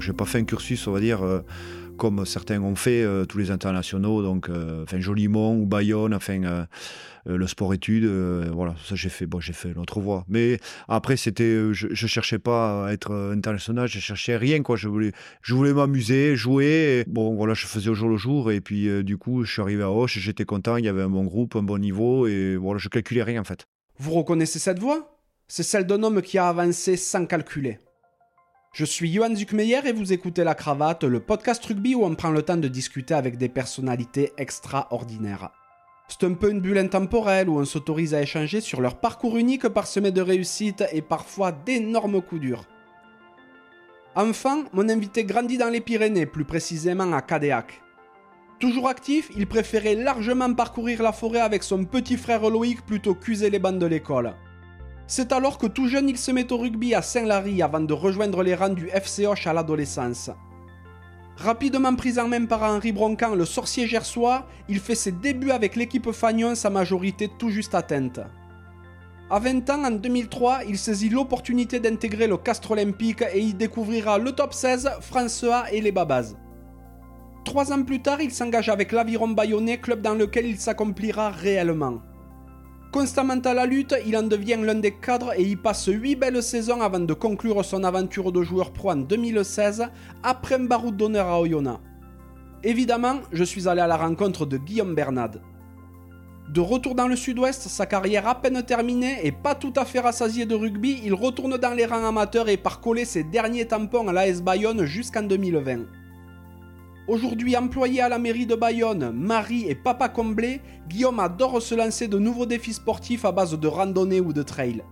J'ai pas fait un cursus, on va dire, euh, comme certains ont fait, euh, tous les internationaux, donc euh, enfin Jolimont ou Bayonne, enfin le sport études, euh, voilà, ça j'ai fait, bon, j'ai fait l'autre voie. Mais après, c'était, je, je cherchais pas à être international, je cherchais rien, quoi. Je voulais, je voulais m'amuser, jouer. bon, voilà, je faisais au jour le jour, et puis du coup, je suis arrivé à Hoche, j'étais content, il y avait un bon groupe, un bon niveau, et voilà, je calculais rien en fait. Vous reconnaissez cette voix C'est celle d'un homme qui a avancé sans calculer. Je suis Johan Zuckmeyer et vous écoutez La Cravate, le podcast rugby où on prend le temps de discuter avec des personnalités extraordinaires. C'est un peu une bulle intemporelle où on s'autorise à échanger sur leur parcours unique parsemé de réussites et parfois d'énormes coups durs. Enfant, mon invité grandit dans les Pyrénées, plus précisément à Cadéac. Toujours actif, il préférait largement parcourir la forêt avec son petit frère Loïc plutôt qu'user les bancs de l'école. C'est alors que tout jeune il se met au rugby à Saint-Lary avant de rejoindre les rangs du FC Hoche à l'adolescence. Rapidement pris en main par Henri Broncan, le sorcier gersois, il fait ses débuts avec l'équipe Fagnon, sa majorité tout juste atteinte. À 20 ans, en 2003, il saisit l'opportunité d'intégrer le Castre Olympique et y découvrira le top 16, France A et les Babas. Trois ans plus tard, il s'engage avec l'Aviron Bayonnais, club dans lequel il s'accomplira réellement. Constamment à la lutte, il en devient l'un des cadres et y passe 8 belles saisons avant de conclure son aventure de joueur pro en 2016 après un baroud d'honneur à Oyonnax. Évidemment, je suis allé à la rencontre de Guillaume Bernade. De retour dans le sud-ouest, sa carrière à peine terminée et pas tout à fait rassasié de rugby, il retourne dans les rangs amateurs et part coller ses derniers tampons à l'AS Bayonne jusqu'en 2020. Aujourd'hui employé à la mairie de Bayonne, mari et papa comblé, Guillaume adore se lancer de nouveaux défis sportifs à base de randonnée ou de trail.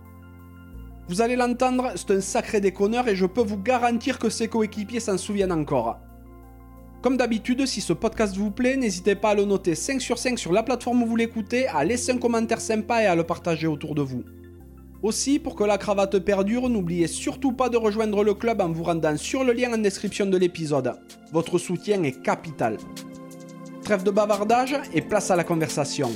Vous allez l'entendre, c'est un sacré déconneur et je peux vous garantir que ses coéquipiers s'en souviennent encore. Comme d'habitude, si ce podcast vous plaît, n'hésitez pas à le noter 5 sur 5 sur la plateforme où vous l'écoutez, à laisser un commentaire sympa et à le partager autour de vous. Aussi, pour que la cravate perdure, n'oubliez surtout pas de rejoindre le club en vous rendant sur le lien en description de l'épisode. Votre soutien est capital. Trêve de bavardage et place à la conversation.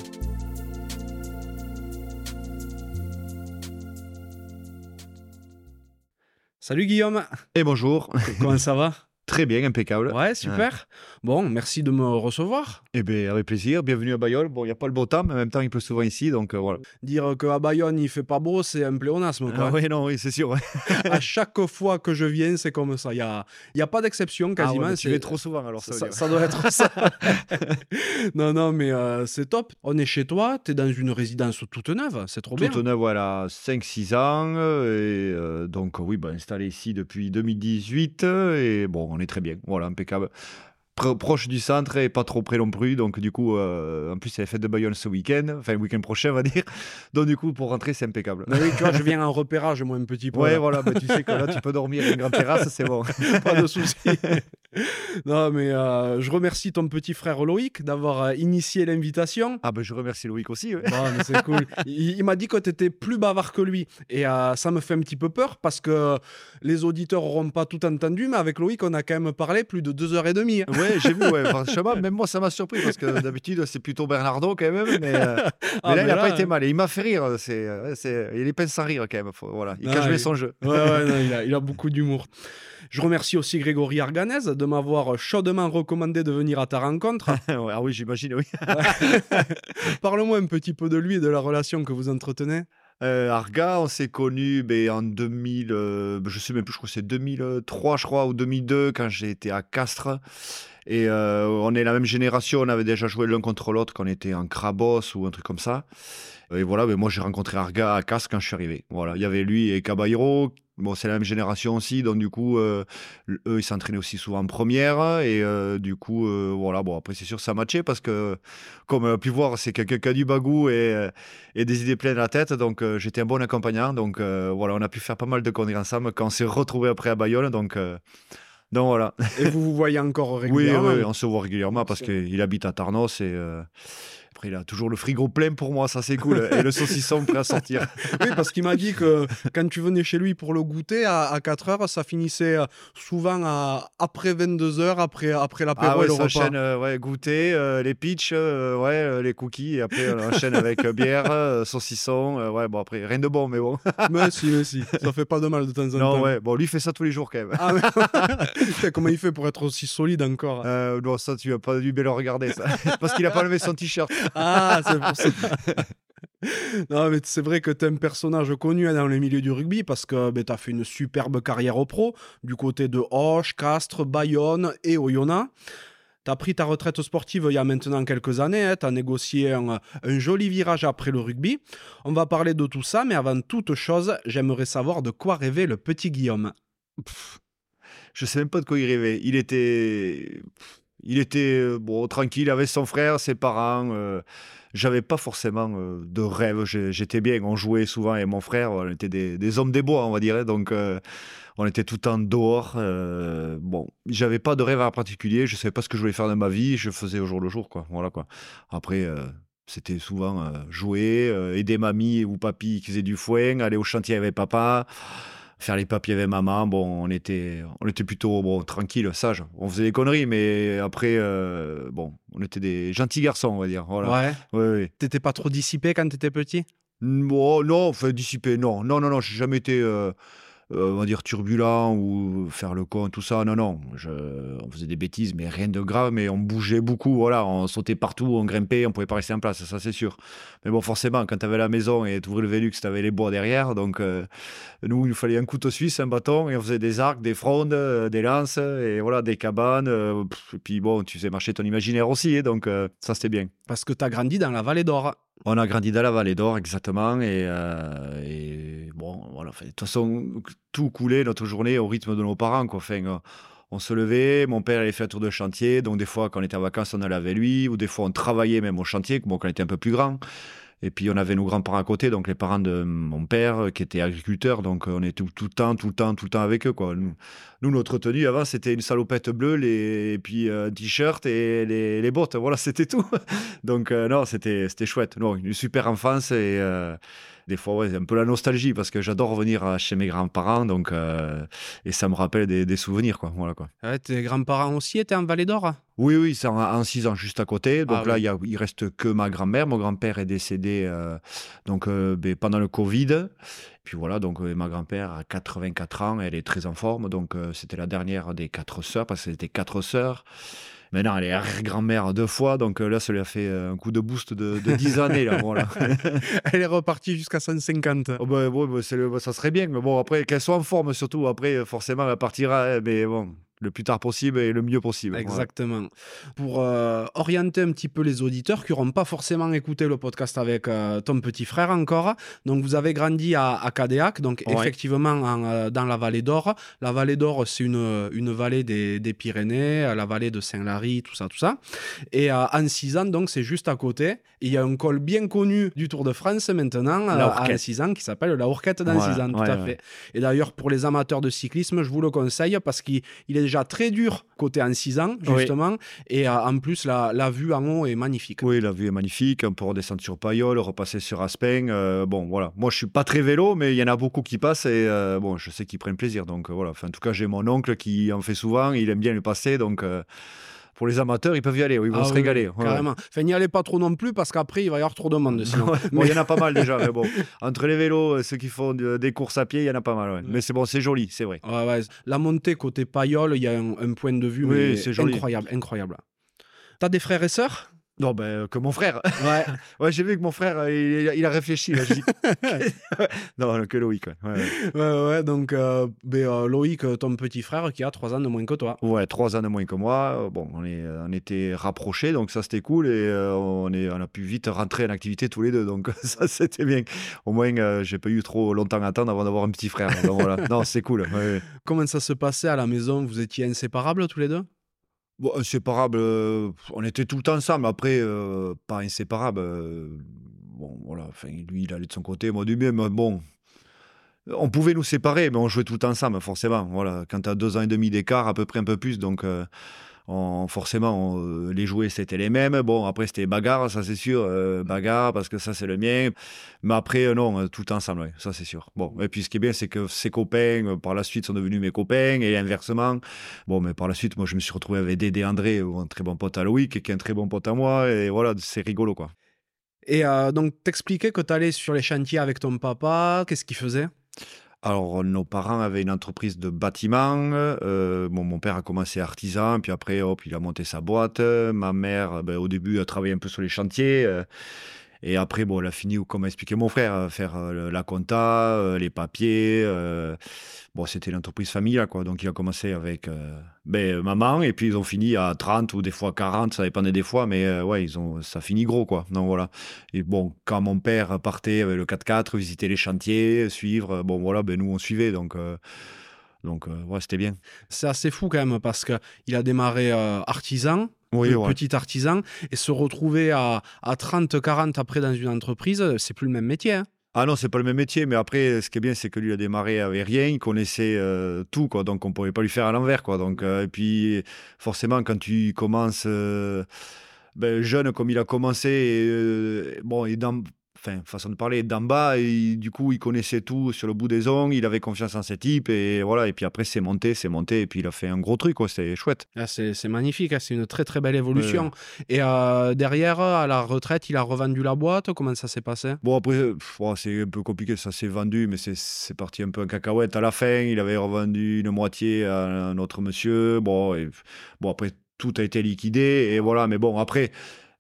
Salut Guillaume, Et bonjour, comment ça va? Très bien, impeccable. Ouais, super. Bon, merci de me recevoir. Eh bien, avec plaisir, bienvenue à Bayonne. Bon, il n'y a pas le beau temps, mais en même temps, il pleut souvent ici, donc euh, voilà. Dire qu'à Bayonne il fait pas beau, c'est un pléonasme. Quoi. Ah, oui, non, oui, c'est sûr. à chaque fois que je viens, c'est comme ça. Il n'y a, y a pas d'exception Ah ouais, quasiment. tu trop souvent, alors ça, doit être ça. non, non, mais euh, c'est top. On est chez toi, tu es dans une résidence toute neuve, c'est trop bien. Toute neuve, voilà, 5-6 ans. Et euh, donc, oui, bah, installé ici depuis 2018. euh, Et bon, on est très bien. Voilà, impeccable. Pro- proche du centre et pas trop près non plus. Donc, du coup, euh, en plus, c'est la fête de Bayonne ce week-end. Enfin, le week-end prochain, on va dire. Donc, du coup, pour rentrer, c'est impeccable. Mais oui, tu vois, je viens en repérage, moi, un petit peu. Ouais, là. voilà, bah, tu sais que là, tu peux dormir une grande terrasse, c'est bon. pas de souci. non, mais euh, je remercie ton petit frère Loïc d'avoir euh, initié l'invitation. Ah, ben, je remercie Loïc aussi. ouais. Bon, mais c'est cool. Il, il m'a dit que tu étais plus bavard que lui. Et ça me fait un petit peu peur parce que les auditeurs n'auront pas tout entendu, mais avec Loïc, on a quand même parlé plus de deux heures et demie. Ouais, j'ai vu, ouais. Franchement, même moi, ça m'a surpris parce que d'habitude, c'est plutôt Bernardo quand même. Mais, euh, mais Ah, là, il n'a pas été mal. Et il m'a fait rire. C'est, euh, c'est, il est peine sans rire quand même. Faut- voilà. Il Ah, cache bien il- son jeu. Ouais, ouais, non, il, a, il a beaucoup d'humour. Je remercie aussi Grégory Arganez de m'avoir chaudement recommandé de venir à ta rencontre. Ouais, ah oui, j'imagine, oui. Parle-moi un petit peu de lui et de la relation que vous entretenez. Euh, Arga, on s'est connus ben, en 2000, euh, je sais même plus, je crois que c'est 2003, je crois, ou 2002, quand j'ai été à Castres. Et euh, on est la même génération, on avait déjà joué l'un contre l'autre quand on était en Crabos ou un truc comme ça. Et voilà, ben, moi j'ai rencontré Arga à Castres quand je suis arrivé. Voilà, il y avait lui et Caballero. Bon, c'est la même génération aussi, donc du coup, euh, eux, ils s'entraînaient aussi souvent en première. Et euh, du coup, euh, voilà, bon, après, c'est sûr, ça matchait parce que, comme on a pu voir, c'est quelqu'un qui a du bagou et, et des idées pleines à la tête. Donc, j'étais un bon accompagnant. Donc, voilà, on a pu faire pas mal de conneries ensemble quand on s'est retrouvés après à Bayonne. Donc, donc voilà. Et vous vous voyez encore Oui, régulièrement oui, on se voit régulièrement parce qu'il habite à Tarnos et. Après, il a toujours le frigo plein pour moi, ça c'est cool. Et le saucisson prêt à sortir. oui, parce qu'il m'a dit que quand tu venais chez lui pour le goûter à, 4 heures, ça finissait euh, souvent à, après 22 heures, après, après l'apéro ah ouais, et le ça repas. Enchaîne, euh, ouais, goûter, euh, les pitchs, ouais, les cookies, et après on enchaîne avec bière, saucisson. ouais, bon, après, rien de bon, mais bon. mais si, mais si, ça fait pas de mal de temps en temps. Non, ouais, bon, lui fait ça tous les jours quand même. Ah, comment il fait pour être aussi solide encore Non, ça, tu as pas dû bien le regarder, ça. parce qu'il a pas levé son t-shirt. Ah, c'est pour ça. non, mais c'est vrai que tu es un personnage connu hein, dans le milieu du rugby parce que ben, tu as fait une superbe carrière au pro du côté de Hoche, Castres, Bayonne et Oyonnax. Tu as pris ta retraite sportive il y a maintenant quelques années, hein, tu as négocié un, joli virage après le rugby. On va parler de tout ça, mais avant toute chose, j'aimerais savoir de quoi rêvait le petit Guillaume. je sais même pas de quoi il rêvait. Il était il était euh, bon, tranquille avec son frère, ses parents. Euh, j'avais pas forcément euh, de rêve. J'étais bien. On jouait souvent avec mon frère. On était des, hommes des bois, on va dire. Donc, on était tout le temps dehors. bon, j'avais pas de rêve en particulier. Je savais pas ce que je voulais faire de ma vie. Je faisais au jour le jour. Voilà, quoi. Après. c'était souvent jouer, aider mamie ou papy qui faisait du foin, aller au chantier avec papa faire les papiers avec maman. Bon, on était, on était plutôt bon, tranquille, sage. On faisait des conneries, mais après, euh, bon, on était des gentils garçons, on va dire. Voilà. Ouais. ouais, T'étais pas trop dissipé quand t'étais petit? Bon, Non, enfin, dissipé, non. Non, non, non, j'ai jamais été. Euh, on va dire, turbulent ou faire le con, tout ça. Non, non. On faisait des bêtises, mais rien de grave. Mais on bougeait beaucoup. Voilà, on sautait partout, on grimpait, on pouvait pas rester en place, ça c'est sûr. Mais bon, forcément, quand tu avais la maison et tu ouvrais le Vélux, tu avais les bois derrière. Donc, euh, nous, il nous fallait un couteau suisse, un bâton, et on faisait des arcs, des frondes, euh, des lances, et voilà, des cabanes. et puis bon, tu faisais marcher ton imaginaire aussi. Hein, donc, ça c'était bien. Parce que tu as grandi dans la vallée d'Or. On a grandi dans la vallée d'Or, exactement. Et, et bon, voilà. De toute façon, tout coulait notre journée au rythme de nos parents. Quoi. Enfin, euh, on se levait, mon père allait faire un tour de chantier. Donc, des fois, quand on était en vacances, on allait avec lui. Ou des fois, on travaillait même au chantier, bon, quand on était un peu plus grand. Et puis, on avait nos grands-parents à côté, donc les parents de mon père, euh, qui étaient agriculteurs. Donc, on était tout, le temps, tout le temps, tout le temps avec eux. Quoi. Nous, notre tenue avant, c'était une salopette bleue, les, et puis un t-shirt et les, bottes. Voilà, c'était tout. donc, euh, non, c'était chouette. Non, une super enfance et des fois, ouais, un peu la nostalgie parce que j'adore revenir euh, chez mes grands-parents. Donc, euh, et ça me rappelle des, souvenirs. Quoi. Voilà, quoi. tes grands-parents aussi étaient en Vallée d'Or? Oui, oui, c'est en 6 ans juste à côté. Donc ah là, il, y il reste que ma grand-mère. Mon grand-père est décédé euh, donc, ben, pendant le Covid. Puis voilà, donc ma grand-mère a 84 ans, elle est très en forme. Donc c'était la dernière des quatre sœurs parce que c'était quatre sœurs. Maintenant, elle est grand-mère deux fois, donc euh, là, ça lui a fait euh, un coup de boost de, de 10 années. Là, voilà. elle est repartie jusqu'à 150. Oh, bah, bah, ça serait bien, mais bon, après, qu'elle soit en forme surtout, après, forcément, elle partira. Hein, mais bon, le plus tard possible et le mieux possible. Exactement. Pour euh, orienter un petit peu les auditeurs qui n'auront pas forcément écouté le podcast avec euh, ton petit frère encore, donc vous avez grandi à, à Cadéac, donc effectivement euh, dans la vallée d'Or. La vallée d'Or, c'est une, une vallée des, des, Pyrénées, la vallée de Saint-Lary, tout ça, tout ça. Et en 6 ans, donc c'est juste à côté. Il y a un col bien connu du Tour de France maintenant, à 6 ans, qui s'appelle la Hourquette dans 6 ans, tout à fait. Et d'ailleurs, pour les amateurs de cyclisme, je vous le conseille parce qu'il est déjà très dur côté en 6 ans, justement. Et euh, en plus, la, la, vue en haut est magnifique. Oui, la vue est magnifique. On peut redescendre sur Payol, repasser sur Aspen. Euh, bon, voilà. Moi, je suis pas très vélo, mais il y en a beaucoup qui passent et euh, bon, je sais qu'ils prennent plaisir. Donc voilà. Enfin, en tout cas, j'ai mon oncle qui en fait souvent. Il aime bien le passer. Donc pour les amateurs, ils peuvent y aller, ils vont ah se régaler. carrément. Enfin, n'y allez pas trop non plus parce qu'après, il va y avoir trop de monde. il y en a pas mal déjà, mais bon. Entre les vélos, ceux qui font des courses à pied, il y en a pas mal. Mais c'est bon, c'est joli, c'est vrai. La montée côté Payol, il y a un, point de vue mais incroyable, incroyable. T'as des frères et sœurs? Non, ben, que mon frère. Ouais. ouais, j'ai vu que mon frère, euh, il, a réfléchi. non, que Loïc. Ouais, ouais. ouais, donc euh, ben, euh, Loïc, ton petit frère, qui a trois ans de moins que toi. Ouais, trois ans de moins que moi. Bon, on, est, on était rapprochés, donc ça c'était cool. Et on, est, on a pu vite rentrer en activité tous les deux. Donc ça c'était bien. Au moins, j'ai pas eu trop longtemps à attendre avant d'avoir un petit frère. Donc, voilà. non, c'est cool. Comment ça se passait à la maison? Vous étiez inséparables tous les deux? Bon, inséparables, euh, on était tout le temps ensemble. Après, euh, pas inséparables. Euh, bon, voilà. Enfin, lui, il allait de son côté, moi du mien. bon, on pouvait nous séparer, mais on jouait tout le temps ensemble, forcément. Voilà. Quand tu as deux ans et demi d'écart, à peu près un peu plus. Donc, forcément, euh, les jouets, c'était les mêmes. Bon, après, c'était bagarre, ça c'est sûr. euh, bagarre, parce que ça, c'est le mien. Mais après, euh, non, tout ensemble, ça c'est sûr. Bon, et puis ce qui est bien, c'est que ses copains, par la suite, sont devenus mes copains, et inversement. Bon, mais par la suite, moi, je me suis retrouvé avec Dédé André, un très bon pote à Loïc, qui est un très bon pote à moi, et voilà, c'est rigolo, quoi. Et donc, t'expliquais que t'allais sur les chantiers avec ton papa. Qu'est-ce qu'il faisait? Alors, nos parents avaient une entreprise de bâtiment. euh, bon, mon père a commencé artisan, puis après, hop, il a monté sa boîte. Ma mère, ben, au début, a travaillé un peu sur les chantiers. Euh, et après, bon, elle a fini, comme a expliqué mon frère, à faire euh, la compta, euh, les papiers. euh, bon, c'était l'entreprise familiale, quoi. Donc, il a commencé avec euh, ben, maman, et puis ils ont fini à 30 ou des fois 40, ça dépendait des fois, mais euh, ouais, ils ont, ça finit gros, quoi. Donc, voilà. Et bon, quand mon père partait avec le 4x4, visiter les chantiers, suivre, bon, voilà, ben, nous, on suivait, donc... donc, euh, ouais, c'était bien. C'est assez fou quand même parce qu'il a démarré euh, artisan, Oui, pe- ouais. petit artisan, et se retrouver à, à 30, 40 après dans une entreprise, c'est plus le même métier. hein. Ah non, c'est pas le même métier, mais après, ce qui est bien, c'est que lui a démarré avec rien, il connaissait euh, tout, quoi, donc on pouvait pas lui faire à l'envers, quoi. Donc, euh, et puis, forcément, quand tu commences euh, ben, jeune comme il a commencé, et, bon, et dans, enfin, façon de parler, d'en bas, et du coup, il connaissait tout sur le bout des ongles, il avait confiance en ses types, et voilà, et puis après, c'est monté, c'est monté, et puis il a fait un gros truc, quoi, c'est chouette. Ah, c'est c'est magnifique, hein, c'est une très très belle évolution. Et euh, derrière, à la retraite, il a revendu la boîte. Comment ça s'est passé? Bon, après, pff, ouais, c'est un peu compliqué, ça s'est vendu, mais c'est- c'est parti un peu en cacahuète à la fin. Il avait revendu une moitié à un autre monsieur. Bon, et, bon après, tout a été liquidé, et voilà, mais bon, après.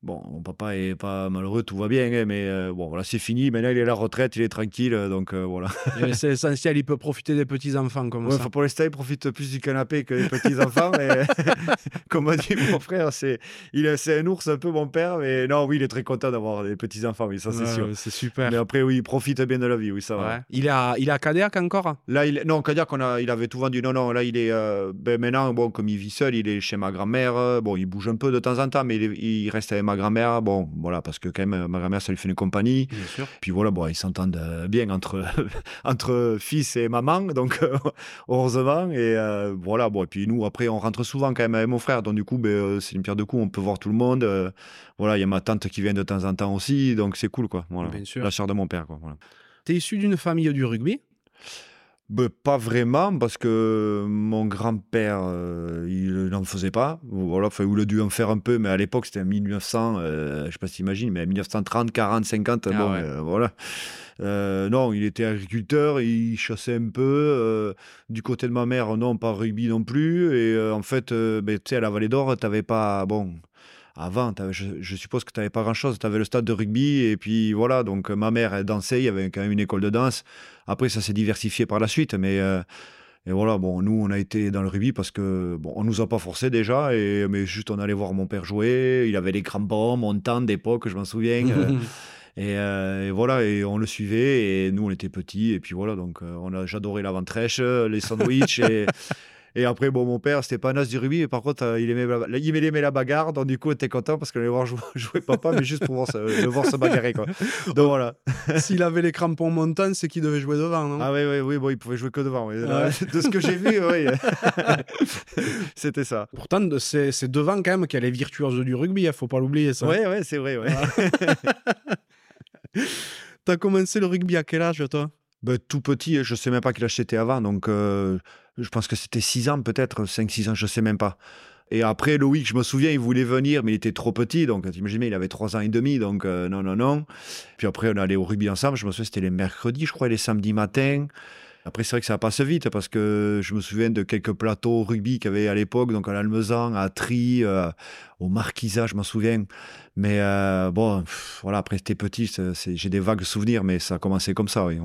Bon, mon papa est pas malheureux, tout va bien, hein, mais euh, bon, voilà, c'est fini. Maintenant, il est à la retraite, il est tranquille, donc euh, voilà. C'est essentiel, il peut profiter des petits-enfants comme Ouais, ça. pour l'instant, il profite plus du canapé que des petits-enfants. mais comme a dit mon frère, c'est il est- c'est un ours un peu, mon père. Mais non, oui, il est très content d'avoir des petits-enfants, oui, ça c'est Ouais, sûr. C'est super. Mais après, oui, il profite bien de la vie, oui, ça va. Il, est à, il à Cadillac encore? Là, il, non, dire qu'on a, il avait tout vendu. Non, non, là, il est. euh, ben, maintenant, bon, comme il vit seul, il est chez ma grand-mère. euh, Bon, il bouge un peu de temps en temps, mais il, il reste avec ma grand-mère. Bon, voilà, parce que quand même, ma grand-mère, ça lui fait une compagnie. Bien sûr. Puis voilà, bon, ils s'entendent euh, bien entre, entre fils et maman, donc heureusement. Et euh, voilà, bon, et puis nous, après, on rentre souvent quand même avec mon frère. Donc du coup, ben, euh, c'est une pierre de coup, on peut voir tout le monde. euh, voilà, il y a ma tante qui vient de temps en temps aussi, donc c'est cool, quoi. Voilà. Bien sûr. La sœur de mon père, quoi. Voilà. T'es issu d'une famille du rugby? Ben, pas vraiment, parce que mon grand-père, euh, il n'en faisait pas. Voilà, enfin, il a dû en faire un peu, mais à l'époque, c'était en 1900, euh, je sais pas si t'imagines, mais en 1930, 40, 50, Ah bon, ouais. euh, voilà. Euh, non, il était agriculteur, il chassait un peu. euh, du côté de ma mère, non, pas rugby non plus. Et euh, en fait, euh, ben, tu sais, à la Vallée d'Or, t'avais pas, bon, avant, je, je suppose que tu n'avais pas grand-chose. Tu avais le stade de rugby, et puis voilà. Donc, euh, ma mère, elle dansait, il y avait quand même une école de danse. Après, ça s'est diversifié par la suite, mais. euh, et voilà, bon, nous, on a été dans le rugby parce que, bon, on nous a pas forcé déjà, et, mais juste on allait voir mon père jouer. Il avait des crampons montants d'époque, je m'en souviens. euh, et, euh, et voilà, et on le suivait, et nous, on était petits, et puis voilà, donc on a, j'adorais la ventrèche, euh, les sandwichs, et, et après, bon, mon père, c'était pas un as du rugby, mais par contre, euh, il, aimait, la- il aimait la bagarre, donc du coup, on était content parce qu'on allait voir jouer, jouer papa, mais juste pour voir se, le voir se bagarrer, quoi. Donc voilà. S'il avait les crampons montants, c'est qu'il devait jouer devant, non? Ah oui, oui, oui, bon, il pouvait jouer que devant, oui. Ouais. De ce que j'ai vu, oui. c'était ça. Pourtant, c'est c'est devant quand même qu'il y a les virtuoses du rugby, il faut pas l'oublier ça. Oui, ouais, c'est vrai, ouais. T'as commencé le rugby à quel âge, toi? Ben, tout petit, je sais même pas quel âge c'était avant, donc euh, je pense que c'était 6 ans peut-être, 5-6 ans, je sais même pas. Et après, Loïc, je me souviens, il voulait venir, mais il était trop petit, donc t'imagines, il avait 3 ans et demi, donc euh, non, non, non. Puis après, on allait au rugby ensemble, je me souviens, c'était les mercredis, je crois, et les samedis matins. Après, c'est vrai que ça passe vite, parce que je me souviens de quelques plateaux rugby qu'il y avait à l'époque, donc à l'Almezan, à Tri, euh, au Marquisat, je m'en souviens. Mais euh, bon, voilà, après, c'était petit, j'ai des vagues souvenirs, mais ça a commencé comme ça, oui.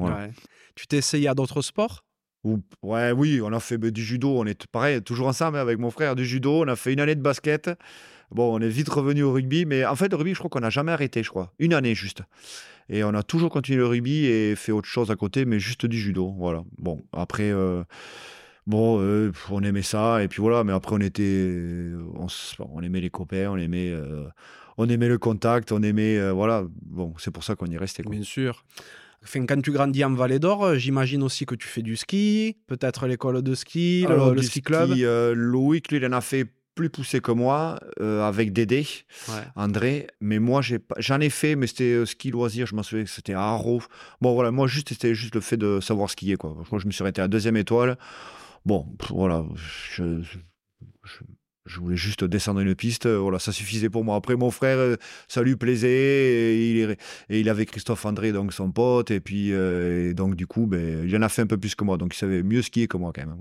Tu t'es essayé à d'autres sports? Ou- ouais, oui, on a fait du judo. On est pareil, toujours ensemble avec mon frère du judo. On a fait une année de basket. Bon, on est vite revenu au rugby, mais en fait, le rugby, je crois qu'on n'a jamais arrêté, je crois. Une année juste. Et on a toujours continué le rugby et fait autre chose à côté, mais juste du judo. Voilà. Bon, après, euh, bon, euh, on aimait ça. Et puis voilà, mais après, on était. On, aimait les copains, on aimait. euh, on aimait le contact, on aimait. voilà. Bon, c'est pour ça qu'on y quoi. Bien sûr. Enfin, quand tu grandis en Vallée d'Or, euh, j'imagine aussi que tu fais du ski, peut-être l'école de ski, le, Alors, le du ski club. euh, Loïc, lui, il en a fait plus poussé que moi, euh, avec Dédé, André. Mais moi, j'en ai, fait, mais c'était euh, ski loisir. Je m'en souviens que c'était à Haro. Bon, voilà, moi, juste, c'était juste le fait de savoir skier. Quoi. Moi, je me suis arrêté à deuxième étoile. Bon, voilà, je, je, voulais juste descendre une piste. Voilà, ça suffisait pour moi. Après, mon frère, euh, ça lui plaisait. Et il, et il avait Christophe André, donc son pote. Et puis, donc, du coup, ben, il en a fait un peu plus que moi. Donc, il savait mieux skier que moi, quand même.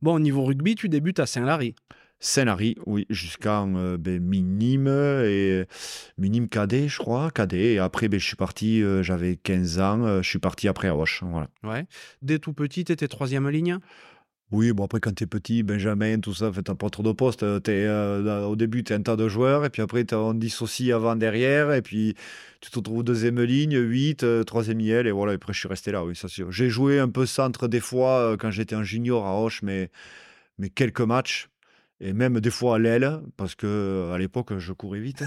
Bon, au niveau rugby, tu débutes à Saint-Lary. Saint-Lary, oui, jusqu'en euh, ben, minime et minime cadet, je crois, cadet. Et après, ben, je suis parti, euh, j'avais 15 ans, euh, je suis parti après à Roche. Voilà. Ouais. Dès tout petit, tu étais troisième ligne? Oui, bon après quand tu es petit, Benjamin, tout ça, tu pas trop de postes. Es, au début, tu es un tas de joueurs, et puis après, on dissocie avant, derrière, et puis tu te retrouves deuxième ligne, 8, troisième IL, et voilà, et après je suis resté là, oui, ça sûr. J'ai joué un peu centre des fois quand j'étais en junior à Roche, mais, mais quelques matchs et même des fois à l'aile, parce que à l'époque, je courais vite.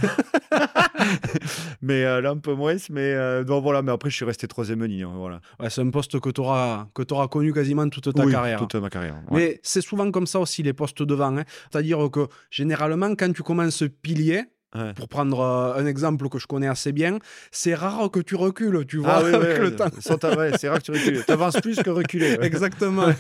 mais euh, là, un peu moins. Mais, euh, voilà, mais après, je suis resté troisième ligne. Hein, voilà. Ouais, c'est un poste que tu auras, que auras connu quasiment toute ta carrière. toute ma carrière. Mais c'est souvent comme ça aussi, les postes devant. Hein. C'est-à-dire que généralement, quand tu commences pilier, Pour prendre euh, un exemple que je connais assez bien, c'est rare que tu recules, tu vois, ah, oui, avec le temps. c'est rare que tu recules. Tu avances plus que reculer. Exactement.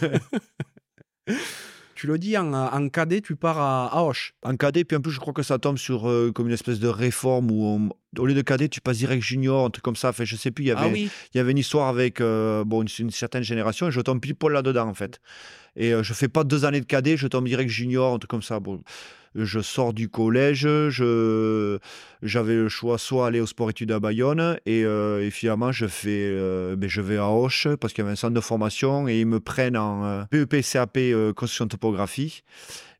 Tu le dis, en, en cadet, tu pars à, à, Hoche. En cadet, puis en plus, je crois que ça tombe sur euh, comme une espèce de réforme où, au lieu de cadet, tu passes direct junior, un truc comme ça. Enfin, je sais plus, il y ah avait, il y avait une histoire avec euh, bon, une, certaine génération et je tombe pile poil là-dedans, en fait. Et euh, je fais pas deux années de cadet, je tombe direct junior, un truc comme ça. Bon je sors du collège, je, j'avais le choix soit aller au sport-études à Bayonne, et, euh, finalement, je, fais, euh, ben, je vais à Auch, parce qu'il y avait un centre de formation, et ils me prennent en euh, PEP, CAP, construction topographie.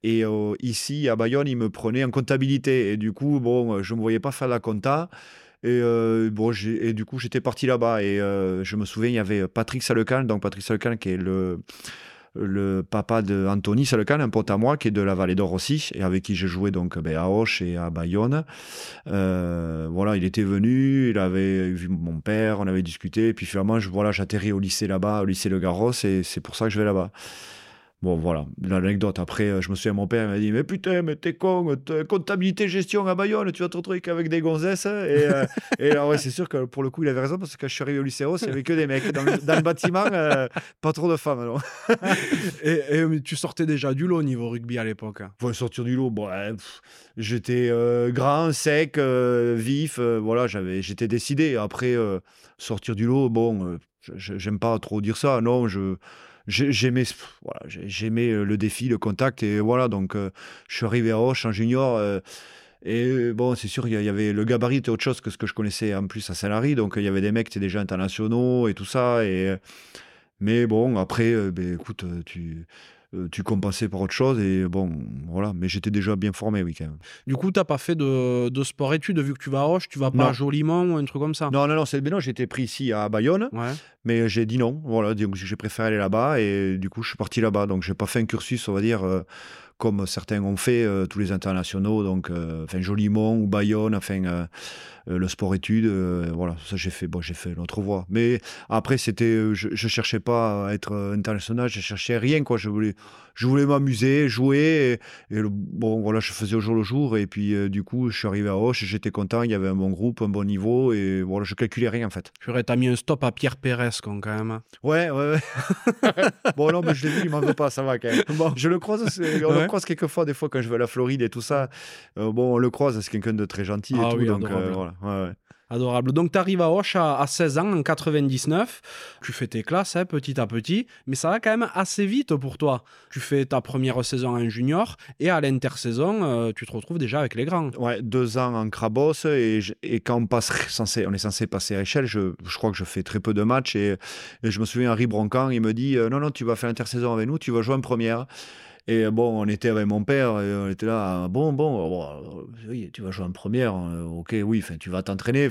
Et ici, à Bayonne, ils me prenaient en comptabilité. Et du coup, bon, je ne me voyais pas faire la compta. Et, bon, et du coup, j'étais parti là-bas. Et je me souviens, il y avait Patrick Salecan, donc Patrick Salecan qui est le le papa de Anthony Salecan, un pote à moi qui est de la Vallée d'Or aussi, et avec qui j'ai joué donc ben, à Auch et à Bayonne. Euh, voilà, il était venu, il avait vu mon père, on avait discuté, et puis finalement, je, voilà, j'atterris au lycée là-bas, au lycée Le Garros, et c'est pour ça que je vais là-bas. Bon, voilà, l'anecdote. Après, euh, je me souviens, mon père m'a dit Mais putain, mais t'es con, comptabilité, gestion à Bayonne, tu vas te retrouver qu'avec des gonzesses. Et, euh, et alors, ouais, c'est sûr que pour le coup, il avait raison, parce que quand je suis arrivé au lycée il n'y avait que des mecs. Dans le, bâtiment, euh, pas trop de femmes. Alors. et, tu sortais déjà du lot au niveau rugby à l'époque hein? sortir du lot, bon, j'étais grand, sec, vif. voilà, j'avais, j'étais décidé. Après, sortir du lot, bon, j'aime pas trop dire ça. Non, je j'aimais voilà, euh, le défi, le contact. Voilà, donc euh, je suis arrivé à Roche en junior. Euh, et c'est sûr, il y avait le gabarit était autre chose que ce que je connaissais en plus à Saint-Lary. Donc il y avait des mecs qui étaient déjà internationaux et tout ça. Et, mais bon, après, ben, écoute, tu euh, tu compensais par autre chose. Et bon, voilà. Mais j'étais déjà bien formé, oui, quand même. Du coup, tu n'as pas fait de, de sport-études vu que tu vas à Roche, tu vas pas à Joliment ou un truc comme ça? Non, non, non, c'est non, j'étais pris ici à Bayonne. Mais j'ai dit non. Voilà, donc j'ai préféré aller là-bas. Et du coup, je suis parti là-bas. Donc, j'ai pas fait un cursus, on va dire. Euh, comme certains ont fait, euh, tous les internationaux, donc enfin Jolimont ou Bayonne, enfin le sport-études, euh, voilà, ça j'ai fait, bon, j'ai fait l'autre voie. Mais après, c'était, euh, je, je cherchais pas à être international, je cherchais rien, quoi. Je voulais, je voulais m'amuser, jouer, et, bon, voilà, je faisais au jour le jour, et puis du coup, je suis arrivé à Hoche, j'étais content, il y avait un bon groupe, un bon niveau, et voilà, je calculais rien en fait. Tu t'as mis un stop à Pierre Pérez, quand même. Ouais, ouais, ouais. bon, non, mais je l'ai vu, il m'en veut pas, ça va quand même. Bon. Je le croise, on le croise quelquefois, des fois, quand je vais à la Floride et tout ça. bon, on le croise, c'est quelqu'un de très gentil et ah tout, donc voilà. Adorable. Donc, tu arrives à Hoche à, 16 ans, en 99. Tu fais tes classes hein, petit à petit, mais ça va quand même assez vite pour toi. Tu fais ta première saison en junior et à l'intersaison, euh, tu te retrouves déjà avec les grands. Ouais, deux ans en Crabos et, et quand on, passe censé, on est censé passer à échelle, je, je, crois que je fais très peu de matchs et, je me souviens, Henri Broncan, il me dit euh, Non, non, tu vas faire l'intersaison avec nous, tu vas jouer en première. Et bon, on était avec mon père, et on était là, bon, bon, oui, tu vas jouer en première, euh, ok, oui, tu vas t'entraîner.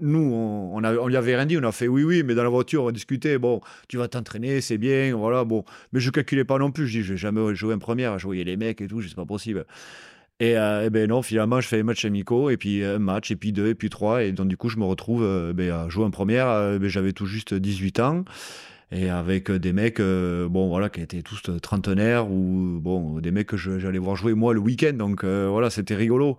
Nous, on, on, lui avait rien dit, on a fait oui, oui, mais dans la voiture, on discutait, bon, tu vas t'entraîner, c'est bien, voilà, bon. Mais je calculais pas non plus, je dis, je vais jamais jouer en première, je voyais les mecs et tout, c'est pas possible. Et, euh, ben non, finalement, je fais un match amicaux, et puis un match, et puis deux, et puis trois, et donc du coup, je me retrouve euh, ben, à jouer en première. Ben, j'avais tout juste 18 ans. Et avec des mecs, bon voilà, qui étaient tous trentenaires ou bon des mecs que j'allais voir jouer moi le week-end, donc voilà, c'était rigolo.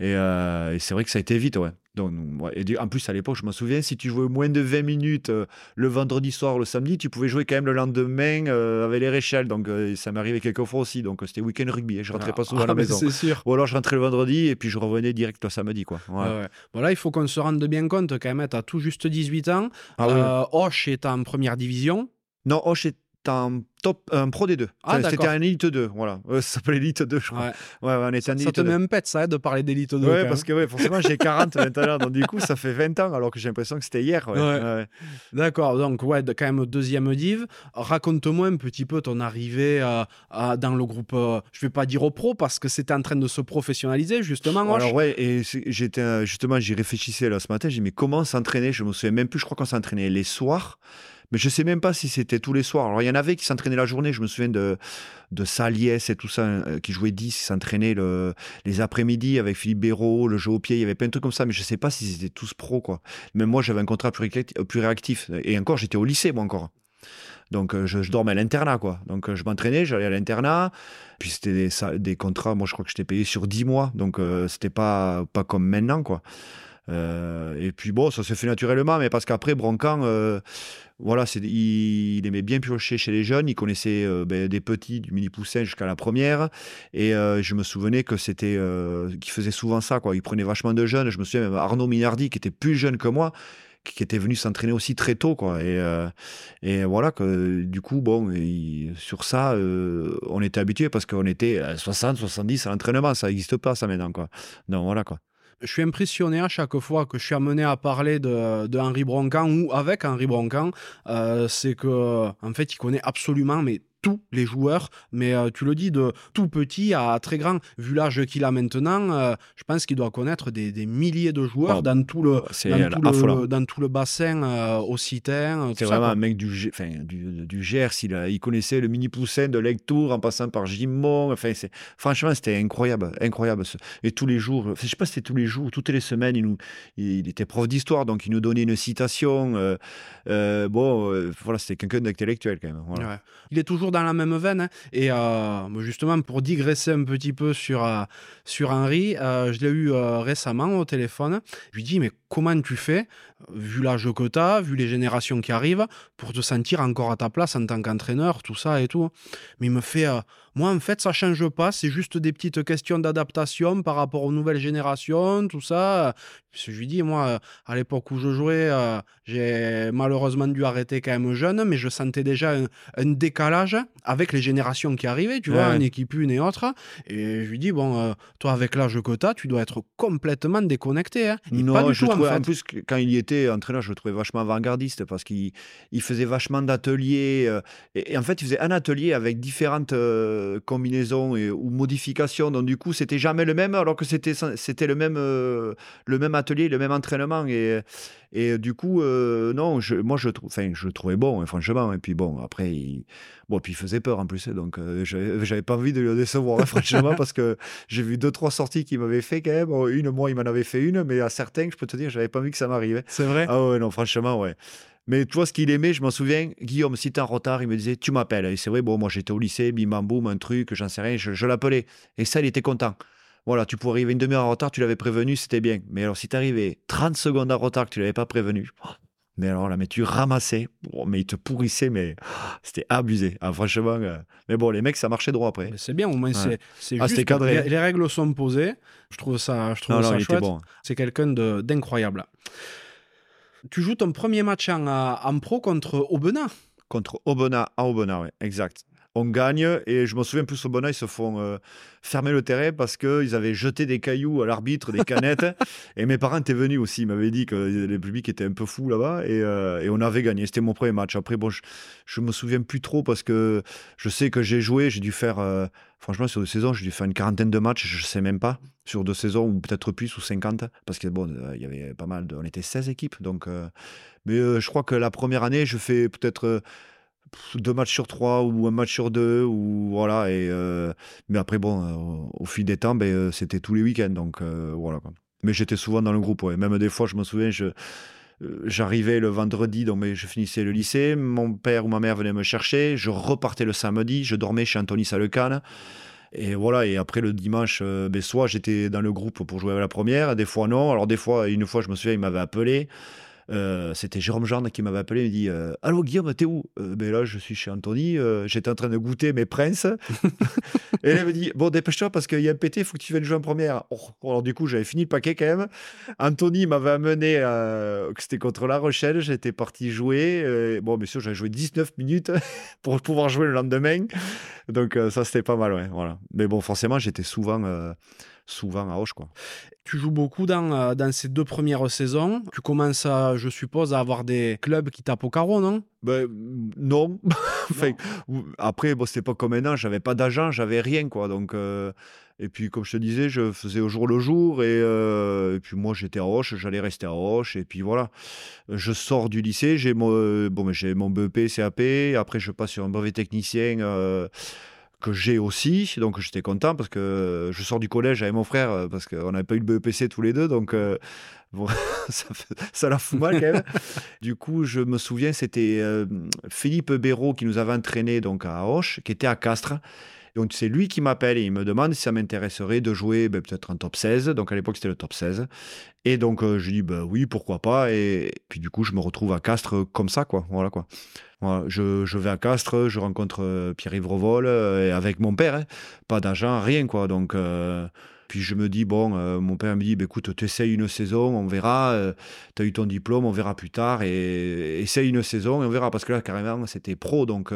Et, et c'est vrai que ça a été vite, ouais. Donc, et en plus, à l'époque, je me souviens, si tu jouais moins de 20 minutes euh, le vendredi soir, le samedi, tu pouvais jouer quand même le lendemain euh, avec les réchelles. Donc, euh, ça m'arrivait quelques fois aussi. Donc, c'était week-end rugby. Et je rentrais pas souvent à la ah, maison. C'est sûr. Ou alors, je rentrais le vendredi et puis je revenais direct le samedi. Quoi. Voilà, il faut qu'on se rende bien compte quand même, tu as tout juste 18 ans. Ah, Hoche est en première division. Non, Hoche est en top, un pro des deux. Ah, c'était un Elite 2, voilà. ça s'appelait Elite 2, je crois. Ouais, ouais, on était ça, ça te met un pet, ça, de parler d'Elite 2. Ouais, parce que ouais, forcément, j'ai 40 maintenant, donc du coup, ça fait 20 ans, alors que j'ai l'impression que c'était hier. Ouais. D'accord, donc ouais, quand même deuxième div. Raconte-moi un petit peu ton arrivée euh, dans le groupe, euh, je vais pas dire au pro, parce que c'était en train de se professionnaliser, justement. Alors ouais, et j'étais, euh, justement, j'y réfléchissais là ce matin, j'ai dit, mais comment s'entraîner? Je me souviens même plus, je crois qu'on s'entraînait les soirs. Mais je sais même pas si c'était tous les soirs. Alors, il y en avait qui s'entraînaient la journée. Je me souviens de, de Saliès et tout ça, euh, qui jouaient 10, qui s'entraînaient le, les après-midi avec Philippe Béraud, le jeu au pied. Il y avait plein de trucs comme ça, mais je sais pas si c'était tous pros, quoi. Même moi, j'avais un contrat plus, plus réactif. Et encore, j'étais au lycée, moi, encore. Donc, euh, je, dormais à l'internat, quoi. Donc, euh, je m'entraînais, j'allais à l'internat. Puis, c'était des, contrats. Moi, je crois que j'étais payé sur 10 mois. Donc, c'était pas, pas comme maintenant, quoi. et puis bon, ça se fait naturellement, mais parce qu'après, Broncan, voilà, il, aimait bien piocher chez les jeunes. Il connaissait euh, ben, des petits, du mini poussin jusqu'à la première. Et euh, je me souvenais que c'était, euh, qu'il faisait souvent ça. Quoi. Il prenait vachement de jeunes. Je me souviens même Arnaud Minardi, qui était plus jeune que moi, qui était venu s'entraîner aussi très tôt. Quoi. Et, voilà, que, du coup, bon, sur ça, on était habitué parce qu'on était à 60, 70 à l'entraînement. Ça n'existe pas, ça maintenant. Quoi. Donc voilà, quoi je suis impressionné à chaque fois que je suis amené à parler de, de Henri Broncan ou avec Henri Broncan, euh, c'est que en fait il connaît absolument mais tous les joueurs, mais euh, tu le dis de tout petit à très grand. Vu l'âge qu'il a maintenant, euh, je pense qu'il doit connaître des, milliers de joueurs dans, tout le, dans, tout le, bassin euh, occitan. C'est vraiment un mec du, enfin, du, du Gers, il, il, connaissait le mini poussin de Lectour en passant par Gimont. Enfin, franchement, c'était incroyable, incroyable. Et tous les jours, je sais pas si c'était tous les jours, toutes les semaines, il, nous, il, était prof d'histoire, donc il nous donnait une citation. bon, voilà, c'était quelqu'un d'intellectuel quand même. Il est toujours dans la même veine. Hein. Et euh, justement, pour digresser un petit peu sur, euh, sur Henri, euh, je l'ai eu récemment au téléphone. Je lui dis, mais comment tu fais, vu l'âge que tu as, vu les générations qui arrivent, pour te sentir encore à ta place en tant qu'entraîneur, tout ça et tout Mais il me fait, moi en fait, ça change pas, c'est juste des petites questions d'adaptation par rapport aux nouvelles générations, tout ça. Je lui dis, moi, à l'époque où je jouais, j'ai malheureusement dû arrêter quand même jeune, mais je sentais déjà un, décalage avec les générations qui arrivaient, tu vois, en équipe une et autre. Et je lui dis, bon, toi, avec l'âge que tu as, tu dois être complètement déconnecté. Hein. Non, je en, plus, quand il y était entraîneur, je le trouvais vachement avant-gardiste parce qu'il il faisait vachement d'ateliers. Euh, et, en fait, il faisait un atelier avec différentes euh, combinaisons ou modifications. Donc, du coup, c'était jamais le même, alors que c'était, c'était le, même, euh, le même atelier, le même entraînement. Et, et du coup, non, je, moi, je, enfin, je le trouvais bon, hein, franchement. Et puis, bon, après, il, bon, puis il faisait peur en plus. Hein, donc, j'avais, pas envie de le décevoir, hein, franchement, parce que j'ai vu deux, trois sorties qu'il m'avait fait quand même. Une, moi, il m'en avait fait une, mais à certains, je peux te dire, j'avais pas vu que ça m'arrivait. C'est vrai? Ah ouais, non, franchement, ouais. Mais tu vois, ce qu'il aimait, je m'en souviens, Guillaume, si t'es en retard, il me disait, tu m'appelles. Et c'est vrai, bon, moi j'étais au lycée, bim bam boum, un truc, j'en sais rien, je, l'appelais. Et ça, il était content. Voilà, tu pourrais arriver une demi-heure en retard, tu l'avais prévenu, c'était bien. Mais alors, si t'arrivais 30 secondes en retard, que tu l'avais pas prévenu, mais alors là, mais tu ramassais, mais il te pourrissait, mais c'était abusé. Ah, franchement, euh, mais bon, les mecs, ça marchait droit après. C'est bien, au moins, c'est ah, juste. Cadré. Les, règles sont posées. Je trouve ça, je trouve ça chouette. Bon. C'est quelqu'un d'incroyable. Tu joues ton premier match en, en pro contre Aubenas. Contre Aubenas, à Aubenas, oui, exact on gagne. Et je me souviens plus au Bonnet, ils se font euh, fermer le terrain parce qu'ils avaient jeté des cailloux à l'arbitre, des canettes. et mes parents étaient venus aussi. Ils m'avaient dit que le public était un peu fou là-bas. Et, euh, et, on avait gagné. C'était mon premier match. Après, bon, je, je me souviens plus trop parce que je sais que j'ai joué. J'ai dû faire, euh, franchement, sur deux saisons, j'ai dû faire une quarantaine de matchs. Je sais même pas. Sur deux saisons, ou peut-être plus, ou 50. Parce que bon, il y avait pas mal de. On était 16 équipes. Donc, mais je crois que la première année, je fais peut-être deux matchs sur trois ou un match sur deux ou voilà et euh, mais après bon euh, au fil des temps ben, euh, c'était tous les week-ends donc voilà mais j'étais souvent dans le groupe même des fois je me souviens je j'arrivais le vendredi, donc je finissais le lycée. Mon père ou ma mère venaient me chercher. Je repartais le samedi. Je dormais chez Anthony Salecane. Et voilà, et après le dimanche, ben, soit j'étais dans le groupe pour jouer à la première, des fois non. Alors des fois, une fois, je me souviens, il m'avait appelé. Euh, c'était Jérôme Jean qui m'avait appelé. Il me dit euh, Allô Guillaume, t'es où? Euh, ben Là, je suis chez Anthony. J'étais en train de goûter mes princes. et elle me dit Bon, dépêche-toi parce qu'il y a un pété, il faut que tu viennes jouer en première. Oh, alors, du coup, j'avais fini le paquet quand même. Anthony m'avait amené, c'était contre La Rochelle. J'étais parti jouer. bon, bien sûr, j'avais joué 19 minutes pour pouvoir jouer le lendemain. Donc, ça, c'était pas mal, ouais, voilà. Mais bon, forcément, j'étais souvent souvent à Auch. Quoi. Tu joues beaucoup dans, euh, dans ces deux premières saisons. Tu commences, à, je suppose, à avoir des clubs qui tapent au carreau, non ben, Non. enfin, après, bon, c'était pas comme maintenant, j'avais pas d'agent, j'avais rien. quoi. Donc, euh, et puis, comme je te disais, je faisais au jour le jour. Et, euh, et puis, moi, j'étais à Auch, j'allais rester à Auch. Et puis, voilà. Je sors du lycée, j'ai mon, bon, j'ai mon BEP, CAP. Après, je passe sur un brevet technicien que j'ai aussi. Donc j'étais content parce que je sors du collège avec mon frère euh, parce qu'on n'avait pas eu le BEPC tous les deux. Donc euh, ça, la fout mal quand même. du coup, je me souviens, c'était euh, Philippe Béraud qui nous avait entraîné donc, à Auch, qui était à Castres. Donc c'est lui qui m'appelle et il me demande si ça m'intéresserait de jouer ben, peut-être en top 16. Donc à l'époque c'était le top 16. Et donc je lui dis ben, oui, pourquoi pas. Et puis du coup je me retrouve à Castres comme ça quoi. Voilà quoi je, vais à Castres, je rencontre euh, Pierre-Yves Revol euh, avec mon père, hein. pas d'argent, rien quoi. Donc, euh, puis je me dis, bon, mon père me dit, bah, écoute, tu essayes une saison, on verra, tu as eu ton diplôme, on verra plus tard, et essaye une saison et on verra. Parce que là, carrément, c'était pro, donc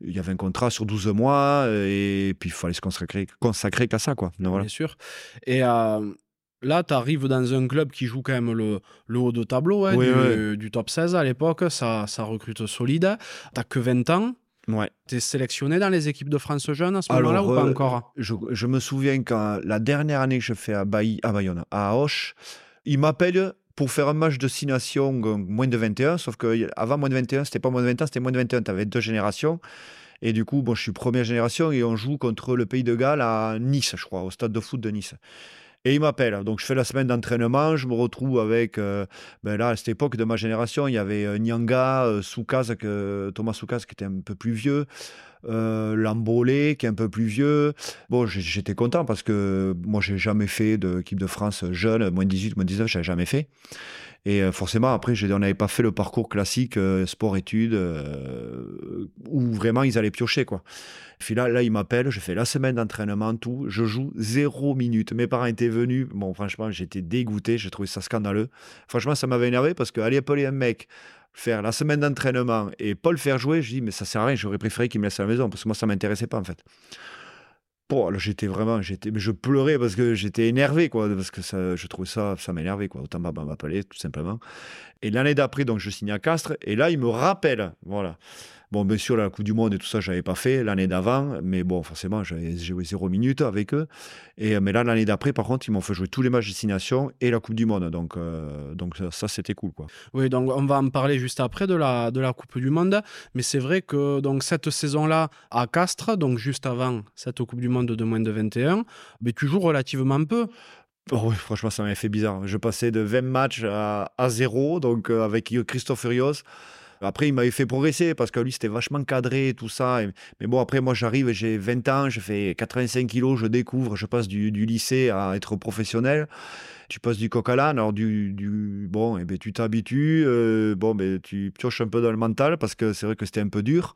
il y avait un contrat sur 12 mois, et puis il fallait se consacrer, consacrer qu'à ça, quoi. Bien sûr. Et Là, tu arrives dans un club qui joue quand même le, haut de tableau hein, du, top 16 à l'époque. Ça, ça recrute solide. Tu que 20 ans. Ouais. Tu es sélectionné dans les équipes de France jeunes à ce moment-là ou pas euh, encore? je, me souviens quand la dernière année que je fais à, à Bayonne, à Auch, ils m'appellent pour faire un match de 6 nations moins de 21. Sauf qu'avant moins de 21, c'était pas moins de 21, c'était moins de 21. Tu avais deux générations. Et du coup, bon, je suis première génération et on joue contre le Pays de Galles à Nice, je crois, au stade de foot de Nice. Et il m'appelle. Donc je fais la semaine d'entraînement, je me retrouve avec, euh, ben là, à cette époque de ma génération, il y avait euh, Nyanga, euh, Soukaz, Thomas Soukaz qui était un peu plus vieux, euh, qui est un peu plus vieux. Bon, j'étais content parce que moi, j'ai jamais fait d'équipe de France jeune, moins 18, moins 19, j'avais jamais fait. Et forcément, après, on n'avait pas fait le parcours classique sport-études où vraiment ils allaient piocher. quoi. Puis là, là il m'appelle, je fais la semaine d'entraînement, tout. Je joue zéro minute. Mes parents étaient venus. Bon, franchement, j'étais dégoûté. J'ai trouvé ça scandaleux. Franchement, ça m'avait énervé parce qu'aller appeler un mec, faire la semaine d'entraînement et pas le faire jouer, je dis, mais ça sert à rien. J'aurais préféré qu'il me laisse à la maison parce que moi, ça m'intéressait pas en fait. Bon, là, j'étais vraiment, j'étais, mais je pleurais parce que j'étais énervé, quoi, parce que ça, je trouvais ça, ça m'énervait, quoi. Autant m'appeler, tout simplement. Et l'année d'après, donc, je signe à Castres, et là, il me rappelle, voilà. Bon, bien sûr, la Coupe du Monde et tout ça, je n'avais pas fait l'année d'avant, mais bon, forcément, j'avais joué zéro minute avec eux. Et, mais là, l'année d'après, par contre, ils m'ont fait jouer tous les matchs de destination et la Coupe du Monde. Donc, euh, donc ça, c'était cool. Quoi. Oui, donc on va en parler juste après de la, de la Coupe du Monde. Mais c'est vrai que donc, cette saison-là, à Castres, donc juste avant cette Coupe du Monde de moins de 21, mais tu joues relativement peu. Oh oui, franchement, ça m'a fait bizarre. Je passais de 20 matchs à, à 0, donc euh, avec Christophe Furios. Après, il m'avait fait progresser parce que lui, c'était vachement cadré, tout ça. mais bon, après, moi, j'arrive, j'ai 20 ans, je fais 85 kilos, je découvre, je passe du, lycée à être professionnel. Tu passes du coq à l'âne, alors du, du, bon, et eh ben, tu t'habitues, euh, bon, ben, tu pioches un peu dans le mental parce que c'est vrai que c'était un peu dur.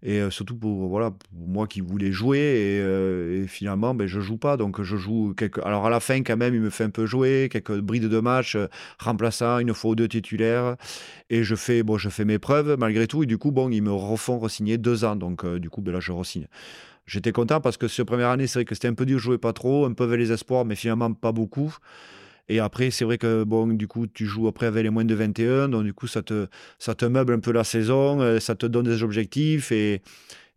Et euh, surtout pour, voilà, moi qui voulais jouer. Et, euh, finalement, ben, je joue pas. Donc je joue quelques. Alors à la fin, quand même, il me fait un peu jouer, quelques brides de match, remplaçant une fois ou deux titulaires. Et je fais, bon, je fais mes preuves malgré tout. Et du coup, bon, ils me refont re-signer deux ans. Donc du coup, ben, là, je re-signe. J'étais content parce que cette première année, c'est vrai que c'était un peu dur, je jouais pas trop, un peu avec les espoirs, mais finalement pas beaucoup. Et après, c'est vrai que bon, du coup, tu joues après avec les moins de 21, donc du coup, ça te, ça te meuble un peu la saison, euh, ça te donne des objectifs et,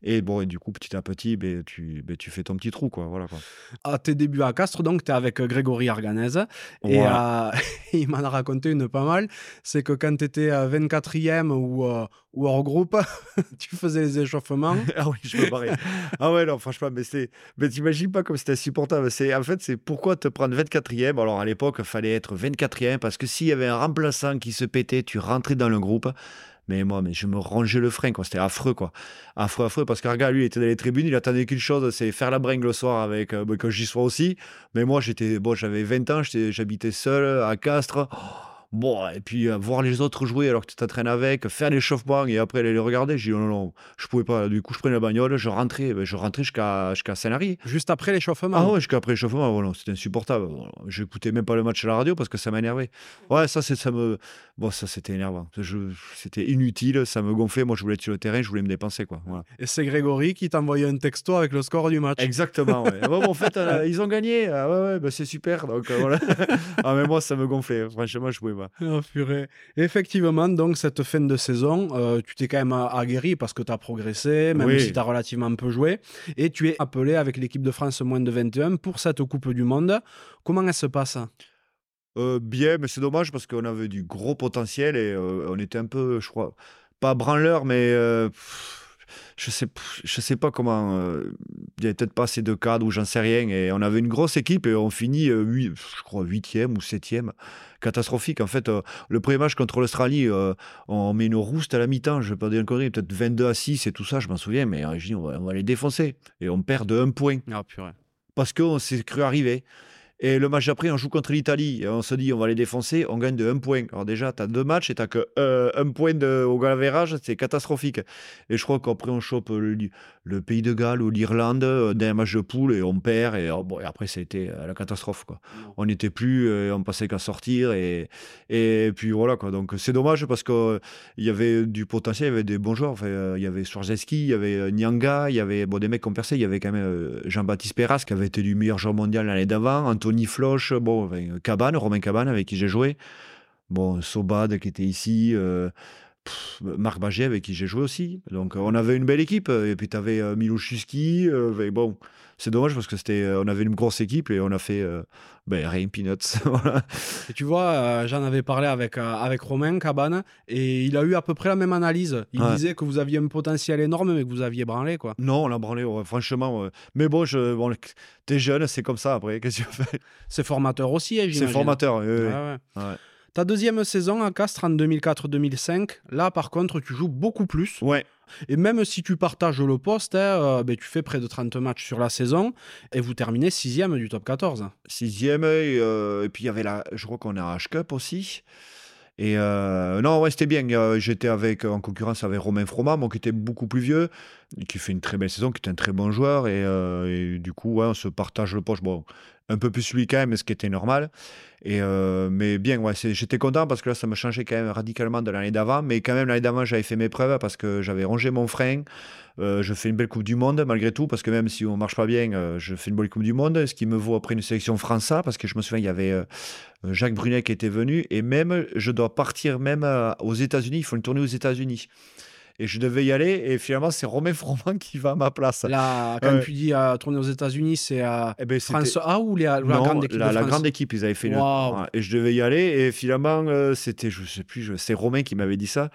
Et bon, et du coup, petit à petit, ben, tu, ben, tu fais ton petit trou, quoi. Voilà, quoi. À tes débuts à Castres, donc, tu es avec Grégory Arganez. Et Voilà. euh, il m'en a raconté une pas mal. C'est que quand tu étais 24e ou, euh, ou hors groupe, tu faisais les échauffements. ah oui, je me barrais. ah ouais, non, franchement, mais c'est. Mais t'imagines pas comme c'était insupportable. C'est, en fait, c'est pourquoi te prendre 24e. Alors, à l'époque, il fallait être 24e parce que s'il y avait un remplaçant qui se pétait, tu rentrais dans le groupe. Mais moi, je me rangeais le frein, quoi. C'était affreux, quoi. Affreux, affreux. Parce que, regarde, lui, il était dans les tribunes, il attendait qu'une chose, c'est faire la bringue le soir avec, euh, que j'y sois aussi. Mais moi, j'étais, bon, j'avais 20 ans, j'habitais seul à Castres. Bon, et puis euh, voir les autres jouer alors que tu t'entraînes avec, faire l'échauffement et après aller les regarder, j'ai dit non, non, je pouvais pas. Du coup, je prenais la bagnole, je rentrais, ben, je rentrais jusqu'à jusqu'à Saint-Lary. Juste après l'échauffement. Ah ouais, jusqu'à après l'échauffement, voilà, c'était insupportable. J'écoutais même pas le match à la radio parce que ça m'énervait. Ouais, ça, ça me. Bon, ça, c'était énervant. C'était inutile, ça me gonflait. Moi, je voulais être sur le terrain, je voulais me dépenser, quoi. Voilà. Et c'est Grégory qui t'envoyait un texto avec le score du match. Exactement, ouais. Bon, en fait, euh, ils ont gagné. Ah ouais, ouais, bah, c'est super. Donc, euh, voilà. ah, mais moi, ça me gonflait. Franchement, je pouvais Ah, purée. Effectivement, donc, cette fin de saison, euh, tu t'es quand même aguerri parce que tu as progressé, même Oui. si tu as relativement peu joué. Et tu es appelé avec l'équipe de France moins de 21 pour cette Coupe du Monde. Comment elle se passe? Euh, bien, mais c'est dommage parce qu'on avait du gros potentiel et euh, on était un peu, je crois, pas branleur, mais pff, je sais, je sais pas comment. euh, il y avait peut-être pas assez de cadres ou j'en sais rien. Et on avait une grosse équipe et on finit, euh, je crois, huitième ou septième. Catastrophique. En fait, euh, le premier match contre l'Australie, euh, on met une rouste à la mi-temps. Je vais pas dire une connerie, peut-être 22 à 6 et tout ça, je m'en souviens. Mais je dis, on va, on va les défoncer. Et on perd de un point Ah, purée. parce qu'on s'est cru arriver. Et le match d'après, on joue contre l'Italie. Et on se dit, on va les défoncer, on gagne de 1 point. Alors déjà, tu as deux matchs et tu que euh, un point de, au galavérage, c'est catastrophique. Et je crois qu'après, on chope le, le Pays de Galles ou l'Irlande euh, d'un match de poule et on perd. Et, oh, bon, et après, été euh, la catastrophe. Quoi. On n'était plus, euh, on passait qu'à sortir. Et, et puis voilà. Quoi. Donc c'est dommage parce qu'il y avait du potentiel, il y avait des bons joueurs. Enfin, euh, il y avait Swarzewski, il y avait euh, Nyanga, il y avait bon, des mecs qui ont percé. Il y avait quand même euh, Jean-Baptiste Perras qui avait été du meilleur joueur mondial l'année d'avant. Anthony Floch, bon, Cabane, Romain Cabane avec qui j'ai joué. Bon, Sobad qui était ici. euh, pff, Marc Baget avec qui j'ai joué aussi. Donc euh, on avait une belle équipe. Et puis tu avais euh, euh, bon, c'est dommage parce que c'était, euh, on avait une grosse équipe et on a fait euh, ben, rien, peanuts. voilà. Et tu vois, euh, j'en avais parlé avec, euh, avec Romain Cabane et il a eu à peu près la même analyse. Il Ouais. disait que vous aviez un potentiel énorme mais que vous aviez branlé. quoi. Non, on a branlé, ouais, franchement. ouais. Mais bon, je, bon, t'es jeune, c'est comme ça après. Qu'est-ce que tu fais? C'est formateur aussi, hein, C'est j'imagine. formateur. oui. Ta deuxième saison à Castres en 2004-2005, là par contre tu joues beaucoup plus. Ouais. Et même si tu partages le poste, hein, euh, ben, tu fais près de 30 matchs sur la saison et vous terminez sixième du top 14. Sixième, et, euh, et puis il y avait la, je crois qu'on a H-Cup aussi. Et euh, non, ouais, c'était bien. Euh, J'étais avec, en concurrence avec Romain Froment, moi qui était beaucoup plus vieux, qui fait une très belle saison, qui est un très bon joueur. Et, euh, et du coup, ouais, on se partage le poste. Bon, un peu plus lui quand même, ce qui était normal. Et euh, mais bien, j'étais content parce que là, ça me changeait quand même radicalement de l'année d'avant. Mais quand même, l'année d'avant, j'avais fait mes preuves parce que j'avais rongé mon frein. Euh, je fais une belle Coupe du Monde malgré tout, parce que même si on marche pas bien, euh, je fais une bonne Coupe du Monde, ce qui me vaut après une sélection française, parce que je me souviens, il y avait Jacques Brunet qui était venu, et même, je dois partir même aux États-Unis, il faut une tournée aux États-Unis. Et je devais y aller, et finalement, c'est Romain Froment qui va à ma place. Là, quand Ouais. tu dis à tourner aux États-Unis, c'est à Eh ben, France A ou les- la non, grande équipe la, de la France grande équipe, ils avaient fait. Waouh. Ouais, Et je devais y aller. Et finalement, euh, c'était, je sais plus, je- c'est Romain qui m'avait dit ça.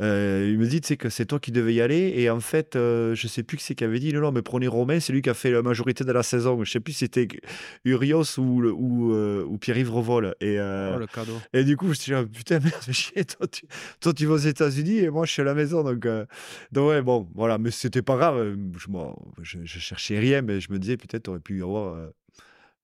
Euh, il me dit, tu sais, que c'est toi qui devais y aller. Et en fait, euh, je sais plus qui c'est qui avait dit, non, non, mais prenez Romain, c'est lui qui a fait la majorité de la saison. Je sais plus si c'était Urios ou, le- ou, euh, ou Pierre-Yves Revol. Et, euh, Oh, le cadeau. et du coup, je me suis dit, putain, merde, chier, toi tu, toi, tu vas aux États-Unis et moi, je suis à la maison. Donc, donc ouais, bon, voilà, mais c'était pas grave. Je, moi, je, je cherchais rien, mais je me disais, peut-être, tu aurais pu y avoir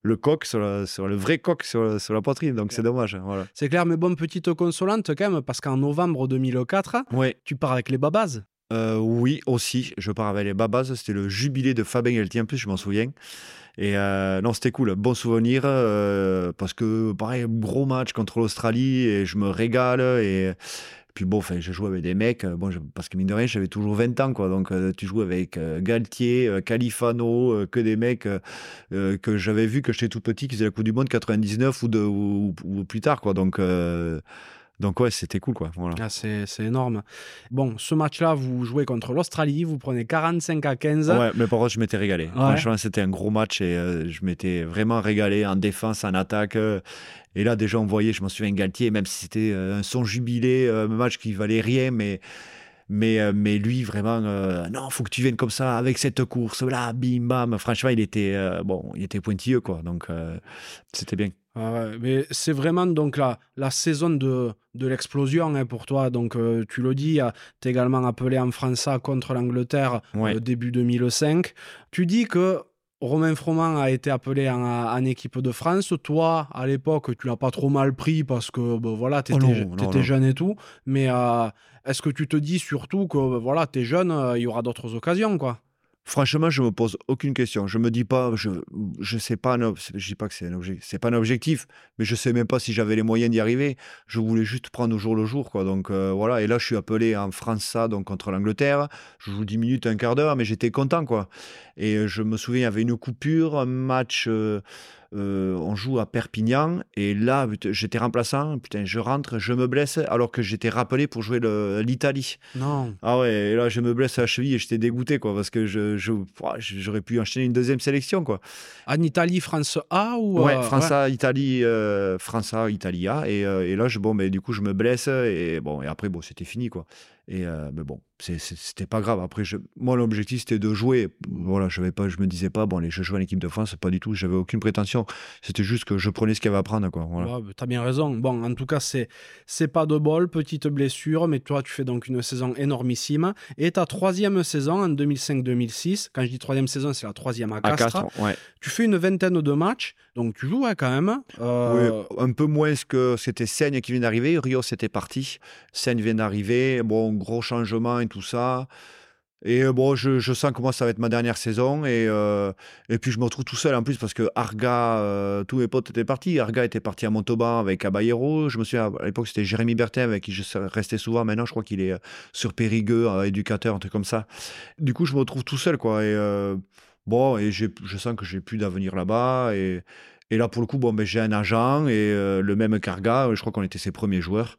le coq, sur, la- sur le vrai coq sur, la- sur la poitrine. Donc, c'est dommage. voilà. C'est clair, mais bon, petite consolante quand même, parce qu'en novembre 2004, Ouais. tu pars avec les Babas. Euh, oui, aussi. Je pars avec les Babas. C'était le jubilé de Fabien en plus, je m'en souviens. Et euh, non, c'était cool. Bon souvenir. euh, parce que, pareil, gros match contre l'Australie et je me régale. Et puis bon, enfin, je joue avec des mecs. euh, Bon, parce que mine de rien, j'avais toujours 20 ans, quoi. Donc, euh, tu joues avec euh, Galtier, Califano, que des mecs que j'avais vu que j'étais tout petit, qui faisaient la Coupe du Monde 99 ou, ou, plus tard, quoi. Donc, Donc ouais, c'était cool quoi. Voilà. Ah, c'est c'est énorme. Bon, ce match-là, vous jouez contre l'Australie, vous prenez 45 à 15. Ouais, mais par contre, je m'étais régalé. Franchement, c'était un gros match et euh, je m'étais vraiment régalé en défense, en attaque. euh. et là, déjà, on voyait, je m'en souviens, Galtier, même si c'était euh, un son jubilé, un match qui valait rien, mais, mais, mais lui, vraiment, non, faut que tu viennes comme ça, avec cette course, là, bim, bam. Franchement, il était, bon, il était pointilleux, quoi. Donc, c'était bien. Ouais, mais c'est vraiment donc la, la saison de, de l'explosion hein, pour toi. Donc, euh, tu le dis, tu es également appelé en France contre l'Angleterre Ouais. euh, début 2005. Tu dis que Romain Froment a été appelé en, en équipe de France. Toi, à l'époque, tu l'as pas trop mal pris parce que ben, voilà, tu Oh étais, non, non. jeune et tout. Mais euh, est-ce que tu te dis surtout que ben, voilà, tu es jeune, euh, il y aura d'autres occasions quoi? Franchement, je me pose aucune question. Je me dis pas, je, je sais pas, je dis pas que c'est un objectif, pas un objectif, mais je sais même pas si j'avais les moyens d'y arriver. Je voulais juste prendre au jour le jour, quoi. Donc euh, voilà. Et là, je suis appelé en France, ça, donc contre l'Angleterre. Je joue 10 minutes, un quart d'heure, mais j'étais content, quoi. Et euh, je me souviens, il y avait une coupure, un match. euh, euh, on joue à Perpignan et là j'étais remplaçant putain je rentre je me blesse alors que j'étais rappelé pour jouer l'Italie Non. ah ouais, et là je me blesse à la cheville et j'étais dégoûté quoi parce que je, j'aurais pu enchaîner une deuxième sélection quoi. En Italie, France A ou Ouais, euh, France A, Italie, euh, France A, Italie A et, et là je bon mais du coup je me blesse et bon et après bon c'était fini quoi. Et euh, mais bon c'était pas grave. Après je, moi l'objectif c'était de jouer. Voilà je pas je me disais pas bon allez je joue en équipe de France pas du tout j'avais aucune prétention. C'était juste que je prenais ce qu'il y avait à prendre quoi. Voilà. Ouais, T'as bien raison. Bon, en tout cas, c'est c'est pas de bol, petite blessure, mais toi, tu fais donc une saison énormissime. Et ta troisième saison en 2005-2006, quand je dis troisième saison, c'est la troisième à À Castres. 4, ouais. Tu fais une vingtaine de matchs, donc tu joues hein, quand même. Euh, Oui, un peu moins que c'était Seigne qui vient d'arriver. Rio, c'était parti. Seigne vient d'arriver. Bon, gros changement et tout ça. Et euh, bon, je, je sens que moi, ça va être ma dernière saison. Et, euh, et puis, je me retrouve tout seul en plus parce que Arga, euh, tous mes potes étaient partis. Arga était parti à Montauban avec Caballero. Je me souviens, à l'époque, c'était Jérémy Bertin avec qui je restais souvent. Maintenant, je crois qu'il est sur Périgueux, euh, éducateur, un truc comme ça. Du coup, je me retrouve tout seul, quoi. Et bon, et je sens que j'ai plus d'avenir là-bas. Et. Et là, pour le coup, bon, ben, j'ai un agent et le même Carga, je crois qu'on était ses premiers joueurs.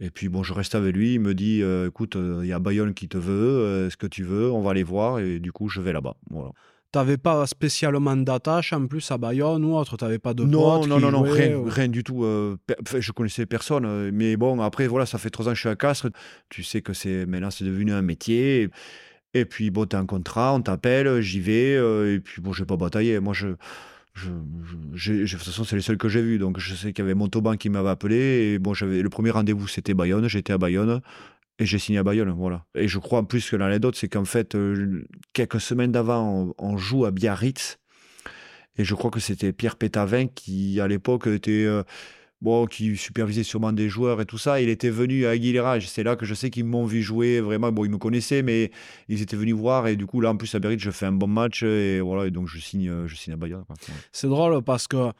Et puis, bon, je reste avec lui. Il me dit euh, écoute, il y a Bayonne qui te veut. euh, Est-ce que tu veux On va aller voir. Et du coup, je vais là-bas. Voilà. T'avais pas spécialement d'attache en plus à Bayonne ou autre? T'avais pas de Non, potes non, qui non, non, jouaient, rien, ou- rien du tout. euh, je connaissais personne. euh, Mais bon, après, voilà, ça fait trois ans que je suis à Castres. Tu sais que c'est maintenant, c'est devenu un métier. Et puis, bon, tu as un contrat, on t'appelle, j'y vais. euh, et puis, bon, je vais pas batailler. Moi, je. Je, de toute façon, c'est les seuls que j'ai vus. Donc, je sais qu'il y avait Montauban qui m'avait appelé. Et bon, j'avais le premier rendez-vous, c'était Bayonne. J'étais à Bayonne. Et j'ai signé à Bayonne, voilà. Et je crois en plus que l'anecdote, c'est qu'en fait, euh, quelques semaines d'avant, on, on joue à Biarritz. Et je crois que c'était Pierre Pétavin qui, à l'époque, était. euh, bon, qui supervisait sûrement des joueurs et tout ça. Il était venu à Aguilera. C'est là que je sais qu'ils m'ont vu jouer. Vraiment, bon, ils me connaissaient, mais ils étaient venus voir. Et du coup, là, en plus, à Biarritz, je fais un bon match. Et voilà, et donc je signe, euh, je signe à quoi. C'est drôle parce que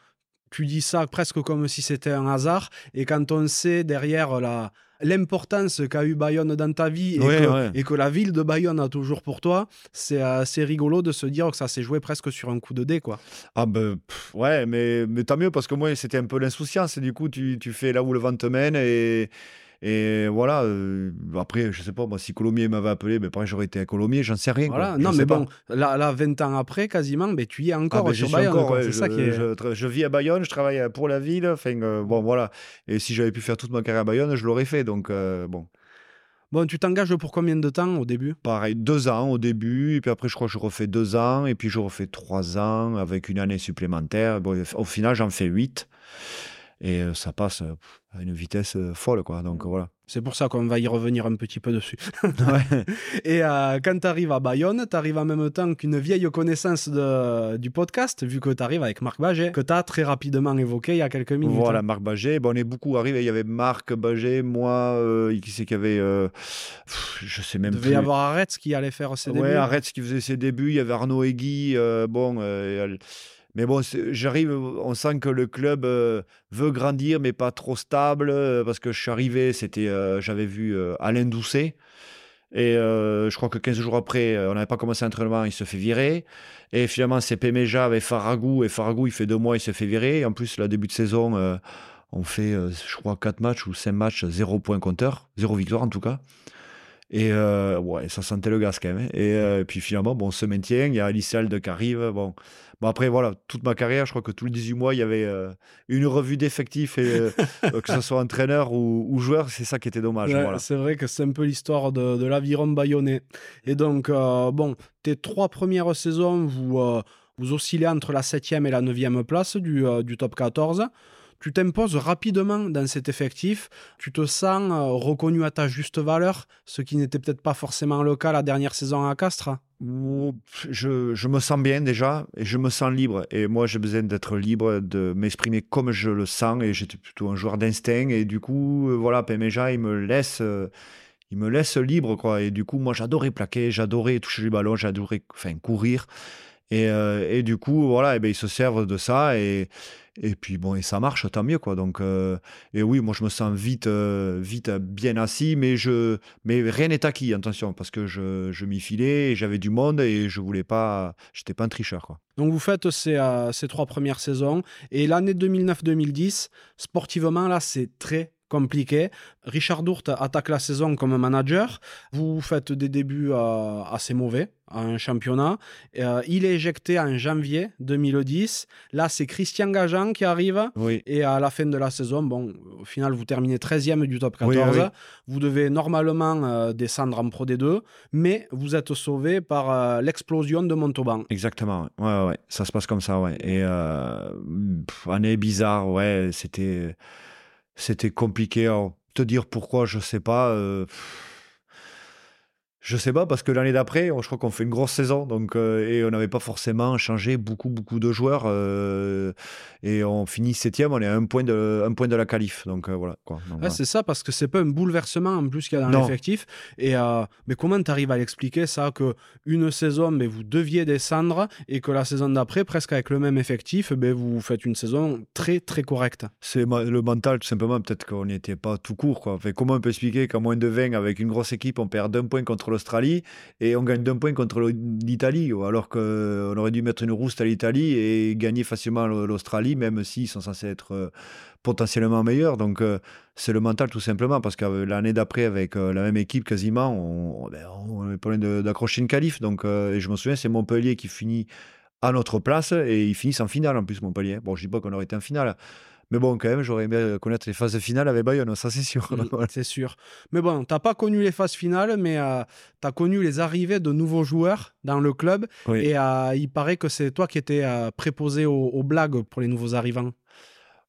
tu dis ça presque comme si c'était un hasard. Et quand on sait derrière la l'importance qu'a eu Bayonne dans ta vie et, Ouais, que, ouais. et que la ville de Bayonne a toujours pour toi, c'est assez rigolo de se dire que ça s'est joué presque sur un coup de dé. Quoi. Ah ben pff, ouais, mais, mais tant mieux parce que moi c'était un peu l'insouciance. Du coup, tu, tu fais là où le vent te mène et, et voilà. euh, après, je sais pas, moi, si Colomiers m'avait appelé, ben pareil, j'aurais été à Colomiers, j'en sais rien. Voilà. Je Non, mais bon, là, là, 20 ans après, quasiment, mais tu y es Ah encore ben, sur suis Bayonne. encore, ouais, c'est je, ça qui est. je je vis à Bayonne, je travaille pour la ville. Enfin, euh, bon, voilà. Et si j'avais pu faire toute ma carrière à Bayonne, je l'aurais fait. Donc, euh, bon, Bon, tu t'engages pour combien de temps au début? Pareil, deux ans au début. Et puis après, je crois que je refais deux ans. Et puis, je refais trois ans avec une année supplémentaire. Bon, au final, j'en fais huit. Et euh, ça passe euh, à une vitesse euh, folle, quoi. Donc, voilà. C'est pour ça qu'on va y revenir un petit peu dessus. Ouais. Et euh, quand tu arrives à Bayonne, tu arrives en même temps qu'une vieille connaissance de- du podcast, vu que tu arrives avec Marc Baget, que tu as très rapidement évoqué il y a quelques minutes. Voilà, hein. Marc Baget. Bon, on est beaucoup arrivés. Il y avait Marc Baget, moi, euh, qui c'est qu'il y avait. euh, pff, je sais même Il devait plus. y avoir Arrête qui allait faire ses ouais, débuts. arrête ce qui faisait ses débuts. Il y avait Arnaud Egui. bon, mais bon, j'arrive. On sent que le club euh, veut grandir, mais pas trop stable. euh, parce que je suis arrivé, c'était, euh, j'avais vu Alain Doucet. Et je crois que 15 jours après, on n'avait pas commencé l'entraînement, il se fait virer. Et finalement, c'est Péméja avec Faragou. Et Faragou, il fait deux mois, il se fait virer. Et en plus, le début de saison, on fait, je crois, 4 matchs ou 5 matchs, 0 point compteur, 0 victoire en tout cas. Et ouais, ça sentait le gaz quand même. Hein. Et, puis finalement, bon, on se maintient. Il y a Alice qui arrive. Bon, Bon, après, voilà, toute ma carrière, je crois que tous les 18 mois, il y avait euh, une revue d'effectifs, et, euh, que ce soit entraîneur ou, ou joueur, c'est ça qui était dommage. voilà. C'est vrai que c'est un peu l'histoire de, de l'aviron bayonnais. Et donc, euh, bon, tes trois premières saisons, vous, vous oscillez entre la 7e et la 9e place du, du top 14 tu t'imposes rapidement dans cet effectif, tu te sens reconnu à ta juste valeur, ce qui n'était peut-être pas forcément le cas la dernière saison à Castres je, je, me sens bien déjà et je me sens libre. Et moi, j'ai besoin d'être libre, de m'exprimer comme je le sens. Et j'étais plutôt un joueur d'instinct. Et du coup, euh, voilà, Pemeja, il me laisse, euh, il me laisse libre. Quoi. Et du coup, moi, j'adorais plaquer, j'adorais toucher le ballon, j'adorais enfin, courir. Et, euh, et, du coup, voilà, et ben, ils se servent de ça. Et, puis bon, et ça marche, tant mieux quoi. Donc euh, et oui, moi je me sens vite, euh, vite bien assis, mais je, mais rien n'est acquis, attention, parce que je, je m'y filais, j'avais du monde et je voulais pas, j'étais pas un tricheur quoi. Donc vous faites ces, ces trois premières saisons et l'année 2009-2010, sportivement là, c'est très compliqué. Richard Dourt attaque la saison comme manager. Vous faites des débuts assez mauvais un championnat. Euh, il est éjecté en janvier 2010. Là, c'est Christian Gajan qui arrive. Et à la fin de la saison, bon, au final, vous terminez 13e du top 14. Vous devez normalement euh, descendre en Pro D2, mais vous êtes sauvé par euh, l'explosion de Montauban. Exactement. Ouais, ouais, ça se passe comme ça. Ouais. Et année bizarre, ouais, c'était, c'était compliqué. te dire pourquoi, je sais pas. Je sais pas, parce que l'année d'après, je crois qu'on fait une grosse saison, donc, euh, et on n'avait pas forcément changé beaucoup, beaucoup de joueurs. Euh, et on finit septième, on est à un point de, un point de la qualif. Donc euh, voilà. Quoi. C'est ça, parce que c'est pas un bouleversement en plus qu'il y a dans l'effectif. Et, mais comment tu arrives à l'expliquer ça que une saison, mais vous deviez descendre et que la saison d'après, presque avec le même effectif, mais vous faites une saison très, très correcte? C'est le mental, tout simplement. Peut-être qu'on n'était pas tout court. Quoi. comment on peut expliquer qu'à moins de 20, avec une grosse équipe, on perd d'un point contre l'Australie et on gagne d'un point contre l'Italie, alors qu'on aurait dû mettre une rouste à l'Italie et gagner facilement l'Australie, même s'ils sont censés être euh, potentiellement meilleurs. Donc euh, c'est le mental tout simplement, parce que euh, l'année d'après, avec la même équipe quasiment, on, ben, on, pas d'accrocher une qualif. Donc, et je me souviens, c'est Montpellier qui finit à notre place et ils finissent en finale en plus, Montpellier. Bon, je dis pas qu'on aurait été en finale. Mais bon, quand même, j'aurais aimé connaître les phases finales avec Bayonne, ça c'est sûr. C'est sûr. Mais bon, tu n'as pas connu les phases finales, mais euh, tu as connu les arrivées de nouveaux joueurs dans le club. Et euh, il paraît que c'est toi qui étais euh, préposé aux, blagues pour les nouveaux arrivants.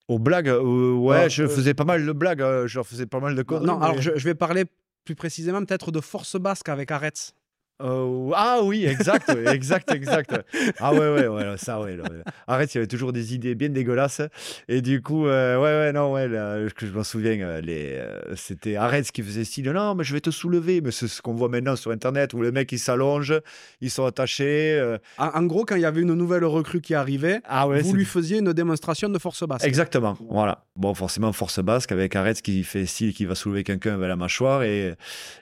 Aux blagues Ouais, je faisais pas mal de blagues, je faisais pas mal de conneries. Non, alors je, je, vais parler plus précisément peut-être de Force Basque avec Aretz. Euh, ah oui, exact, exact, exact. Ah ouais, ouais, ouais, ça, ouais. Arrête, il y avait toujours des idées bien dégueulasses. Et du coup, euh, ouais, ouais, non, ouais, que je m'en souviens, euh, les, c'était Arrête qui faisait style, non, mais je vais te soulever. Mais c'est ce qu'on voit maintenant sur Internet où les mecs, ils s'allongent, ils sont attachés. En, gros, quand il y avait une nouvelle recrue qui arrivait, ah vous lui faisiez une démonstration de force basque. Exactement, voilà. Bon, forcément, force basque avec Arrête qui fait style, qui va soulever quelqu'un avec la mâchoire. Et,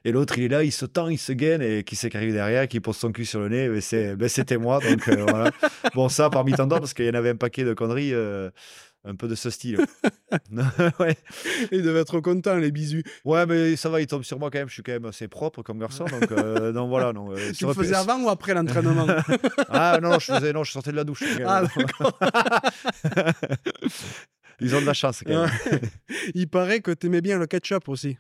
et l'autre, il est là, il se tend, il se gaine et qui derrière, qui pose son cul sur le nez, mais ben, c'était moi. Donc euh, voilà. Bon, ça parmi tant d'autres, parce qu'il y en avait un paquet de conneries. Euh, un peu de ce style. ouais. Il devait être content, les bisous. Ouais, mais ça va, il tombe sur moi quand même. Je suis quand même assez propre comme garçon. Donc, euh, voilà. Non, tu le faisais avant ou après l'entraînement Ah non, je faisais, non, je sortais de la douche. Ah, Ils ont de la chance quand même. il paraît que tu aimais bien le ketchup aussi.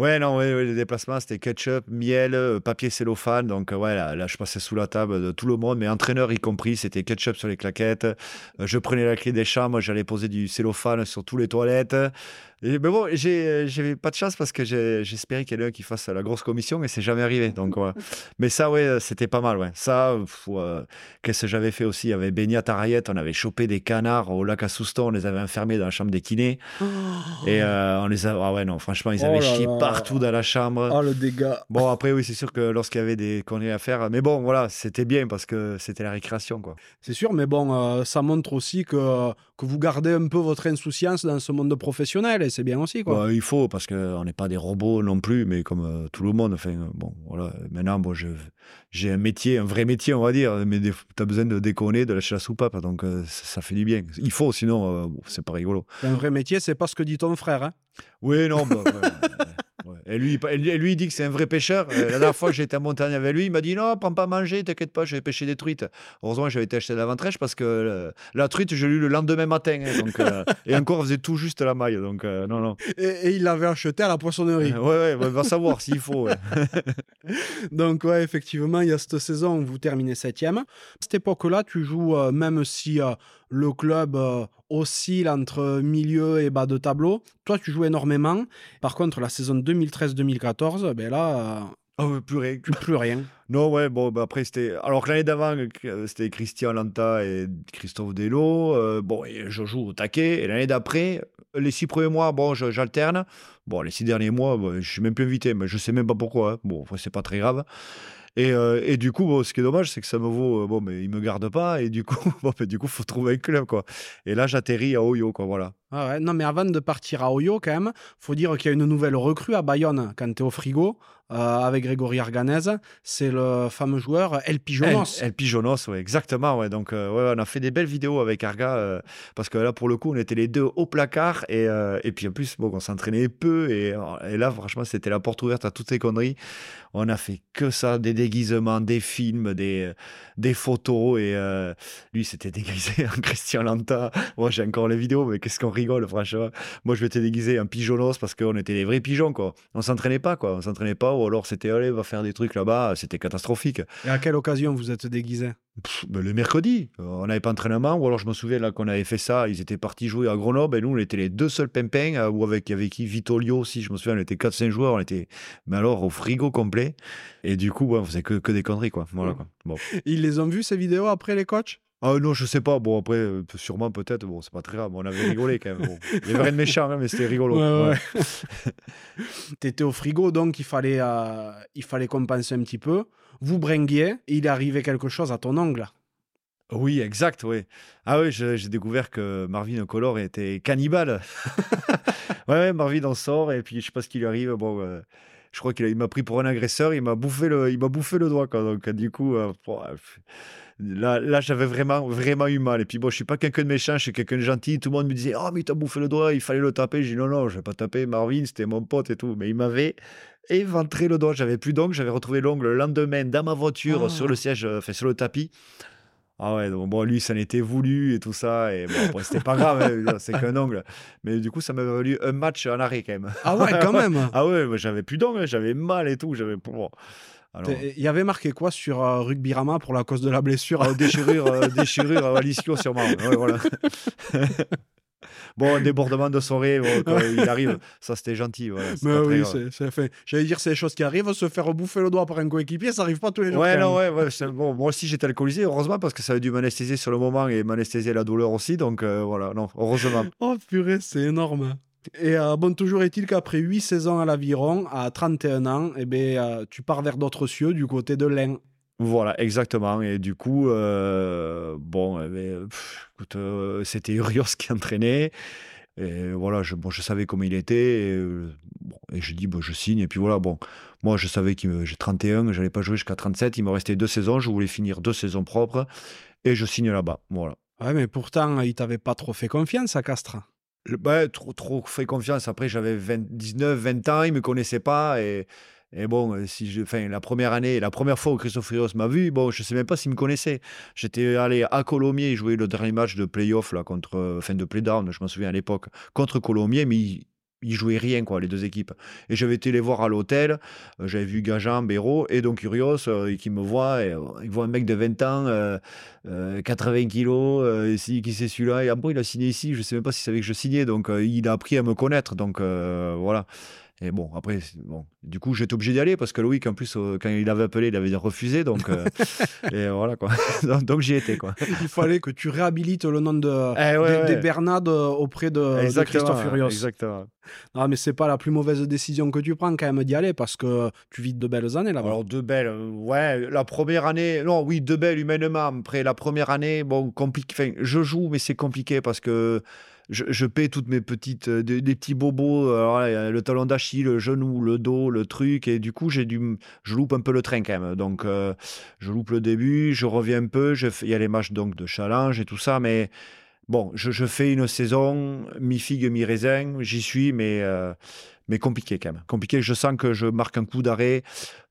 Ouais, non, ouais, les déplacements, c'était ketchup, miel, euh, papier cellophane. Donc, euh, ouais, là, je passais sous la table de tout le monde, mais entraîneur y compris, c'était ketchup sur les claquettes. Euh, je prenais la clé des chambres, j'allais poser du cellophane sur tous les toilettes mais bon, j'ai pas de chance parce que j'espérais qu'il y ait un qui fasse la grosse commission, mais c'est jamais arrivé. Donc, Mais ça, ouais, c'était pas mal. Ouais. Ça, qu'est-ce que j'avais fait aussi? Il y avait Beignat Tarayette, on avait chopé des canards au lac à Souston, on les avait enfermés dans la chambre des kinés. Oh. Et euh, on les a. Ah ouais, non, franchement, ils avaient oh chié partout dans la chambre. Oh le dégât. Bon, après, oui, c'est sûr que lorsqu'il y avait des conneries à faire, mais bon, voilà, c'était bien parce que c'était la récréation, quoi. C'est sûr, mais bon, euh, ça montre aussi que, que vous gardez un peu votre insouciance dans ce monde professionnel et c'est bien aussi. Quoi. Bah, il faut, parce qu'on n'est pas des robots non plus, mais comme euh, tout le monde. Enfin, bon, voilà. Maintenant, bon, j'ai un métier, un vrai métier, on va dire, mais tu as besoin de déconner, de lâcher la soupape, donc euh, ça, fait du bien. Il faut, sinon, euh, c'est pas rigolo. Un vrai métier, c'est pas ce que dit ton frère. Hein oui, non, bah, et lui, lui, il dit que c'est un vrai pêcheur. Euh, la dernière fois que j'étais en montagne avec lui, il m'a dit Non, prends pas à manger, t'inquiète pas, je vais pêcher des truites. Heureusement, j'avais été acheter de la ventrèche parce que euh, la truite, je l'ai eu le lendemain matin. Hein, donc, euh, et encore, on faisait tout juste la maille. Donc, non, non. Et, il l'avait acheté à la poissonnerie. ouais, ouais, va savoir s'il faut. donc, ouais, effectivement, il y a cette saison où vous terminez septième. À cette époque-là, tu joues, même si le club euh, oscille entre milieu et bas de tableau. Toi, tu joues énormément. Par contre, la saison 2013-2014, ben là. Oh, plus rien. Plus rien. non, ouais, bon, bah, après, c'était. Alors que l'année d'avant, euh, c'était Christian Lanta et Christophe Delo. Euh, bon, et je joue au taquet. Et l'année d'après, les six premiers mois, bon, j'alterne. Bon, les six derniers mois, je suis même plus invité, mais je sais même pas pourquoi. Hein. Bon, c'est pas très grave. Et, euh, et, du coup, ce qui est dommage, c'est que ça me vaut. Euh, bon, mais il me garde pas. Et du coup, bon, mais du coup, faut trouver un club, quoi. Et là, j'atterris à Oyo, quoi. Voilà. Ah ouais, non, mais avant de partir à Oyo, quand même, faut dire qu'il y a une nouvelle recrue à Bayonne quand tu es au frigo. Euh, avec Grégory Arganez, c'est le fameux joueur El Pijonos. El, El Pijonos, oui, exactement. Donc, euh, on a fait des belles vidéos avec Arga euh, parce que là, pour le coup, on était les deux au placard et, et puis en plus, bon, on s'entraînait peu et, et, là, franchement, c'était la porte ouverte à toutes ces conneries. On a fait que ça, des déguisements, des films, des, des photos et lui, c'était déguisé en Christian Lanta. Moi, j'ai encore les vidéos, mais qu'est-ce qu'on rigole, franchement. Moi, je m'étais déguisé en Pijonos parce qu'on était des vrais pigeons, quoi. On s'entraînait pas, quoi. On s'entraînait pas ou alors c'était allez, va faire des trucs là-bas, c'était catastrophique. Et à quelle occasion vous êtes déguisé ben, Le mercredi, euh, on n'avait pas d'entraînement, ou alors je me souviens là qu'on avait fait ça, ils étaient partis jouer à Grenoble, et nous on était les deux seuls pimpins, euh, ou avec, avec qui Vitolio aussi, je me souviens, on était 4-5 joueurs, on était, mais alors au frigo complet, et du coup, on faisait que, que des conneries, quoi. Voilà, quoi. Bon. Ils les ont vus ces vidéos après les coachs? Ah non, je sais pas. Bon, après, euh, sûrement, peut-être. Bon, c'est pas très grave. On avait rigolé quand même. Il y avait rien de méchant, hein, mais c'était rigolo. Ouais, T'étais au frigo, donc il fallait, euh, il fallait compenser un petit peu. Vous bringuiez, et il arrivait quelque chose à ton ongle. Oui, exact, oui. Ah oui, j'ai découvert que Marvin Color était cannibale. ouais, ouais, Marvin en sort, et puis je sais pas ce qui lui arrive. Bon, euh, je crois qu'il m'a pris pour un agresseur, il m'a bouffé le, il m'a bouffé le doigt, quoi. Donc, du coup, Là, là j'avais vraiment, vraiment eu mal. Et puis, bon, je suis pas quelqu'un de méchant, je suis quelqu'un de gentil. Tout le monde me disait Oh, mais il t'a bouffé le doigt, il fallait le taper. J'ai dit Non, non, je vais pas taper. Marvin, c'était mon pote et tout. Mais il m'avait éventré le doigt. J'avais plus d'ongle. J'avais retrouvé l'ongle le lendemain dans ma voiture, ah. sur le siège, euh, enfin, sur le tapis. Ah ouais, donc bon, lui, ça n'était voulu et tout ça. Et bon, c'était pas grave, hein, c'est qu'un ongle. Mais du coup, ça m'avait valu un match en arrêt quand même. Ah ouais, quand même. ah ouais, j'avais plus d'ongle, j'avais mal et tout. J'avais. Il y avait marqué quoi sur euh, Rugby Rama pour la cause de la blessure euh, Déchirure, euh, déchirure à l'ischio sûrement. Ouais, voilà. bon, débordement de soirée, quand il arrive, ça c'était gentil. Mais oui, c'est fait. J'allais dire, c'est des choses qui arrivent, se faire bouffer le doigt par un coéquipier, ça arrive pas tous les jours. Ouais, non, ouais, bon, moi aussi j'étais alcoolisé, heureusement, parce que ça a dû m'anesthésier sur le moment et m'anesthésier la douleur aussi, donc voilà, non, heureusement. oh purée, c'est énorme. Et euh, bon, toujours est-il qu'après 8 saisons à l'Aviron, à 31 ans, eh ben, euh, tu pars vers d'autres cieux du côté de l'Ain. Voilà, exactement. Et du coup, euh, bon, eh ben, c'était Urios qui entraînait. Et voilà, je, bon, je savais comment il était. Et, bon, et je dis, bon, je signe. Et puis voilà, bon, moi, je savais que j'ai 31, je n'allais pas jouer jusqu'à 37. Il me restait deux saisons. Je voulais finir deux saisons propres. Et je signe là-bas. Voilà. Ouais, mais pourtant, il t'avait pas trop fait confiance à Castres. Bah, trop, trop fait confiance. Après, j'avais 19, 20 ans, il ne me connaissait pas. Et, et bon, euh, si je, enfin, la première année, la première fois où Christophe Rios m'a vu, bon, je sais même pas s'il me connaissait. J'étais allé à Colomiers jouer le dernier match de playoff, là, contre, euh, fin de playdown, je m'en souviens à l'époque, contre Colomiers, mais ils jouaient rien, quoi, les deux équipes. Et j'avais été les voir à l'hôtel, euh, j'avais vu Gajan, Béraud et donc Urios, euh, qui me voit, il voit un mec de 20 ans, 80 kilos, ici, qui c'est celui-là, et après il a signé ici, je ne sais même pas s'il savait que je signais, donc il a appris à me connaître, donc voilà. Et bon, après, bon, du coup, j'étais obligé d'y aller parce que Loïc, en plus, euh, quand il avait appelé, il avait refusé. Donc, euh, et voilà, quoi. donc, j'y étais, quoi. Il fallait que tu réhabilites le nom de, eh des, Bernades euh, auprès de, Christophe Furios. Exactement. Non, mais c'est pas la plus mauvaise décision que tu prends quand même d'y aller parce que tu vis de belles années là-bas. Alors, deux belles, ouais. La première année, non, oui, deux belles humainement. Après, la première année, bon, compliqué. Enfin, je joue, mais c'est compliqué parce que je, je paie toutes mes petites, euh, des, petits bobos, a le talon d'Achille, le genou, le dos, le truc, et du coup, j'ai dû, je loupe un peu le train quand même. Donc, euh, je loupe le début, je reviens un peu, il y a les matchs donc de challenge et tout ça, mais bon, je, fais une saison mi-figue, mi-raisin, j'y suis, mais, euh, mais compliqué quand même. Compliqué, je sens que je marque un coup d'arrêt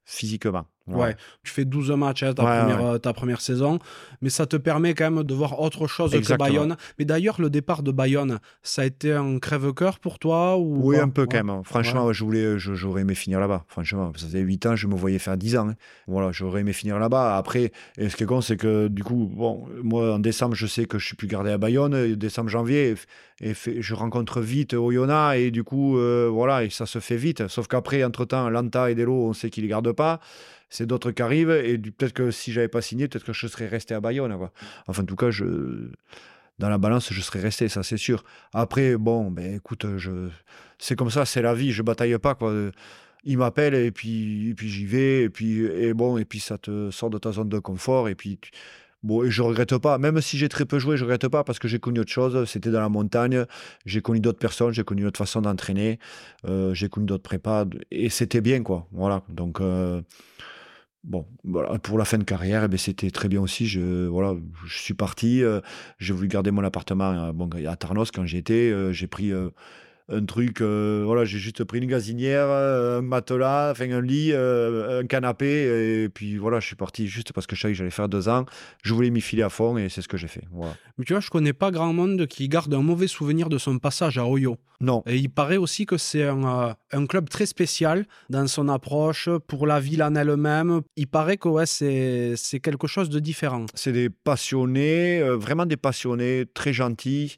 physiquement. Ouais. Tu fais 12 matchs hein, ta, Ouais, première, euh, ta première saison, mais ça te permet quand même de voir autre chose Exactement. que Bayonne. Mais d'ailleurs, le départ de Bayonne, ça a été un crève-cœur pour toi ou Oui, un peu quand même. Franchement, je voulais, je- j'aurais aimé finir là-bas. Franchement, ça faisait 8 ans, je me voyais faire 10 ans. hein. Voilà, j'aurais aimé finir là-bas. Après, et ce qui est con, c'est que du coup, bon, moi, en décembre, je sais que je suis plus gardé à Bayonne. Décembre, janvier, et, fait- je rencontre vite Oyonnax. Et du coup, euh, voilà, et ça se fait vite. Sauf qu'après, entre-temps, Lanta et Delo, on sait qu'ils les gardent pas. C'est d'autres qui arrivent. Et peut-être que si j'avais pas signé, peut-être que je serais resté à Bayonne. Enfin, en tout cas, je dans la balance, je serais resté, ça c'est sûr. Après, bon, ben écoute, je... c'est comme ça, c'est la vie, je bataille pas. Quoi. Il m'appelle et puis, et puis j'y vais, et puis, et bon, et puis ça te sort de ta zone de confort, et puis. Bon, et je regrette pas, même si j'ai très peu joué, je regrette pas parce que j'ai connu autre chose. C'était dans la montagne, j'ai connu d'autres personnes, j'ai connu une autre façon d'entraîner, euh, j'ai connu d'autres prépas, et c'était bien, quoi. Voilà. Donc, euh, bon. Pour la fin de carrière, eh ben, c'était très bien aussi. Je, voilà, je suis parti, euh, j'ai voulu garder mon appartement euh, bon, à Tarnos quand j'y étais. euh, j'ai pris euh, un truc, euh, voilà, j'ai juste pris une gazinière, euh, un matelas, enfin un lit, euh, un canapé, et puis voilà, je suis parti juste parce que je savais que j'allais faire deux ans. Je voulais m'y filer à fond et c'est ce que j'ai fait. Voilà. Mais tu vois, je connais pas grand monde qui garde un mauvais souvenir de son passage à Oyo. Non, Et il paraît aussi que c'est un, euh, un club très spécial dans son approche, pour la ville en elle-même. Il paraît que ouais, c'est quelque chose de différent. c'est des passionnés, vraiment des passionnés, très gentils.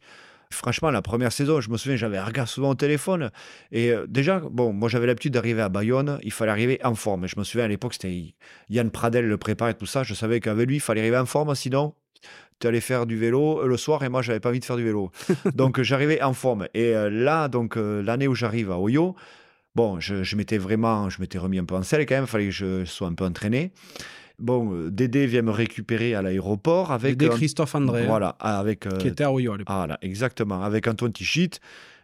Franchement, la première saison, je me souviens, j'avais un regard souvent au téléphone. Et euh, déjà, bon, moi j'avais l'habitude d'arriver à Bayonne, il fallait arriver en forme. Et je me souviens à l'époque, c'était Yann Pradel le prépare et tout ça. Je savais qu'avec lui, il fallait arriver en forme, sinon tu allais faire du vélo euh, le soir et moi j'avais pas envie de faire du vélo. donc euh, j'arrivais en forme. Et là, donc l'année où j'arrive à Oyo, bon, je, je m'étais vraiment, je m'étais remis un peu en selle quand même, il fallait que je sois un peu entraîné. Bon, euh, Dédé vient me récupérer à l'aéroport avec euh, Christophe André, hein, voilà, avec euh, qui était à Oyo à l'époque. ah là, exactement, avec Antoine Tichit.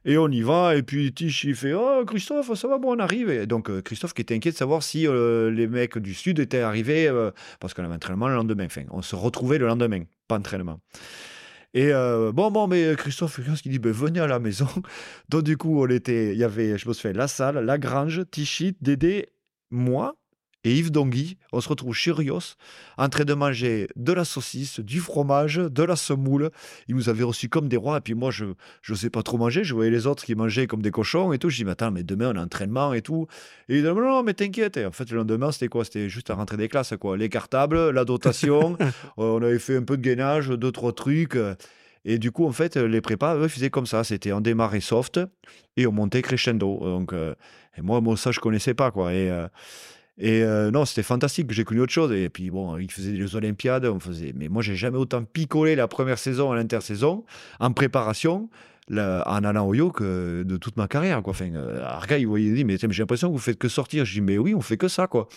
Et on y va, et puis Tich, il fait Oh, Christophe, ça va, bon, on arrive. Et donc, euh, Christophe qui était inquiet de savoir si euh, les mecs du Sud étaient arrivés, euh, parce qu'on avait entraînement le lendemain. Enfin, on se retrouvait le lendemain, pas entraînement. Et euh, bon, bon, mais Christophe, qu'est-ce qu'il dit? Ben, Venez à la maison. Donc, du coup, on était, il y avait, je me souviens, la salle, la grange, Tichit, Dédé, moi et Yves Dongui. On se retrouve chez Rios, en train de manger de la saucisse, du fromage, de la semoule. Ils nous avaient reçus comme des rois. Et puis moi, je ne sais pas trop manger. Je voyais les autres qui mangeaient comme des cochons et tout. Je dis, mais attends, mais demain, on a entraînement et tout. Et ils disaient, non, non, mais t'inquiète. Et en fait, le lendemain, c'était quoi? C'était juste à rentrer des classes, quoi. Les cartables, la dotation. Euh, on avait fait un peu de gainage, deux, trois trucs. Et du coup, en fait, les prépas, eux, faisaient comme ça. C'était on démarrait soft et on montait crescendo. Donc, euh, et moi, moi, ça, je connaissais pas, quoi. Et, euh, et euh, non, c'était fantastique. J'ai connu autre chose. Et puis, bon, ils faisaient les Olympiades. On faisait... Mais moi, j'ai jamais autant picolé la première saison à l'intersaison en préparation. là, en allant au yo que de toute ma carrière quoi. Enfin, euh, Arga, il voyait, il dit mais, j'ai l'impression que vous faites que sortir. Je dis mais oui, on fait que ça quoi,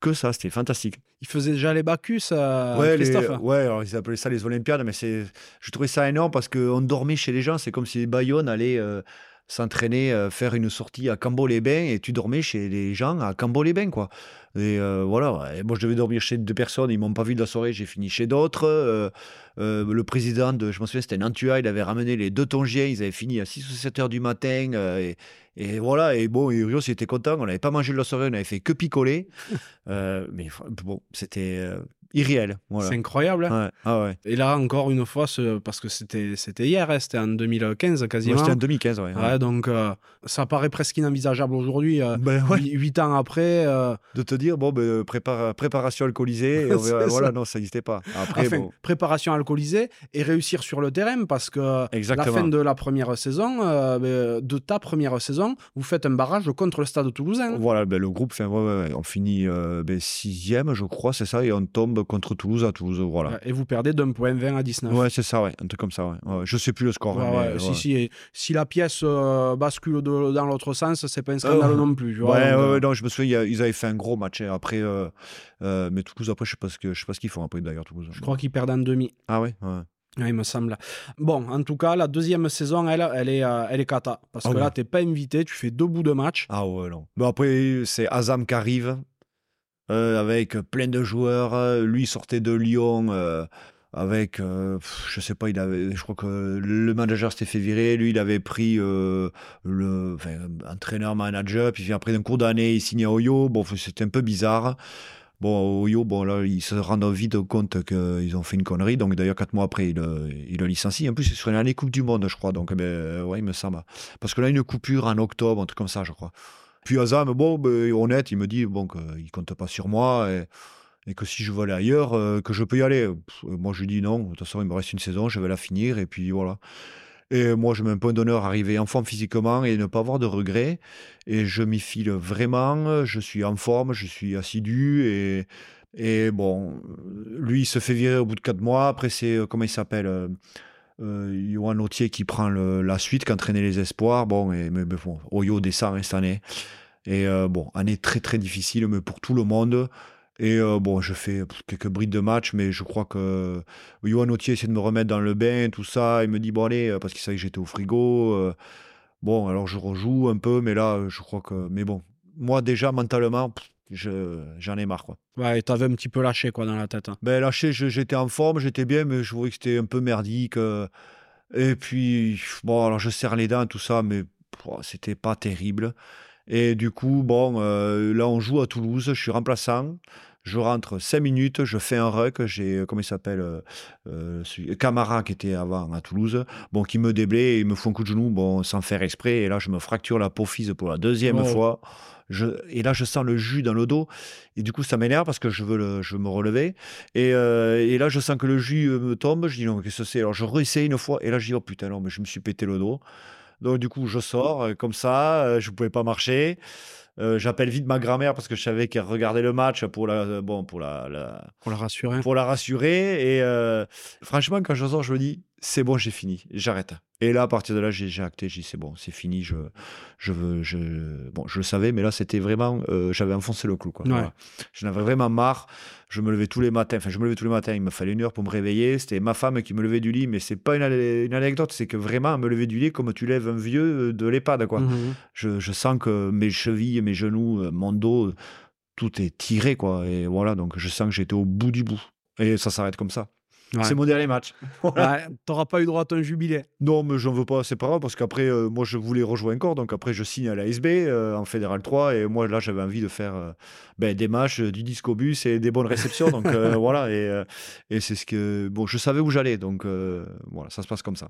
que ça. C'était fantastique. Il faisait déjà les Bacchus, euh, ouais, les- Christophe. ouais, alors ils appelaient ça les Olympiades, mais c'est, je trouvais ça énorme parce qu'on dormait chez les gens. C'est comme si Bayonne allait euh, s'entraîner, euh, faire une sortie à Cambo-les-Bains et tu dormais chez les gens à Cambo-les-Bains, quoi. Et euh, voilà, et moi je devais dormir chez deux personnes, ils m'ont pas vu de la soirée, j'ai fini chez d'autres. Euh, le président, de, je me souviens, c'était Nantua, il avait ramené les deux tongiens, ils avaient fini à 6 ou 7 heures du matin. et, et voilà, et bon, et Rios était content, on n'avait pas mangé de la soirée, on avait fait que picoler. Mais bon, c'était irréel. Voilà. C'est incroyable. hein. Ouais, ah ouais. Et là, encore une fois, ce- parce que c'était c'était hier, hein, c'était en 2015 Ouais, quasiment. c'était en 2015, ouais. Ouais, donc euh, ça paraît presque inenvisageable aujourd'hui. euh, Ben huit- ans après, euh, de te dire, bon, ben, prépara- préparation alcoolisée, voilà, ça. non, ça n'existait pas. Après, enfin, bon, préparation alcoolisée et réussir sur le terrain parce que la exactement. fin de la première saison, ben, de ta première saison, vous faites un barrage contre le stade toulousain. Voilà, ben, le groupe, on finit sixième, je crois, c'est ça, et on tombe contre Toulouse à Toulouse, voilà. Et vous perdez d'un point 20 à 19. Ouais, c'est ça, ouais, un truc comme ça, ouais. Ouais, je sais plus le score. Ouais, hein, ouais, mais, si, ouais. si, si la pièce euh, bascule de- dans l'autre sens, c'est pas un scandale Euh, non plus. tu vois, Ouais, donc, ouais, euh, ouais, non, je me souviens, ils avaient fait un gros match hein, après, euh, mais Toulouse, après, je sais pas ce que, je sais pas ce qu'ils font après d'ailleurs, Toulouse. Je crois qu'ils perdent en demi. Ah ouais, ouais. il me semble. Bon, en tout cas, la deuxième saison, elle, elle est, euh, elle est cata. Parce Ah que oui. là, t'es pas invité, tu fais deux bouts de match. Ah ouais, non. Bon, après, c'est Azam qui arrive avec plein de joueurs. Euh, Lui sortait de Lyon euh, avec, euh, je sais pas, il avait, je crois que le manager s'était fait virer. Lui, il avait pris euh, le enfin, entraîneur-manager. Puis après, d'un cours d'année, il signait à Oyo. Bon, c'était un peu bizarre. Bon, Oyo, bon, là, ils se rendent vite compte qu'ils ont fait une connerie. Donc, d'ailleurs, quatre mois après, il, euh, il le licencie. En plus, c'est sur une année Coupe du Monde, je crois. Donc, ben, euh, ouais, il me semble. Parce que là, une coupure en octobre, un truc comme ça, je crois. Puis Azam, bon, ben, honnête, il me dit bon, qu'il ne compte pas sur moi et, que si je veux aller ailleurs, euh, que je peux y aller. Moi, je lui dis non. De toute façon, il me reste une saison, je vais la finir. Et puis voilà. Et moi, je mets un point d'honneur à arriver en forme physiquement et ne pas avoir de regrets. Et je m'y file vraiment. Je suis en forme, je suis assidu. Et, et bon, lui, il se fait virer au bout de quatre mois. Après, c'est, euh, comment il s'appelle euh, euh, Johan qui prend la suite, qui entraînait les espoirs. Bon, et, mais, mais bon, Oyo descend hein, cette année. Et euh, bon, année très très difficile, mais pour tout le monde. Et euh, bon, je fais quelques brides de match, mais je crois que Johan Autier essaie de me remettre dans le bain, tout ça. Il me dit, bon, allez, euh, parce qu'il savait que j'étais au frigo. bon, alors je rejoue un peu, mais là, je crois que. Mais bon, moi, déjà, mentalement, je- j'en ai marre, quoi. Ouais, et t'avais un petit peu lâché, quoi, dans la tête. hein. Ben, lâché, je- j'étais en forme, j'étais bien, mais je voyais que c'était un peu merdique. euh, Et puis, bon, alors je serre les dents, tout ça, mais c'était pas terrible. Et du coup, bon, euh, là, on joue à Toulouse, je suis remplaçant. Je rentre 5 minutes, je fais un ruck. J'ai, comment il s'appelle euh, euh, Camara qui était avant à Toulouse, bon, qui me déblaye et il me fout un coup de genou, bon, sans faire exprès. Et là, je me fracture l'apophyse pour la deuxième Oh. fois. Je, et là, je sens le jus dans le dos. Et du coup, ça m'énerve parce que je veux, le, je veux me relever. Et, euh, et là, je sens que le jus euh, me tombe. Je dis non, qu'est-ce que c'est? Alors, je réessaye une fois. Et là, je dis oh putain, non, mais je me suis pété le dos. Donc, du coup, je sors euh, comme ça. je ne pouvais pas marcher. Euh, J'appelle vite ma grand-mère parce que je savais qu'elle regardait le match pour la, bon, pour la, la- Pour la rassurer. pour la rassurer. Et euh, franchement, quand je sors, je me dis, c'est bon, j'ai fini, j'arrête. Et là, à partir de là, j'ai acté, j'ai dit, c'est bon, c'est fini, je, je veux, je, bon, je le savais, mais là, c'était vraiment, euh, j'avais enfoncé le clou, quoi. Ouais. Voilà. J'en avais vraiment marre. Je me levais tous les matins, enfin, je me levais tous les matins, il me fallait une heure pour me réveiller. C'était ma femme qui me levait du lit, mais c'est pas une, anecdote, c'est que vraiment, me levait du lit comme tu lèves un vieux de l'EHPAD, quoi. Mhm. Je, je sens que mes chevilles, mes genoux, euh, mon dos, tout est tiré, quoi. Et voilà, donc je sens que j'étais au bout du bout. Et ça s'arrête comme ça. Ouais. C'est mon dernier match. Voilà. Ouais, T'auras pas eu droit à ton jubilé. Non, mais j'en veux pas, c'est pas grave, parce qu'après, euh, moi, je voulais rejoindre encore, donc après, je signe à l'ASB euh, en Fédéral 3, et moi, là, j'avais envie de faire euh, ben, des matchs, euh, du discobus et des bonnes réceptions, donc voilà, et, et c'est ce que. Bon, je savais où j'allais, donc voilà, ça se passe comme ça.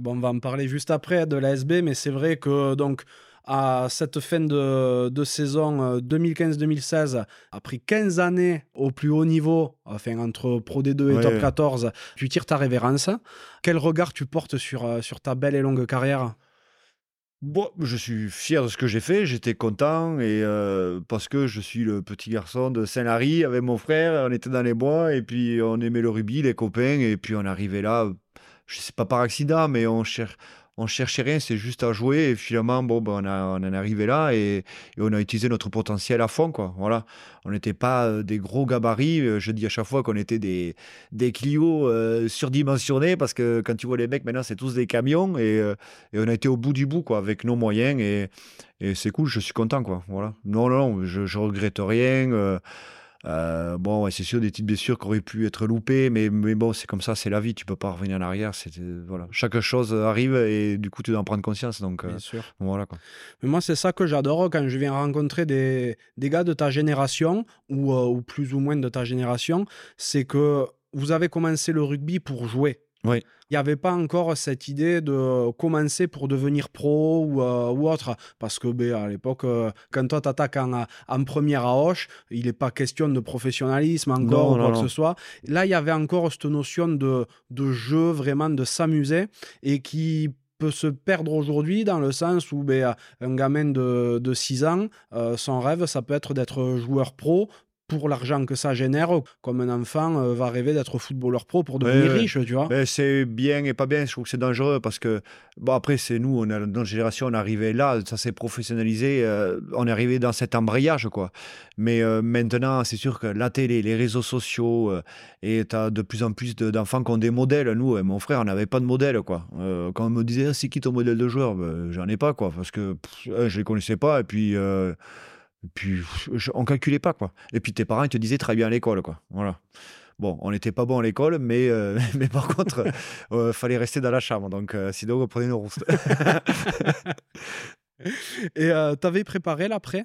Bon, on va en parler juste après de l'ASB, mais c'est vrai que donc à cette fin de, de saison euh, 2015-2016, après 15 années au plus haut niveau, enfin entre Pro D2 et Ouais. Top 14, tu tires ta révérence. Quel regard tu portes sur, euh, sur ta belle et longue carrière? Bon, je suis fier de ce que j'ai fait, j'étais content et euh, parce que je suis le petit garçon de Saint-Lary avec mon frère, on était dans les bois et puis on aimait le rugby, les copains et puis on arrivait là, je sais pas par accident, mais on cher- on cherchait rien, c'est juste à jouer et finalement bon ben, on, a- on en est arrivé là et, on a utilisé notre potentiel à fond quoi. Voilà, on n'était pas euh, des gros gabarits, euh, je dis à chaque fois qu'on était des des euh, surdimensionnés parce que quand tu vois les mecs maintenant c'est tous des camions et on a été au bout du bout, quoi, avec nos moyens. Et, c'est cool, je suis content, quoi. Voilà. Non, non, non, je, je regrette rien. Euh, bon, ouais, c'est sûr, des petites blessures qui auraient pu être loupées, mais, mais bon, c'est comme ça, c'est la vie, tu peux pas revenir en arrière. c'est- euh, Voilà. Chaque chose arrive et du coup, tu dois en prendre conscience. Donc, euh, Bien sûr. voilà, quoi. Mais moi, c'est ça que j'adore quand je viens rencontrer des, des gars de ta génération, ou, euh, ou plus ou moins de ta génération, c'est que vous avez commencé le rugby pour jouer. Oui. Il n'y avait pas encore cette idée de commencer pour devenir pro ou, euh, ou autre. Parce que ben, à l'époque, euh, quand toi t'attaques en, en première à Hoche, il n'est pas question de professionnalisme encore Non, ou non, quoi que non. ce soit. Là, il y avait encore cette notion de, de jeu, vraiment de s'amuser, et qui peut se perdre aujourd'hui dans le sens où ben, un gamin de, de 6 ans, euh, son rêve, ça peut être d'être joueur pro pour l'argent que ça génère, comme un enfant euh, va rêver d'être footballeur pro pour devenir riche, tu vois. Ben, c'est bien et pas bien, je trouve que c'est dangereux parce que, bon, après, c'est nous, on a, dans notre génération, on est arrivé là, ça s'est professionnalisé, euh, on est arrivé dans cet embrayage, quoi. Mais euh, maintenant, c'est sûr que la télé, les réseaux sociaux, et tu as de plus en plus d'enfants qui ont des modèles. Nous, mon frère, on n'avait pas de modèle, quoi. quand on me disait, ah, c'est qui ton modèle de joueur? Ben, J'en ai pas, quoi, parce que je les connaissais pas, et puis puis, on calculait pas, quoi. Et puis, tes parents, ils te disaient très bien à l'école, quoi. Voilà. Bon, on n'était pas bon à l'école, mais, euh, mais par contre, il euh, fallait rester dans la chambre. Donc, euh, sinon, on prenait nos roustes. Et tu avais préparé l'après?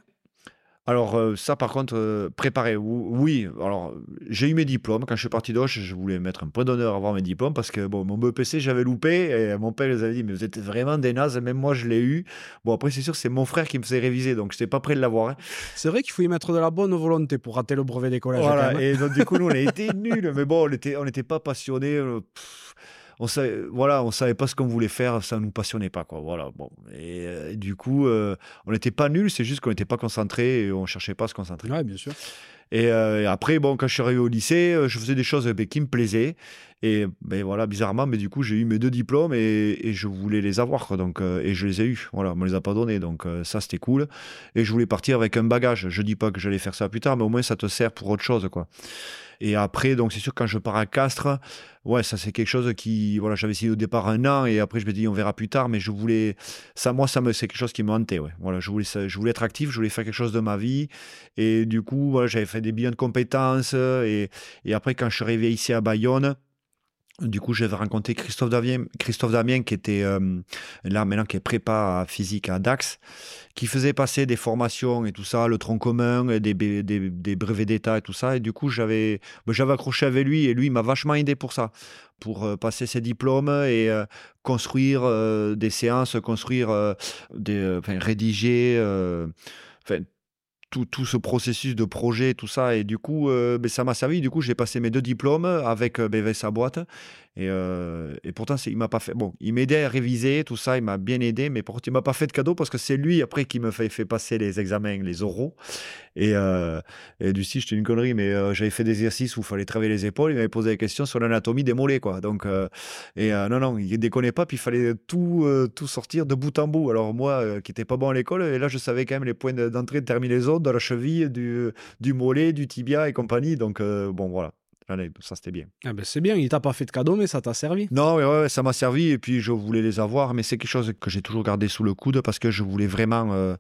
Alors, euh, ça, par contre, euh, préparer, oui. Alors, j'ai eu mes diplômes. Quand je suis parti d'Auch, je voulais mettre un point d'honneur à avoir mes diplômes parce que, bon, mon BPC, j'avais loupé et mon père les avait dit, mais vous êtes vraiment des nazes. Même moi, je l'ai eu. Bon, après, c'est sûr, c'est mon frère qui me faisait réviser, donc je n'étais pas prêt de l'avoir. Hein. C'est vrai qu'il faut y mettre de la bonne volonté pour rater le brevet d'école. Voilà, et donc, du coup, nous, on a été nuls. Mais bon, on n'était on était pas passionnés. Euh, on savait, voilà, on savait pas ce qu'on voulait faire, ça nous passionnait pas, quoi. Voilà, bon. Et, euh, du coup, euh, on n'était pas nuls, c'est juste qu'on n'était pas concentré et on cherchait pas à se concentrer. Ouais, bien sûr. Euh, et, après, bon, quand je suis arrivé au lycée, je faisais des choses qui me plaisaient. Et ben, voilà, bizarrement, mais du coup, j'ai eu mes deux diplômes et, je voulais les avoir. Donc, et je les ai eus. Voilà, on me les a pas donnés. Donc, ça, c'était cool. Et je voulais partir avec un bagage. Je dis pas que j'allais faire ça plus tard, mais au moins, ça te sert pour autre chose. quoi. Et après, donc c'est sûr, quand je pars à Castres, ouais, ça c'est quelque chose qui, voilà, j'avais essayé au départ un an et après je me dis on verra plus tard, mais je voulais, ça, moi, ça c'est quelque chose qui me hantait, ouais. Voilà, je voulais, je voulais être actif, je voulais faire quelque chose de ma vie et du coup, voilà, j'avais fait des bilans de compétences et, et après quand je suis arrivé ici à Bayonne. Du coup, j'avais rencontré Christophe Damien, Christophe Damien qui était euh, là maintenant, qui est prépa physique à Dax, qui faisait passer des formations et tout ça, le tronc commun, des, brevets d'État et tout ça. Et du coup, j'avais, ben, j'avais accroché avec lui et lui m'a vachement aidé pour ça, pour euh, passer ses diplômes et euh, construire des séances, construire, des, enfin, rédiger, enfin, tout, ce processus de projet, tout ça. Et du coup, euh, ben, ça m'a servi. Du coup, j'ai passé mes deux diplômes avec euh, sa boîte. Et, euh, et pourtant, il m'a pas fait. Bon, il m'aidait à réviser, tout ça, il m'a bien aidé, mais pourtant, il m'a pas fait de cadeau parce que c'est lui après qui me fait, passer les examens, les oraux. Et, euh, du style, j'étais une connerie, mais euh, j'avais fait des exercices où il fallait travailler les épaules. Il m'avait posé des questions sur l'anatomie des mollets, quoi. Donc, et non, non, il déconnait pas, puis il fallait tout, tout sortir de bout en bout. Alors, moi, qui n'étais pas bon à l'école, et là, je savais quand même les points d'entrée, de terminaison de la cheville, du, du mollet, du tibia et compagnie. Donc, bon, voilà ça c'était bien. Ah ben c'est bien, il t'a pas fait de cadeau, mais ça t'a servi. Non, ouais, ça m'a servi et puis je voulais les avoir, mais c'est quelque chose que j'ai toujours gardé sous le coude parce que je voulais vraiment. Euh,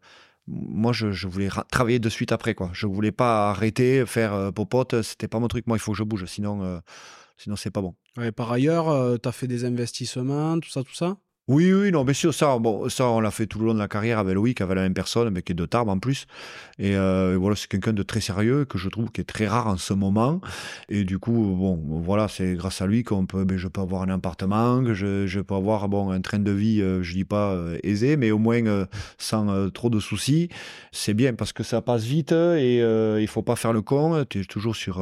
moi, je, voulais travailler de suite après, quoi. Je voulais pas arrêter, faire euh, popote, c'était pas mon truc. Moi, il faut que je bouge, sinon, euh, sinon c'est pas bon. Ouais, par ailleurs, tu as fait des investissements, tout ça, tout ça? Oui, oui, non, bien sûr, ça, bon, ça, on l'a fait tout le long de la carrière avec Loïc, avec la même personne, mais qui est de Tarbes en plus. Et euh, voilà, c'est quelqu'un de très sérieux, que je trouve qui est très rare en ce moment. Et du coup, bon, voilà, c'est grâce à lui qu'on peut, ben, je peux avoir un appartement, que je, peux avoir, bon, un train de vie, euh, je dis pas euh, aisé, mais au moins sans trop de soucis. C'est bien parce que ça passe vite et il faut pas faire le con. Tu es toujours sur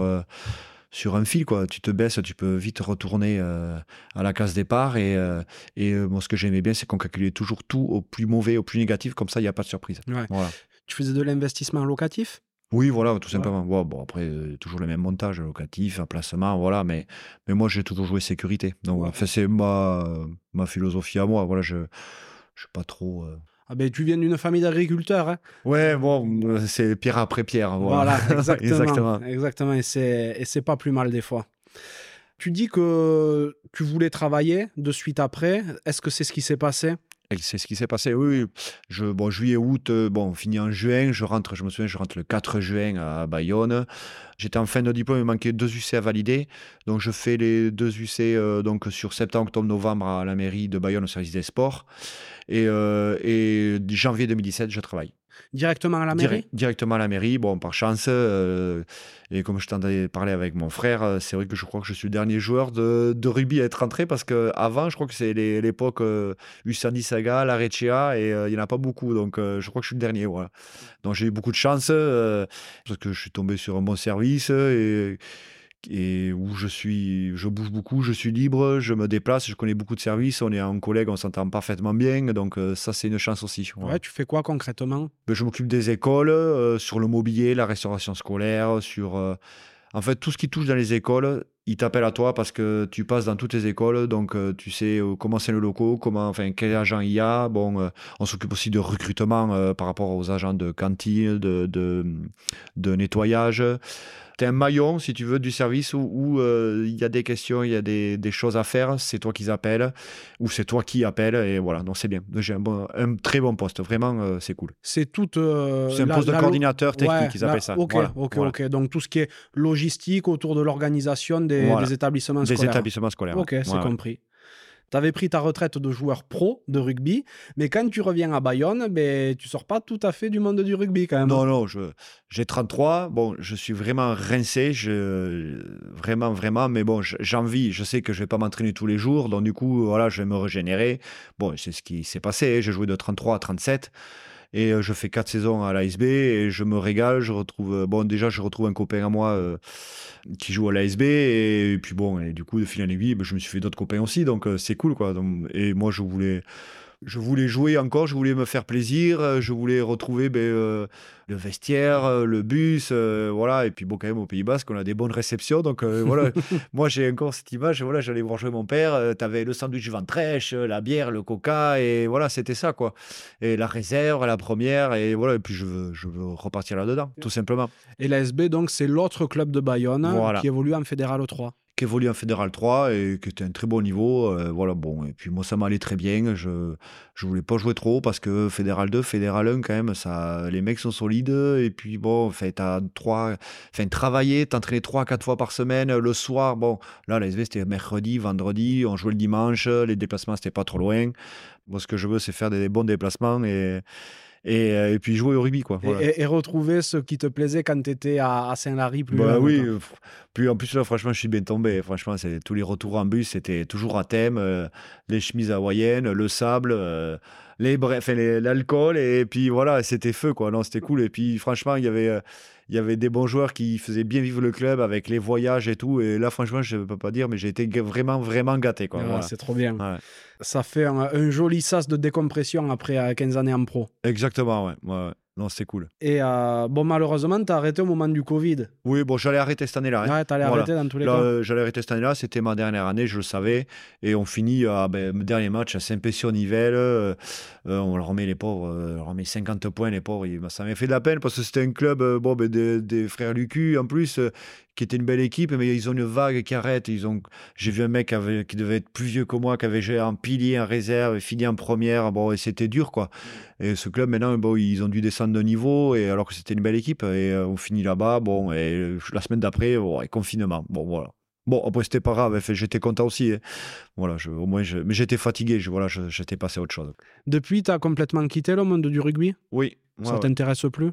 sur un fil, quoi. Tu te baisses, tu peux vite retourner euh, à la case départ. Et, euh, et euh, moi, ce que j'aimais bien, c'est qu'on calculait toujours tout au plus mauvais, au plus négatif. Comme ça, il n'y a pas de surprise. Tu faisais de l'investissement locatif? Oui, voilà, tout simplement. bon, après, toujours le même montage, locatif, un placement, voilà. Mais, mais moi, j'ai toujours joué sécurité. Donc, c'est ma, ma philosophie à moi. Voilà, je ne suis pas trop. Ah ben, tu viens d'une famille d'agriculteurs. Hein ouais, bon, c'est pierre après pierre. Voilà, exactement. exactement. Et c'est pas plus mal des fois. Tu dis que tu voulais travailler de suite après. Est-ce que c'est ce qui s'est passé? C'est ce qui s'est passé, oui. Je, bon, juillet, août, euh, bon, fini en juin. Je rentre, je me souviens, je rentre le 4 juin à Bayonne. J'étais en fin de diplôme, il manquait deux UC à valider. Donc, je fais les deux UC euh, donc, sur septembre, octobre, novembre à la mairie de Bayonne au service des sports. Et, euh, et janvier 2017, je travaille. Directement à la mairie? Directement à la mairie. Bon, par chance, euh, et comme je t'en ai parlé avec mon frère, euh, c'est vrai que je crois que je suis le dernier joueur de, de rugby à être rentré parce qu'avant, je crois que c'est l'époque euh, Usani Saga, Lareccia, et il n'y en a pas beaucoup. Donc, je crois que je suis le dernier. Voilà. Donc, j'ai eu beaucoup de chance parce que je suis tombé sur un bon service et et où je suis, je bouge beaucoup, je suis libre, je me déplace, je connais beaucoup de services, on est un collègue, on s'entend parfaitement bien, donc euh, ça c'est une chance aussi. Ouais, tu fais quoi concrètement? Ben, Je m'occupe des écoles, euh, sur le mobilier, la restauration scolaire, sur euh, en fait tout ce qui touche dans les écoles, ils t'appellent à toi parce que tu passes dans toutes les écoles, donc tu sais comment c'est le locaux, comment, enfin quel agent il y a. Bon, on s'occupe aussi de recrutement par rapport aux agents de cantine, de, de, de nettoyage tu es un maillon, si tu veux, du service où euh, il y a des questions, il y a des, choses à faire, c'est toi qui appelles, ou c'est toi qui appelles, et voilà, donc c'est bien. J'ai un, un, très bon poste, vraiment, euh, c'est cool. C'est tout. Euh, c'est un poste de coordinateur technique, ils appellent ça. Ok, ok, ok. Donc tout ce qui est logistique autour de l'organisation des, des, établissements scolaires. Des établissements scolaires. Ok, c'est compris tu avais pris ta retraite de joueur pro de rugby, mais quand tu reviens à Bayonne, ben, tu sors pas tout à fait du monde du rugby quand même. Non, non, j'ai 33, bon, je suis vraiment rincé, je, vraiment, vraiment, mais bon, j'envie, je sais que je vais pas m'entraîner tous les jours, donc du coup, voilà, je vais me régénérer. Bon, c'est ce qui s'est passé, j'ai joué de 33 à 37. Et euh, je fais quatre saisons à l'ASB et je me régale. Je retrouve, euh, bon, déjà, je retrouve un copain à moi euh, qui joue à l'ASB. Et, puis bon, et du coup, de fil en aiguille, ben, je me suis fait d'autres copains aussi. Donc c'est cool, quoi. et moi, je voulais je voulais jouer encore, je voulais me faire plaisir, euh, je voulais retrouver ben, euh, le vestiaire, euh, le bus, voilà. Et puis bon, quand même au Pays Basque, on a des bonnes réceptions, donc voilà. Moi, j'ai encore cette image. Voilà, j'allais voir jouer mon père. tu avais le sandwich ventrèche, la bière, le coca, et voilà, c'était ça quoi. Et la réserve, la première, et voilà. Et puis je veux, je veux repartir là-dedans, tout simplement. Et l'ASB, donc, c'est l'autre club de Bayonne qui évolue en Fédéral 3 qui évolue en Fédéral 3 et qui était un très bon niveau. Euh, voilà, bon. Et puis moi, ça m'allait très bien. Je ne voulais pas jouer trop parce que Fédéral 2, Fédéral 1, quand même, ça, les mecs sont solides. Et puis bon, fait, as trois, enfin, travailler, t'entraîner trois, quatre fois par semaine. Le soir, bon, là, la SV, c'était mercredi, vendredi. On jouait le dimanche. Les déplacements, c'était pas trop loin. Moi, ce que je veux, c'est faire des bons déplacements euh, et, puis jouer au rugby. Quoi, et, retrouver ce qui te plaisait quand tu étais à, Saint-Lary plus bah, Oui, euh, puis en plus là, franchement, je suis bien tombé. Franchement, c'est tous les retours en bus, c'était toujours à thème. Euh, les chemises hawaïennes, le sable, les bref, l'alcool, et puis voilà, c'était feu, quoi. Non, c'était cool. Et puis franchement, il y avait il y avait des bons joueurs qui faisaient bien vivre le club avec les voyages et tout. Et là, franchement, je ne peux pas dire, mais j'ai été vraiment, vraiment gâté. Quoi. C'est trop bien. Ça fait un, joli sas de décompression après 15 années en pro. Exactement, ouais. ouais. Non, c'était cool. Et euh, bon, malheureusement, tu as arrêté au moment du Covid. Oui, bon, j'allais arrêter cette année-là. Hein. Ouais, t'allais arrêter dans tous les cas. Euh, j'allais arrêter cette année-là, c'était ma dernière année, je le savais. Et on finit, à ben, dernier match à Saint-Pétion-Nivelle. Euh, on leur remet les pauvres, on leur remet 50 points, les pauvres. Ça m'a fait de la peine parce que c'était un club bon, ben, des, des, frères Lucu en plus qui était une belle équipe, mais ils ont une vague qui arrête. Ils ont, j'ai vu un mec qui, devait être plus vieux que moi, qui avait joué en pilier, en réserve, fini en première. Bon, et c'était dur, quoi. Et ce club, maintenant, bon, ils ont dû descendre de niveau, et alors que c'était une belle équipe. Et euh, on finit là-bas. Bon, et la semaine d'après, bon, et confinement. Bon, voilà. Bon, après, c'était pas grave. J'étais content aussi. Hein. Voilà, je, au moins, je, mais j'étais fatigué. Je, voilà, j'étais passé à autre chose. Depuis, tu as complètement quitté le monde du rugby? Oui. Ça t'intéresse plus?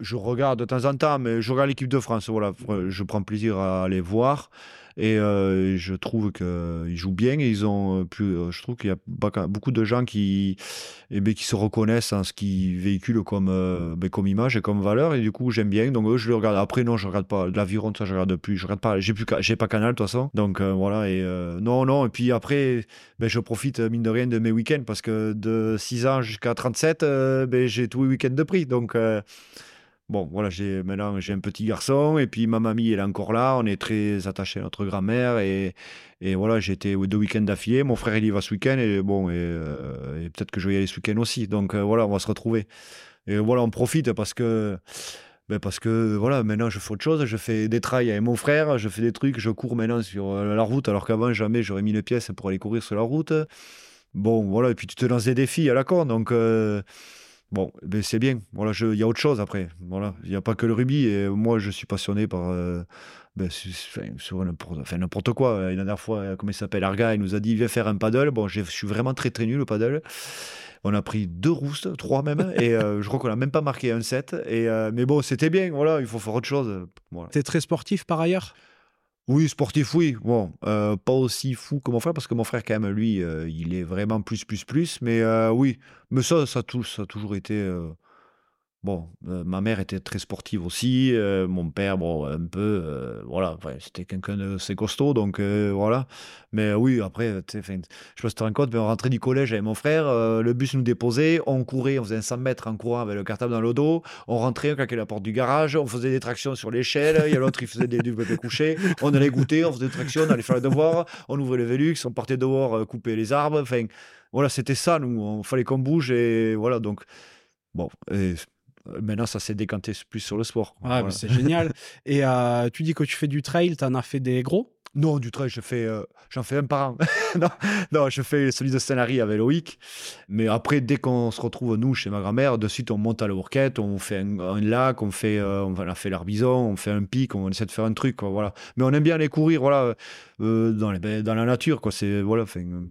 Je regarde de temps en temps, mais je regarde l'équipe de France. Voilà, je prends plaisir à aller voir. Et euh, je trouve qu'ils jouent bien. Et ils ont euh, plus, euh, je trouve qu'il y a beaucoup de gens qui, eh ben, qui se reconnaissent en ce qu'ils véhiculent comme, ben, comme image et comme valeur. Et du coup, j'aime bien. Donc, je le regarde. Après, non, je regarde pas. L'aviron, ça, je regarde plus. Je regarde pas. J'ai plus, j'ai pas canal, de toute façon. Donc, voilà. Et non, non. Et puis après, ben, je profite, mine de rien, de mes week-ends parce que de 6 ans jusqu'à 37, ben, j'ai tous les week-ends de prix. Donc, Bon, voilà, j'ai maintenant j'ai un petit garçon et puis ma mamie elle est encore là. On est très attachés à notre grand-mère et, et voilà, été deux week-ends d'affilée. Mon frère il y va ce week-end et bon et, euh, peut-être que je vais y aller ce week-end aussi. Donc euh, voilà, on va se retrouver. Et voilà, on profite parce que ben parce que voilà, maintenant je fais autre chose. Je fais des trails avec mon frère, je fais des trucs, je cours maintenant sur euh, la route alors qu'avant jamais j'aurais mis les pièces pour aller courir sur la route. Bon, voilà, et puis tu te lances des défis à la con, donc. Bon, ben c'est bien. Voilà, il y a autre chose après. Voilà, il n'y a pas que le rugby. Et moi, je suis passionné par euh, ben, n'importe quoi. La dernière fois, comment il s'appelle Arga, il nous a dit viens faire un paddle. Bon, je suis vraiment très très nul au paddle. On a pris deux roustes, trois même, et euh, je crois qu'on n'a même pas marqué un set. Et, euh, mais bon, c'était bien. Voilà, il faut faire autre chose. Voilà. Tu es très sportif par ailleurs? Oui, sportif, oui. Bon, euh, pas aussi fou que mon frère, parce que mon frère, quand même, lui, euh, il est vraiment plus, plus, plus. Mais euh, oui, mais ça, ça, ça a toujours été bon, euh, ma mère était très sportive aussi, euh, mon père, bon, un peu, euh, voilà, c'était quelqu'un de assez costaud, donc voilà. Mais oui, après, je sais pas si tu te rends compte, mais on rentrait du collège avec mon frère, le bus nous déposait, on courait, on faisait un 100 mètres en courant avec le cartable dans le dos, on rentrait, on claquait la porte du garage, on faisait des tractions sur l'échelle, il y a l'autre, il faisait des développés couchés, on allait goûter, on faisait des tractions, on allait faire les devoirs, on ouvrait le Velux, on partait dehors couper les arbres, enfin, voilà, c'était ça, nous, il fallait qu'on bouge, et voilà, donc, bon, et Maintenant, ça s'est décanté plus sur le sport. Ouais, mais Voilà. c'est génial. Et euh, tu dis que tu fais du trail, t'en as fait des gros? Non, du trail, je fais, euh, j'en fais un par an. non, non, je fais celui de Stenary avec Loïc. Mais après, dès qu'on se retrouve, nous, chez ma grand-mère, de suite, on monte à la on fait un, un lac, on fait, euh, on a fait l'Arbizon, on fait un pic, on essaie de faire un truc, quoi, voilà. Mais on aime bien aller courir, voilà, dans, les, ben, dans la nature, quoi. C'est, voilà,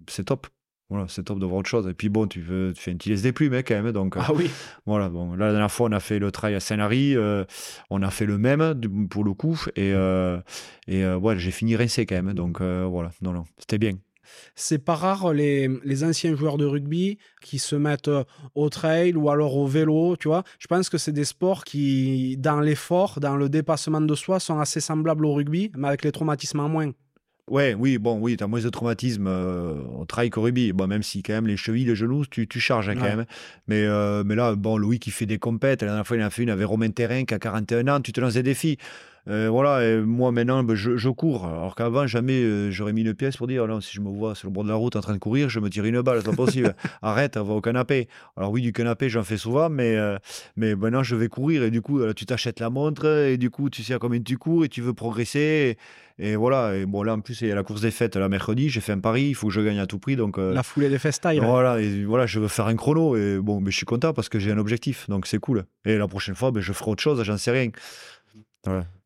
c'est top. Voilà, c'est top de voir autre chose. Et puis bon, tu, veux, tu fais une petite des plumes, hein, quand même. Donc, euh, Ah oui. voilà, bon, là, la dernière fois, on a fait le trail à Saint-Lary, euh, on a fait le même pour le coup, et, euh, et euh, ouais, j'ai fini rincé quand même, donc euh, voilà, non, non, c'était bien. C'est pas rare les, les anciens joueurs de rugby qui se mettent euh, au trail ou alors au vélo, tu vois. Je pense que c'est des sports qui, dans l'effort, dans le dépassement de soi, sont assez semblables au rugby, mais avec les traumatismes en moins. Ouais, oui, bon, oui, t'as moins de traumatisme euh, au trail qu'au rugby, bon, même si quand même les chevilles, les genoux, tu, tu charges hein, quand Ouais. même, mais, euh, mais là, bon, Louis qui fait des compètes, la dernière fois, il en a fait une avec Romain Terrain qui a 41 ans, tu te lances des défis. Euh, voilà, et moi maintenant, ben, je, je cours. Alors qu'avant, jamais euh, j'aurais mis une pièce pour dire, non, si je me vois sur le bord de la route en train de courir, je me tire une balle, c'est pas possible. Arrête, va au canapé. Alors oui, du canapé, j'en fais souvent, mais, euh, mais maintenant, je vais courir. Et du coup, tu t'achètes la montre, et du coup, tu sais à combien tu cours, et tu veux progresser. Et, et voilà, et bon, là, en plus, il y a la course des fêtes, là, mercredi, j'ai fait un pari, il faut que je gagne à tout prix, donc... La foulée des festines. voilà, et voilà, je veux faire un chrono et bon, mais je suis content parce que j'ai un objectif, donc c'est cool. Et la prochaine fois, ben, je ferai autre chose, j'en sais rien.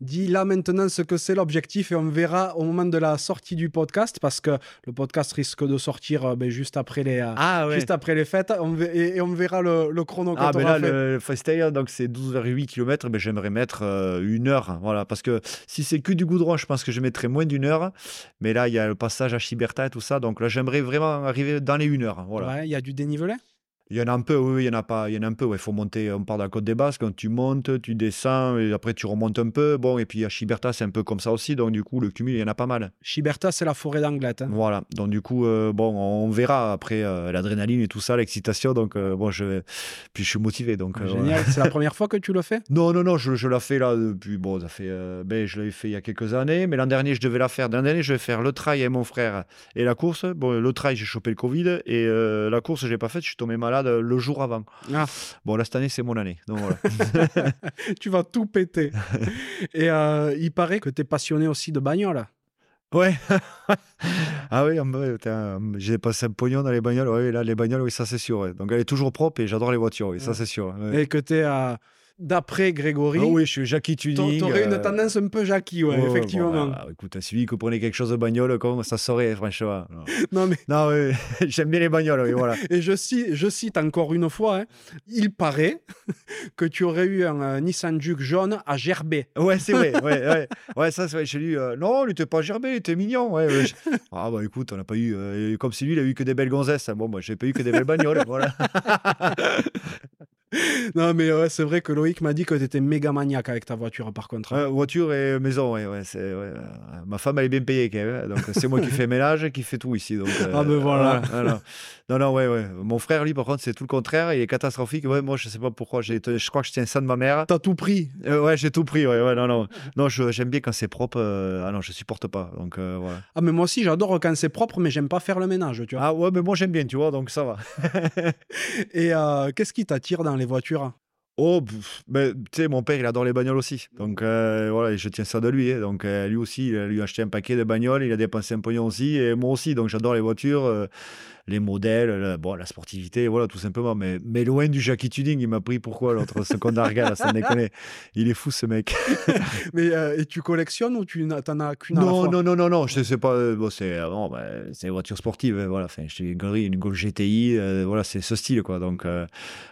Dis là maintenant ce que c'est l'objectif et on verra au moment de la sortie du podcast parce que le podcast risque de sortir euh, ben, juste après les euh, Ah juste après les fêtes on et, et on verra le, le chrono Ah, on là, fait. le freestyle, donc c'est 12,8 km, ben, j'aimerais mettre euh, une heure. Voilà, parce que si c'est que du goudron, je pense que je mettrais moins d'une heure. Mais là, il y a le passage à Chiberta et tout ça, donc là, j'aimerais vraiment arriver dans les une heure. Voilà. Ouais, il y a du dénivelé? Il y en a un peu, oui, il y en a pas, il y en a un peu. Il faut monter, on part de la côte des Basques, quand tu montes, tu descends, et après tu remontes un peu. Bon, et puis à Chiberta, c'est un peu comme ça aussi, donc du coup, le cumul, il y en a pas mal. Chiberta, c'est la forêt d'Anglette. hein. Voilà, donc du coup, euh, bon, on verra après euh, l'adrénaline et tout ça, l'excitation. Donc, euh, bon, je, puis je suis motivé. Donc, euh, Génial. C'est la première fois que tu le fais? Non, non, non, je, je l'ai fait là depuis, bon, ça fait, euh, ben, je l'avais fait il y a quelques années, mais l'an dernier, je devais la faire. L'an dernier, je vais faire le trail avec mon frère et la course. Bon, le trail, j'ai chopé le Covid et euh, la course, je l'ai pas faite, je suis tombé malade le jour avant. Ah. Bon, là, cette année, c'est mon année. Donc, voilà. Tu vas tout péter. et euh, il paraît que tu es passionné aussi de bagnole. Ouais. ah oui, j'ai passé un pognon dans les bagnoles. Ouais, là, les bagnoles, oui, ça c'est sûr. ouais. Donc elle est toujours propre et j'adore les voitures, oui, ça c'est sûr. ouais. Et que tu es, d'après Grégory, Ah oui, je suis Jackie Tuning. t'aurais euh, une tendance un peu Jackie, ouais, effectivement. bon, bah, écoute, celui qui prenait quelque chose de bagnole, comme ça saurait, franchement. Non, Non, mais, non j'aime bien les bagnoles, oui, voilà. et je cite, je cite encore une fois, hein, il paraît que tu aurais eu un euh, Nissan Juke jaune à gerber. Ouais, c'est vrai, ouais, ouais. Ouais, ça, c'est vrai, j'ai lu. euh, non, il était pas gerbé, il était mignon. Ouais, ouais, je- Ah, bah écoute, on n'a pas eu. euh, comme si lui, il a eu que des belles gonzesses. Bon, moi, j'ai pas eu que des belles bagnoles, voilà. Non, mais ouais, c'est vrai que Loïc m'a dit que tu étais méga maniaque avec ta voiture, par contre. Ouais, voiture et maison, ouais, ouais, c'est, ouais, ma femme, elle est bien payée quand même. hein, Donc, c'est moi qui fais ménage, qui fais tout ici. Donc, euh, Ah, ben voilà. voilà. Non, non, ouais, ouais. Mon frère, lui, par contre, c'est tout le contraire. Il est catastrophique. Ouais, moi, je sais pas pourquoi. J'ai, je crois que je tiens ça de ma mère. T'as tout pris. Euh, ouais, j'ai tout pris. Ouais, ouais, non, non. Non, je- j'aime bien quand c'est propre. euh, ah non, je supporte pas. Donc, euh, voilà. Ah, mais moi aussi, j'adore quand c'est propre, mais j'aime pas faire le ménage, tu vois. Ah ouais, mais moi, j'aime bien, tu vois. Donc, ça va. Et euh, qu'est-ce qui t'attire dans les voitures Oh, pff, ben, tu sais, mon père, il adore les bagnoles aussi. Donc, euh, voilà, je tiens ça de lui. hein. Donc, euh, lui aussi, il a lui acheté un paquet de bagnoles. Il a dépensé un pognon aussi. Et moi aussi. Donc, j'adore les voitures, euh, les modèles, le- bon, la sportivité, voilà, tout simplement. Mais, mais loin du Jackie Tuning, il m'a pris pourquoi l'autre seconde Arga, là, ça déconne. Il est fou, ce mec. Mais euh, et tu collectionnes ou tu t'en as qu'une à la Non, fois? non, non, non, non, je sais pas. euh, Bon, c'est euh, bon, ben, c'est une voiture sportive, hein, voilà. Enfin, j'ai une galerie, une Golf GTI, euh, voilà, c'est ce style, quoi. Donc, euh,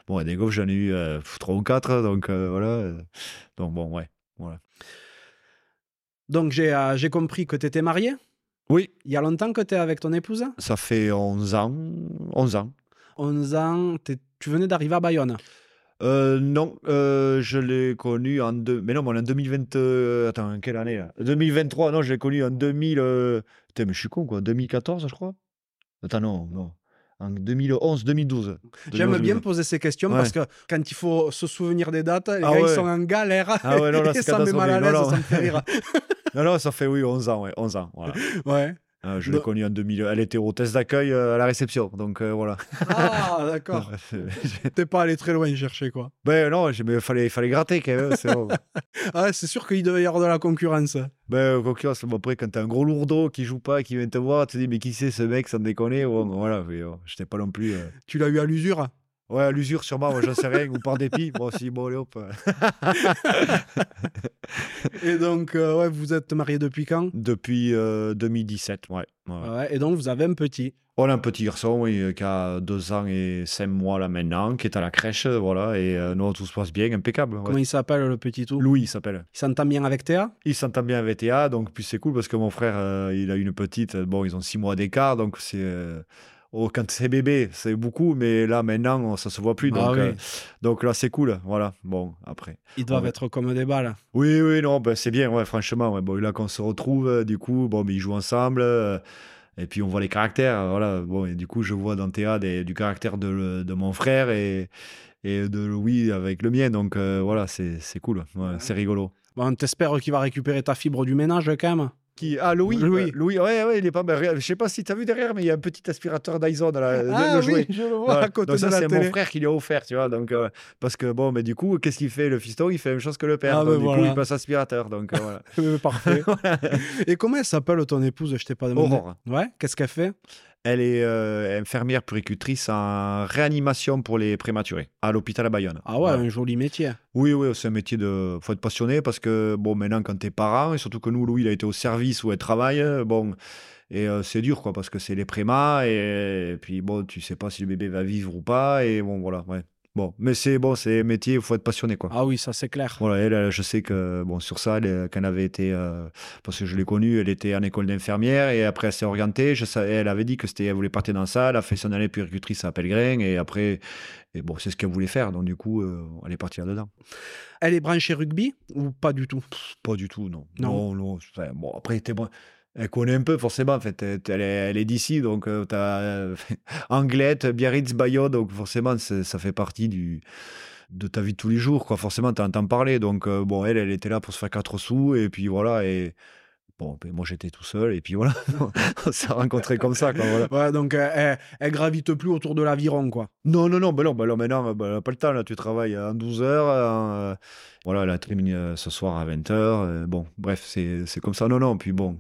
bon, et des Golf, j'en ai eu euh, pff, trois ou quatre, donc euh, voilà. euh, donc, bon, ouais. Donc j'ai euh, j'ai compris que tu étais marié? Oui, Il y a longtemps que tu es avec ton épouse? Ça fait 11 ans. 11 ans. 11 ans, tu venais d'arriver à Bayonne? Euh, non, euh, je l'ai connu en deux... Mais non, mais en 2020. euh, Attends, quelle année là? 2023, non, je l'ai connu en 2000. euh, Putain, mais je suis con quoi. 2014, je crois? Attends, non, non. En 2011, 2012. J'aime 2011, bien poser ces questions Ouais. parce que quand il faut se souvenir des dates, les Ah gars ils sont en galère. Ah ouais, non, là, et ça me met mal à l'aise, catastrophique. Non, ça non. me fait rire. Non, non, ça fait oui, 11 ans, ouais, 11 ans. Voilà. Ouais. Euh, je l'ai Non. connue en 2000. Elle était au test d'accueil euh, à la réception. Donc euh, voilà. Ah, d'accord. T'es pas allé très loin chercher quoi. ben non, il fallait, fallait gratter quand même. C'est bon. Ah, c'est sûr qu'il devait y avoir de la concurrence. Ben, concurrence, bon, après, quand t'as un gros lourdeau qui joue pas, qui vient te voir, tu te dis, mais qui c'est ce mec, sans déconner? Bon, Voilà, mais, oh, j'étais pas non plus. euh, Tu l'as eu à l'usure? Ouais, l'usure, sûrement, moi, j'en sais rien, ou par dépit. Bon, si, bon, allez, hop. Et donc, euh, ouais, vous êtes mariés depuis quand? Depuis euh, 2017, ouais. ouais. Ouais, et donc vous avez un petit. On a un petit garçon, oui, euh, qui a deux ans et cinq mois là maintenant, qui est à la crèche, voilà, et euh, non, tout se passe bien, impeccable. ouais. Comment il s'appelle le petit tout? Louis il s'appelle. Il s'entend bien avec Théa? Il s'entend bien avec Théa, donc puis c'est cool parce que mon frère, euh, il a une petite, bon, ils ont six mois d'écart, donc c'est. euh, oh, quand c'est bébé, c'est beaucoup, mais là maintenant, on- ça se voit plus. Ah Donc, oui. euh, donc là, c'est cool. Voilà. Bon, après. Ils doivent Ouais. être comme des balles. Oui, oui, non, ben, c'est bien, ouais, franchement. Ouais, bon, là qu'on se retrouve, euh, du coup, bon, mais ils jouent ensemble. euh, et puis on voit les caractères, voilà. Bon, et du coup, je vois dans Théa des- du caractère de, de mon frère et, et de Louis avec le mien. Donc voilà, c'est cool. Ouais, C'est rigolo. Bon, t'espères qu'il va récupérer ta fibre du ménage quand même Qui Ah, Louis Louis. Euh, Louis, ouais, ouais, il est pas mal. Je sais pas si tu as vu derrière, mais il y a un petit aspirateur Dyson à la, le- Ah le oui, je le vois Voilà. à côté Donc ça, c'est mon frère qui lui a offert, tu vois. Donc, euh, parce que bon, mais du coup, qu'est-ce qu'il fait le fiston? Il fait la même chose que le père. Ah, donc, ben du voilà. coup, il passe aspirateur. Donc euh, voilà. Parfait. Et comment elle s'appelle ton épouse? Je t'ai pas demandé. Aurore. Ouais, qu'est-ce qu'elle fait? Elle est euh, infirmière puricultrice en réanimation pour les prématurés à l'hôpital à Bayonne. Ah ouais, Voilà. un joli métier. Oui, oui, c'est un métier de. faut être passionné parce que, bon, maintenant, quand t'es parent, et surtout que nous, Louis, il a été au service où elle travaille, euh, bon, et euh, c'est dur, quoi, parce que c'est les prémas, et, et puis, bon, tu sais pas si le bébé va vivre ou pas, et bon, voilà, ouais. Bon, mais c'est bon, c'est métier, il faut être passionné, quoi. Ah oui, ça c'est clair. Voilà, elle, je sais que, bon, sur ça, elle, euh, quand elle avait été, euh, parce que je l'ai connue, elle était en école d'infirmière, et après, elle s'est orientée, je elle avait dit que c'était, elle voulait partir dans ça, elle a fait son année puricultrice à Pellegrin, et après, et bon, c'est ce qu'elle voulait faire, donc du coup, euh, elle est partie là-dedans. Elle est branchée rugby ou pas du tout? Pas du tout, non. Non. Non, bon, après, t'es bon. Elle connaît un peu, forcément. En fait, elle, est, elle est d'ici, donc tu t'as euh, Anglette, Biarritz, Bayonne, donc forcément, ça fait partie du, de ta vie de tous les jours, quoi. Forcément, t'entends parler. Donc, euh, bon, elle, elle était là pour se faire quatre sous, et puis voilà. Et bon, ben, moi, j'étais tout seul, et puis voilà. On s'est rencontrés comme ça, quoi. Voilà. Ouais, donc euh, elle, elle gravite plus autour de l'aviron, quoi. Non, non, non, ben non, ben là, maintenant, ben, pas le temps, là, tu travailles en 12 heures, euh, voilà, elle a terminé euh, ce soir à 20 heures, euh, bon, bref, c'est comme ça, non, non, puis bon,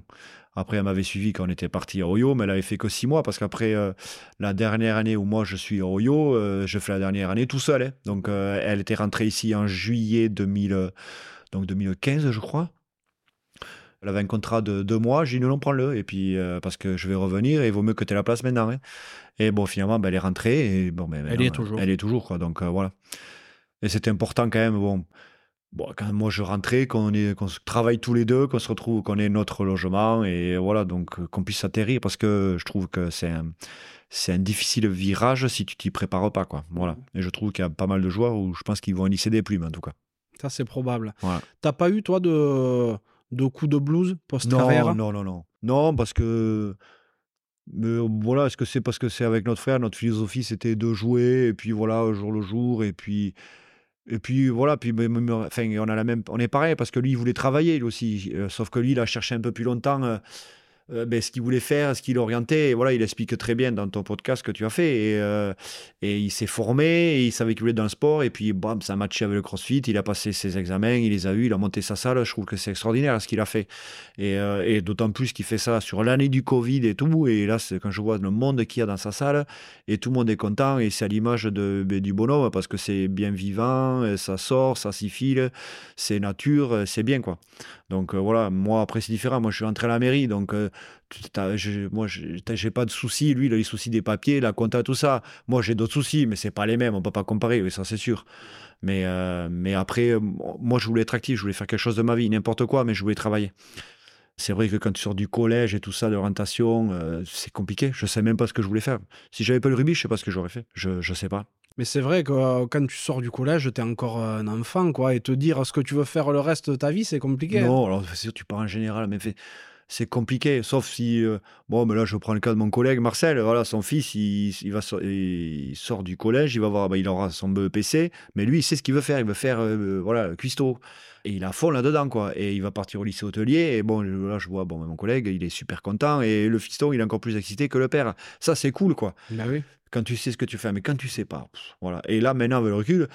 après, elle m'avait suivi quand on était parti à Oyo, mais elle avait fait que 6 mois, parce qu'après, euh, la dernière année où moi je suis à Oyo, euh, je fais la dernière année tout seul, hein. donc euh, elle était rentrée ici en juillet 2000, euh, donc 2015, je crois. Elle avait un contrat de deux mois, j'ai dit non, non, prends-le. Et puis, parce que je vais revenir et il vaut mieux que tu aies la place maintenant. hein. Et bon, finalement, ben, elle est rentrée. Et bon, ben, Elle est toujours. Elle est toujours, quoi. Donc, voilà. Et c'était important quand même. Bon, bon, quand moi je rentrais, qu'on travaille tous les deux, qu'on se retrouve, qu'on ait notre logement. Et voilà, donc euh, qu'on puisse atterrir parce que je trouve que c'est un. C'est un difficile virage si tu t'y prépares pas, quoi. Voilà. Et je trouve qu'il y a pas mal de joueurs où je pense qu'ils vont lisser des plumes, en tout cas. Ça c'est probable. Voilà. T'as pas eu, toi, de, de coups de blues post-carrière? Non, non, non, non. Non, parce que. Mais voilà, est-ce que c'est parce que c'est avec notre frère, notre philosophie c'était de jouer, et puis voilà, jour le jour, et puis. Et puis voilà, puis enfin, on a la même, on est pareil parce que lui il voulait travailler lui aussi, Euh, sauf que lui il a cherché un peu plus longtemps euh, euh, ben, ce qu'il voulait faire, ce qu'il orientait. Voilà, il explique très bien dans ton podcast que tu as fait. Et, euh, il s'est formé, il savait qu'il dans le sport. Et puis, bam, ça a matché avec le crossfit. Il a passé ses examens, il les a eus, il a monté sa salle. Je trouve que c'est extraordinaire ce qu'il a fait. Et, euh, d'autant plus qu'il fait ça sur l'année du Covid et tout. Et là, c'est quand je vois le monde qu'il y a dans sa salle, et tout le monde est content. Et c'est à l'image ben, du bonhomme parce que c'est bien vivant, ça sort, ça s'y file, c'est nature, c'est bien quoi. Donc voilà, moi après c'est différent. Moi je suis rentré à la mairie, donc je- moi j'ai pas de soucis. Lui il a les soucis des papiers, la compta, tout ça. Moi j'ai d'autres soucis, mais c'est pas les mêmes. On peut pas comparer, oui, ça c'est sûr. Mais, euh, mais après, euh, moi je voulais être actif, je voulais faire quelque chose de ma vie, n'importe quoi, mais je voulais travailler. C'est vrai que quand tu sors du collège et tout ça, de l'orientation, euh, c'est compliqué. Je sais même pas ce que je voulais faire. Si j'avais pas le rugby, je sais pas ce que j'aurais fait. Je, je sais pas. Mais c'est vrai que euh, quand tu sors du collège, t'es encore un enfant, quoi, et te dire ce que tu veux faire le reste de ta vie, c'est compliqué. Non, alors c'est sûr, tu pars en général, mais fait- c'est compliqué. Sauf si, euh, bon, mais là, je prends le cas de mon collègue Marcel. Voilà, son fils, il, il va, sort du collège, il va voir, bah, il aura son BEPC, mais lui, il sait ce qu'il veut faire. Il veut faire, euh, voilà, cuistot. Et il a fond là-dedans, quoi. Et il va partir au lycée hôtelier. Et bon, là, je vois, bon, mon collègue, il est super content. Et le fiston, il est encore plus excité que le père. Ça, c'est cool, quoi Bah oui. quand tu sais ce que tu fais, mais quand tu sais pas, pff, voilà. Et là, maintenant, avec le recul,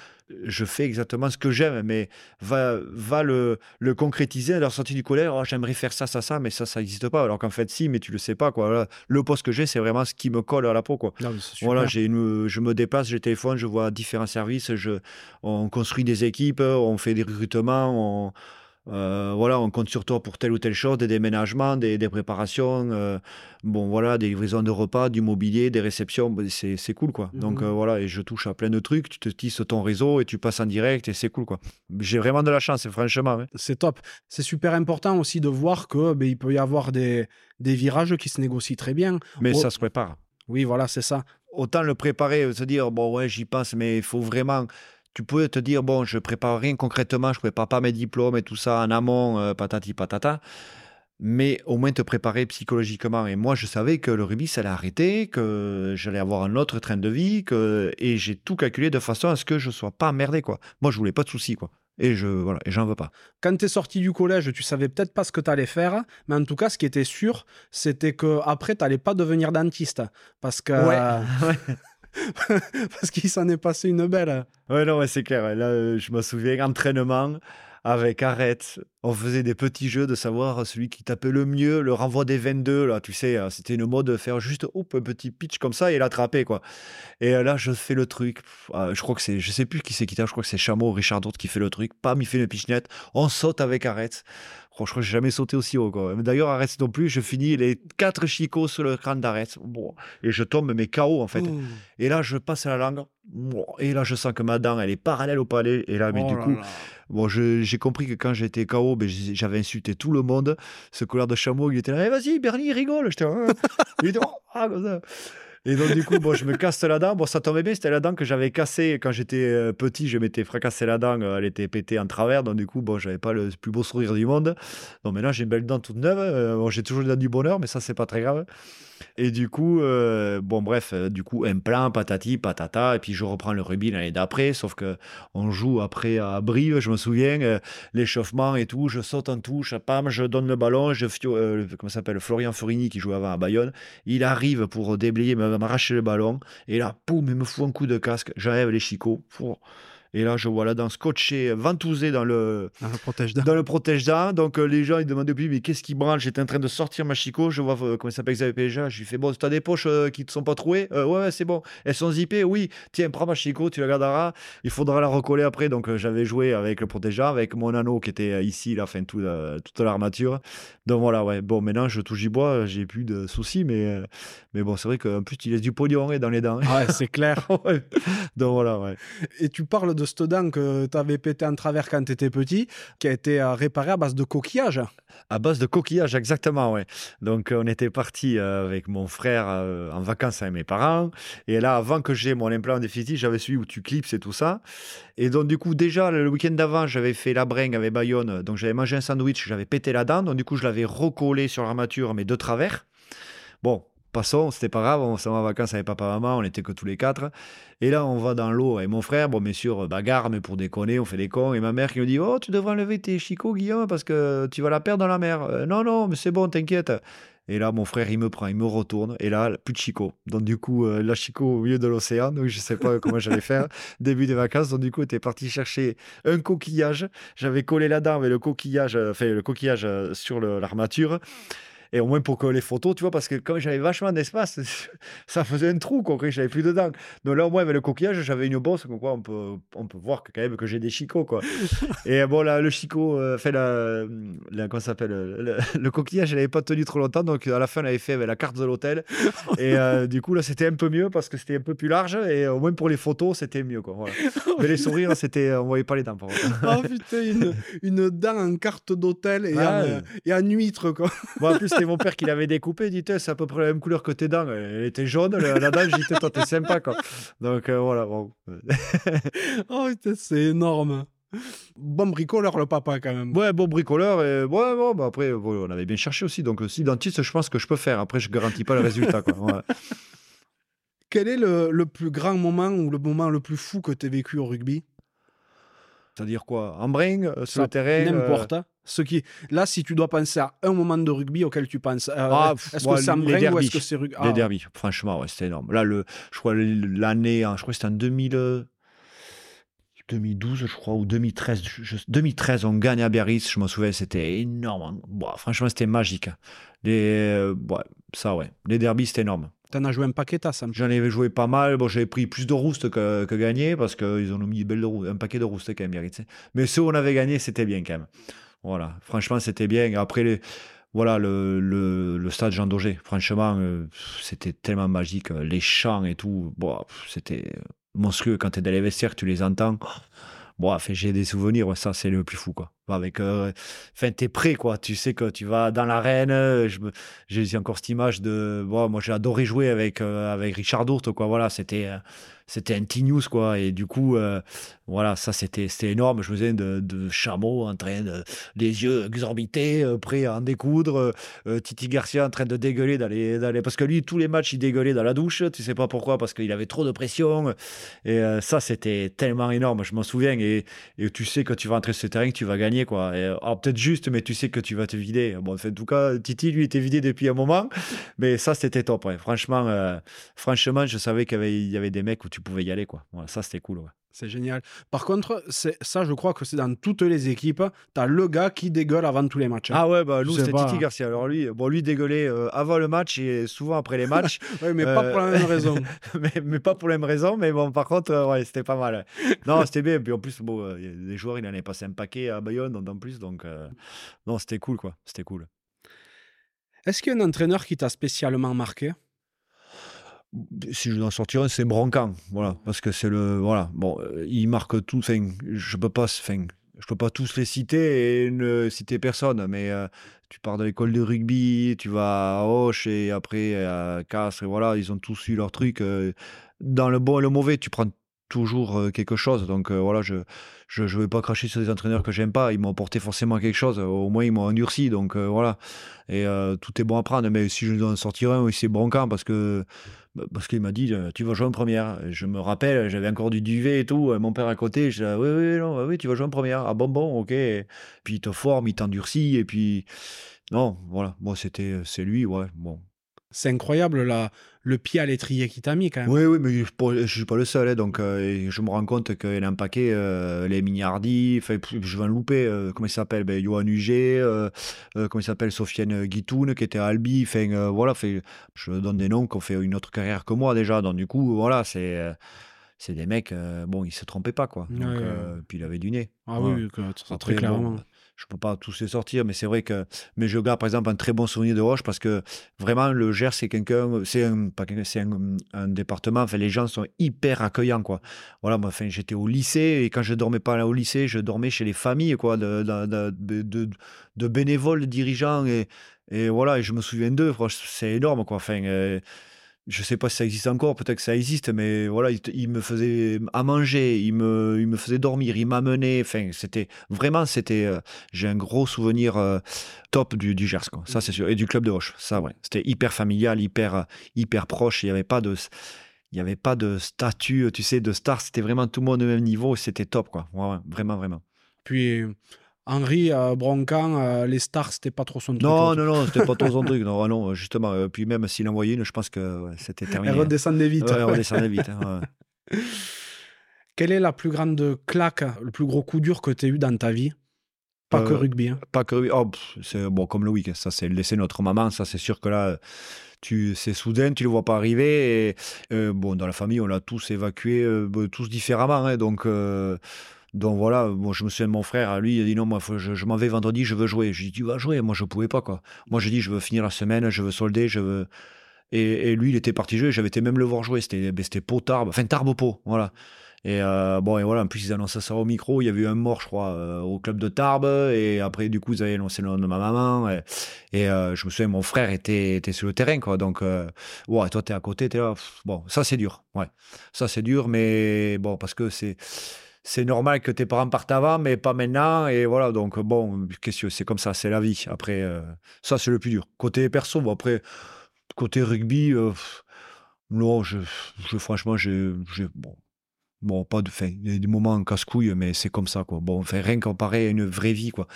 je fais exactement ce que j'aime, mais va, va le, le concrétiser à la sortie du collège. Oh, j'aimerais faire ça, ça, ça, mais ça, ça n'existe pas. Alors qu'en fait, si, mais tu le sais pas, quoi. Le poste que j'ai, c'est vraiment ce qui me colle à la peau, quoi. Non. Voilà, j'ai une, je me déplace, je téléphone, je vois différents services, je, on construit des équipes, on fait des recrutements, on, euh, voilà, on compte sur toi pour telle ou telle chose, des déménagements, des, des préparations, euh, bon voilà, des livraisons de repas, du mobilier, des réceptions, c'est c'est cool quoi. Donc Mhm. euh, voilà, et je touche à plein de trucs, tu te tisses ton réseau et tu passes en direct et c'est cool quoi. J'ai vraiment de la chance, franchement. hein. C'est top. C'est super important aussi de voir que ben, il peut y avoir des, des virages qui se négocient très bien. Mais Oh. ça se prépare. Oui, voilà, c'est ça. autant le préparer, se dire, bon, ouais, j'y pense, mais il faut vraiment. Tu peux te dire, bon, je prépare rien concrètement, je prépare pas mes diplômes et tout ça en amont, euh, patati patata. Mais au moins te préparer psychologiquement. Et moi, je savais que le rugby, ça allait arrêter, que j'allais avoir un autre train de vie, que... et j'ai tout calculé de façon à ce que je sois pas emmerdé, quoi. Moi, je voulais pas de soucis, quoi. Et je, voilà, et j'en veux pas. Quand tu es sorti du collège, tu savais peut-être pas ce que tu allais faire, mais en tout cas, ce qui était sûr, c'était que après tu n'allais pas devenir dentiste. Parce que. parce qu'il s'en est passé une belle. Ouais, non, ouais, c'est clair. Là, euh, je me souviens, entraînement avec Arrête. On faisait des petits jeux de savoir celui qui tapait le mieux, le renvoi des 22. Là, tu sais, euh, c'était une mode de faire juste hop, un petit pitch comme ça et l'attraper, quoi. Et euh, là, je fais le truc. Je crois que c'est, je sais plus qui c'est qui tape, je crois que c'est Chameau, Richard D'autre qui fait le truc. Pam, il fait une pichenette. On saute avec Arrête. Oh, je crois que j'ai jamais sauté aussi haut, quoi. D'ailleurs, Arrête non plus, je finis les quatre chicots sur le crâne. Bon. Et je tombe, mais KO, en fait. Ouh. Et là, je passe à la langue. Et là, je sens que ma dent, elle est parallèle au palais. Et là, mais Oh du là coup, là. bon, je- j'ai compris que quand j'étais KO, ben, j'avais insulté tout le monde. Ce colère de chameau, il était là, Eh, vas-y, Bernie, rigole. J'étais, Ah. il était, Oh, ah, comme ça. Et donc, du coup, bon, je me casse la dent. Bon, ça tombait bien, c'était la dent que j'avais cassée quand j'étais euh, petit. Je m'étais fracassé la dent, euh, elle était pétée en travers. Donc, du coup, bon, j'avais pas le plus beau sourire du monde. Donc, maintenant, j'ai une belle dent toute neuve. Euh, bon, j'ai toujours les dents du bonheur, mais ça, c'est pas très grave. Et du coup, bon, bref, du coup, un plan, patati, patata. Et puis, je reprends le rugby l'année d'après. Sauf que on joue après à Brive, je me souviens, l'échauffement et tout. Je saute en touche, pam, je donne le ballon. Je, euh, comment s'appelle Florian Forini, qui jouait avant à Bayonne. Il arrive pour déblayer, me- m'arracher le ballon. Et là, poum, il me fout un coup de casque. J'enlève les chicots. Et là, je vois la dent scotché, ventousé dans le, Dans le protège-dents. dans le protège-dents. Donc, euh, les gens, ils demandaient plus, mais qu'est-ce qui branle? J'étais en train de sortir ma chicot. Je vois, euh, comment il s'appelle Xavier Péja. Je lui fais, bon, t'as des poches euh, qui ne sont pas trouées? Ouais, ouais, c'est bon. Elles sont zippées? Oui. Tiens, prends ma chicot, tu la garderas. Il faudra la recoller après. Donc, j'avais joué avec le protège-dents, avec mon anneau qui était ici, là, enfin, tout, toute l'armature. Donc, voilà, ouais. Bon, maintenant, je touche du bois. J'ai plus de soucis, mais, mais bon, c'est vrai qu'en plus, il laisse du pognon hein, dans les dents. Ouais, c'est clair. Ouais. Donc, voilà, ouais. Et tu parles de cette dent que tu avais pété en travers quand tu étais petit, qui a été euh, réparée à base de coquillage. À base de coquillages, exactement, ouais. Donc, euh, on était parti euh, avec mon frère en vacances avec mes parents. Et là, avant que j'ai mon implant définitif, j'avais celui où tu clips et tout ça. Et donc, du coup, déjà, le week-end d'avant, j'avais fait la bringue avec Bayonne. Donc, j'avais mangé un sandwich, j'avais pété la dent. Donc, du coup, je l'avais recollé sur l'armature, mais de travers. Bon, passons, c'était pas grave. On s'en va en vacances avec papa, maman, on était que tous les quatre. Et là, on va dans l'eau avec mon frère. Bon, bien sûr, bagarre, mais pour déconner, on fait des cons. Et ma mère qui me dit Oh, tu devrais enlever tes chicots, Guillaume, parce que tu vas la perdre dans la mer. Euh, non, non, mais c'est bon, t'inquiète. Et là, mon frère, il me prend, il me retourne. Et là, plus de chicot. Donc, du coup, euh, la chicot au milieu de l'océan. Donc, je sais pas comment j'allais faire. Début des vacances. Donc, du coup, était parti chercher un coquillage. J'avais collé la dent avec le coquillage, euh, enfin, le coquillage euh, sur l'armature. Et au moins pour que les photos, tu vois, parce que comme j'avais vachement d'espace, ça faisait un trou, quoi, j'avais plus dedans. Donc là, au moins, avec le coquillage, j'avais une bosse, comme quoi on peut, on peut voir que, quand même que j'ai des chicots, quoi. Et bon, là, le chicot, euh, fait la, la, comment s'appelle, le, le- coquillage, il n'avait pas tenu trop longtemps, donc à la fin, on avait fait avec la carte de l'hôtel. Et euh, du coup, là, c'était un peu mieux parce que c'était un peu plus large, et au moins pour les photos, c'était mieux, quoi. Voilà. Mais les sourires, c'était, on voyait pas les dents, par contre. Oh putain, une, une dent en carte d'hôtel et, en, ouais. euh, et en huître, quoi. Bon, en plus, c'était mon père qui l'avait découpé. Il dit, c'est à peu près la même couleur que tes dents. Elle était jaune, la, la dent. J'ai dit, toi, t'es sympa, quoi. Donc, euh, voilà. Bon. oh, c'est énorme. Bon bricoleur, le papa, quand même. Ouais, bon bricoleur. Et... Ouais, bon, bah après, on avait bien cherché aussi. Donc, si dentiste, je pense que je peux faire. Après, je garantis pas le résultat, quoi. Quel est le, le, plus grand moment ou le moment le plus fou que tu as vécu au rugby? C'est-à-dire quoi? En bring, euh, sur le terrain N'importe. Euh... Ce qui... Là, si tu dois penser à un moment de rugby auquel tu penses, euh, ah, est-ce que c'est en bring ou est-ce que c'est rugby Les ah. derbies, franchement, ouais, c'était énorme. Là, le, je crois l'année, je crois que c'était en 2000. 2012, je crois, ou 2013. 2013, on gagne à Biarritz, je m'en souviens, c'était énorme. Bon, franchement, c'était magique. Les, euh, ça, ouais. Les derbies, c'était énorme. T'en as joué un paquet, ça J'en avais joué pas mal. Bon, j'avais pris plus de roustes que, que gagné parce qu'ils ont mis belle de un paquet de roustes quand même, Biarritz. Mais ceux où on avait gagné, c'était bien quand même. Voilà, franchement, c'était bien. Après, les, voilà, le, le, stade Jean Daugé, franchement, euh, c'était tellement magique. Les chants et tout, bon, c'était monstrueux quand tu es dans les vestiaires, tu les entends. Bon, j'ai des souvenirs, ça c'est le plus fou quoi. Avec, euh, t'es prêt quoi. Tu sais que tu vas dans l'arène. J'ai encore cette image de, bon, moi j'ai adoré jouer avec euh, avec Richard Dourte quoi. Voilà, c'était euh, c'était un T-News, quoi. Et du coup, euh, voilà, ça, c'était énorme. Je me souviens de, Chameau en train de, les yeux exorbités, euh, prêt à en découdre. Euh, Titi Garcia en train de dégueuler d'aller Parce que lui, tous les matchs, il dégueulait dans la douche. Tu sais pas pourquoi, parce qu'il avait trop de pression. Et ça, c'était tellement énorme. Je m'en souviens. Et, et, tu sais que tu vas entrer sur ce terrain, que tu vas gagner, quoi. peut-être juste, mais tu sais que tu vas te vider. Bon, en tout cas, Titi, lui, était vidé depuis un moment. Mais ça, c'était top. Franchement, franchement, je savais qu'il y, y, avait des mecs où tu tu pouvais y aller. Quoi. Voilà, ça, c'était cool. C'est génial. Par contre, ça, je crois que c'est dans toutes les équipes. Tu as le gars qui dégueule avant tous les matchs. Hein. Ah ouais, bah, nous, c'était Titi Garcia. Alors lui, bon, lui dégueulait euh, avant le match et souvent après les matchs. oui, mais pas pour la même raison. mais, mais, pas pour la même raison. Mais bon, par contre, euh, ouais, c'était pas mal. Non, c'était bien. Puis en plus, bon, euh, les joueurs, il en avait passé un paquet à Bayonne en plus. Donc, non, c'était cool, quoi. C'était cool. Est-ce qu'il y a un entraîneur qui t'a spécialement marqué? Si je dois en sortir un, c'est Broncan, voilà, parce que c'est le, voilà, bon, euh, il marque tout, enfin, je peux pas, enfin, je peux pas tous les citer et ne citer personne, mais euh, tu pars de l'école de rugby, tu vas à Hoche et après à Castres, et voilà, ils ont tous eu leur truc. Euh, dans le bon et le mauvais, tu prends toujours quelque chose, donc voilà, je je ne vais pas cracher sur des entraîneurs que j'aime pas. Ils m'ont apporté forcément quelque chose. Au moins, ils m'ont endurci. Donc voilà. Et tout est bon à prendre. Mais si je dois en sortir un, c'est Broncan parce que parce qu'il m'a dit euh, tu vas jouer en première. Je me rappelle, j'avais encore du duvet et tout, euh, mon père à côté, je dis oui oui non, oui, tu vas jouer en première. Ah bon bon, OK. Puis il te forme, il t'endurcit et puis non, voilà, moi c'était c'est lui, ouais, bon. C'est incroyable là, le pied à l'étrier qui t'a mis quand même. Oui, oui, mais je ne suis pas le seul. Hein, donc, euh, je me rends compte qu'il y a un paquet, les Mignardi, je vais en louper. comment il s'appelle ben, Johan Huget, comment il s'appelle Sofiane Guitoun, qui était à Albi. voilà, je donne des noms qui ont fait une autre carrière que moi déjà. Donc, du coup, voilà, c'est. c'est des mecs, bon, ils se trompaient pas, quoi. Donc, puis il avait du nez. Ah oui, très clairement je peux pas tous les sortir, mais c'est vrai que. Mais je garde par exemple un très bon souvenir de Roche parce que vraiment le Gers c'est quelqu'un, c'est un, un, département. Enfin, les gens sont hyper accueillants quoi. Voilà, enfin, j'étais au lycée et quand je dormais pas au lycée, je dormais chez les familles quoi, de, de, bénévoles, dirigeants et, et voilà. Et je me souviens d'eux. C'est énorme quoi. Enfin. Euh, je sais pas si ça existe encore, peut-être que ça existe, mais voilà, il, me faisait à manger, il me, il me faisait dormir, il m'amenait. Enfin, c'était vraiment, c'était. Euh, j'ai un gros souvenir euh, top du, du Gers, quoi. Ça, c'est sûr. Et du club de Roche, ça, ouais. C'était hyper familial, hyper, euh, hyper proche. Il n'y avait pas de. Il n'y avait pas de statut, tu sais, de star. C'était vraiment tout le monde au même niveau. C'était top, quoi. vraiment, vraiment. Puis, Henri euh, Broncan, euh, les stars, c'était pas trop son truc. Non, non, non, c'était pas trop son truc. Non, non, justement. Euh, puis même s'il envoyait une, je pense que c'était terminé. Elle redescendait vite. elle redescendait vite. Hein, Quelle est la plus grande claque, le plus gros coup dur que tu as eu dans ta vie? Pas que rugby. Hein. Pas que rugby. Oh, c'est bon, comme le week Ça, c'est laisser notre maman. Ça, c'est sûr que là tu c'est soudain, tu le vois pas arriver. Et, bon, dans la famille, on l'a tous évacué, tous différemment. Hein, donc, donc voilà, moi je me souviens de mon frère, lui, il a dit non, moi je, m'en vais vendredi, je veux jouer. J'ai dit tu vas jouer, moi je pouvais pas quoi. Moi j'ai dit je veux finir la semaine, je veux solder, je veux. Et, lui il était parti jouer, j'avais été même le voir jouer, c'était ben, Pau Tarbes, enfin Tarbes Pau, voilà. Et euh, bon, et voilà, en plus, ils annonçaient ça au micro. Il y avait eu un mort, je crois, euh, au club de Tarbes. Et après, du coup, ils avaient annoncé le nom de ma maman. Et, et, euh, je me souviens, mon frère était, était sur le terrain, quoi. Donc, ouais, toi, t'es à côté, t'es là. Bon, ça, c'est dur. Ouais, ça, c'est dur, mais bon, parce que c'est. C'est normal que tes parents partent avant, mais pas maintenant. Et voilà, donc bon, c'est comme ça, c'est la vie. Après, ça, c'est le plus dur. Côté perso, bon, après, côté rugby, non, je, franchement, j'ai, Bon, pas de fin. Il y a des moments en casse-couille, mais c'est comme ça, quoi. Bon, enfin, rien comparé à une vraie vie, quoi.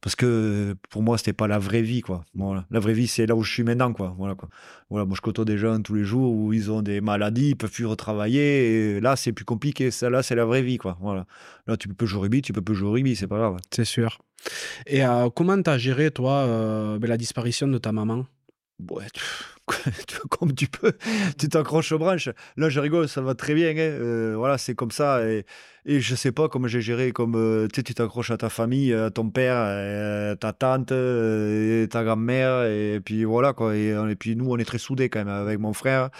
Parce que pour moi, c'était pas la vraie vie, quoi. Voilà. La vraie vie, c'est là où je suis maintenant, quoi. Voilà, quoi. Voilà, moi, je côtoie des jeunes tous les jours où ils ont des maladies, ils peuvent plus retravailler. Et là, c'est plus compliqué. Ça, là, c'est la vraie vie, quoi. Voilà. Là, tu peux jouer au rugby, tu peux plus jouer au rugby, c'est pas grave. C'est sûr. Et euh, comment tu as géré, toi, euh, ben, la disparition de ta maman? Ouais, comme tu peux, tu t'accroches aux branches. Là, je rigole, ça va très bien. Hein. Euh, voilà, c'est comme ça. Et, et je sais pas comment j'ai géré. Comme euh, tu t'accroches à ta famille, à ton père, ta tante, ta grand-mère. Et puis voilà, quoi. Et, et, puis nous, on est très soudés quand même avec mon frère.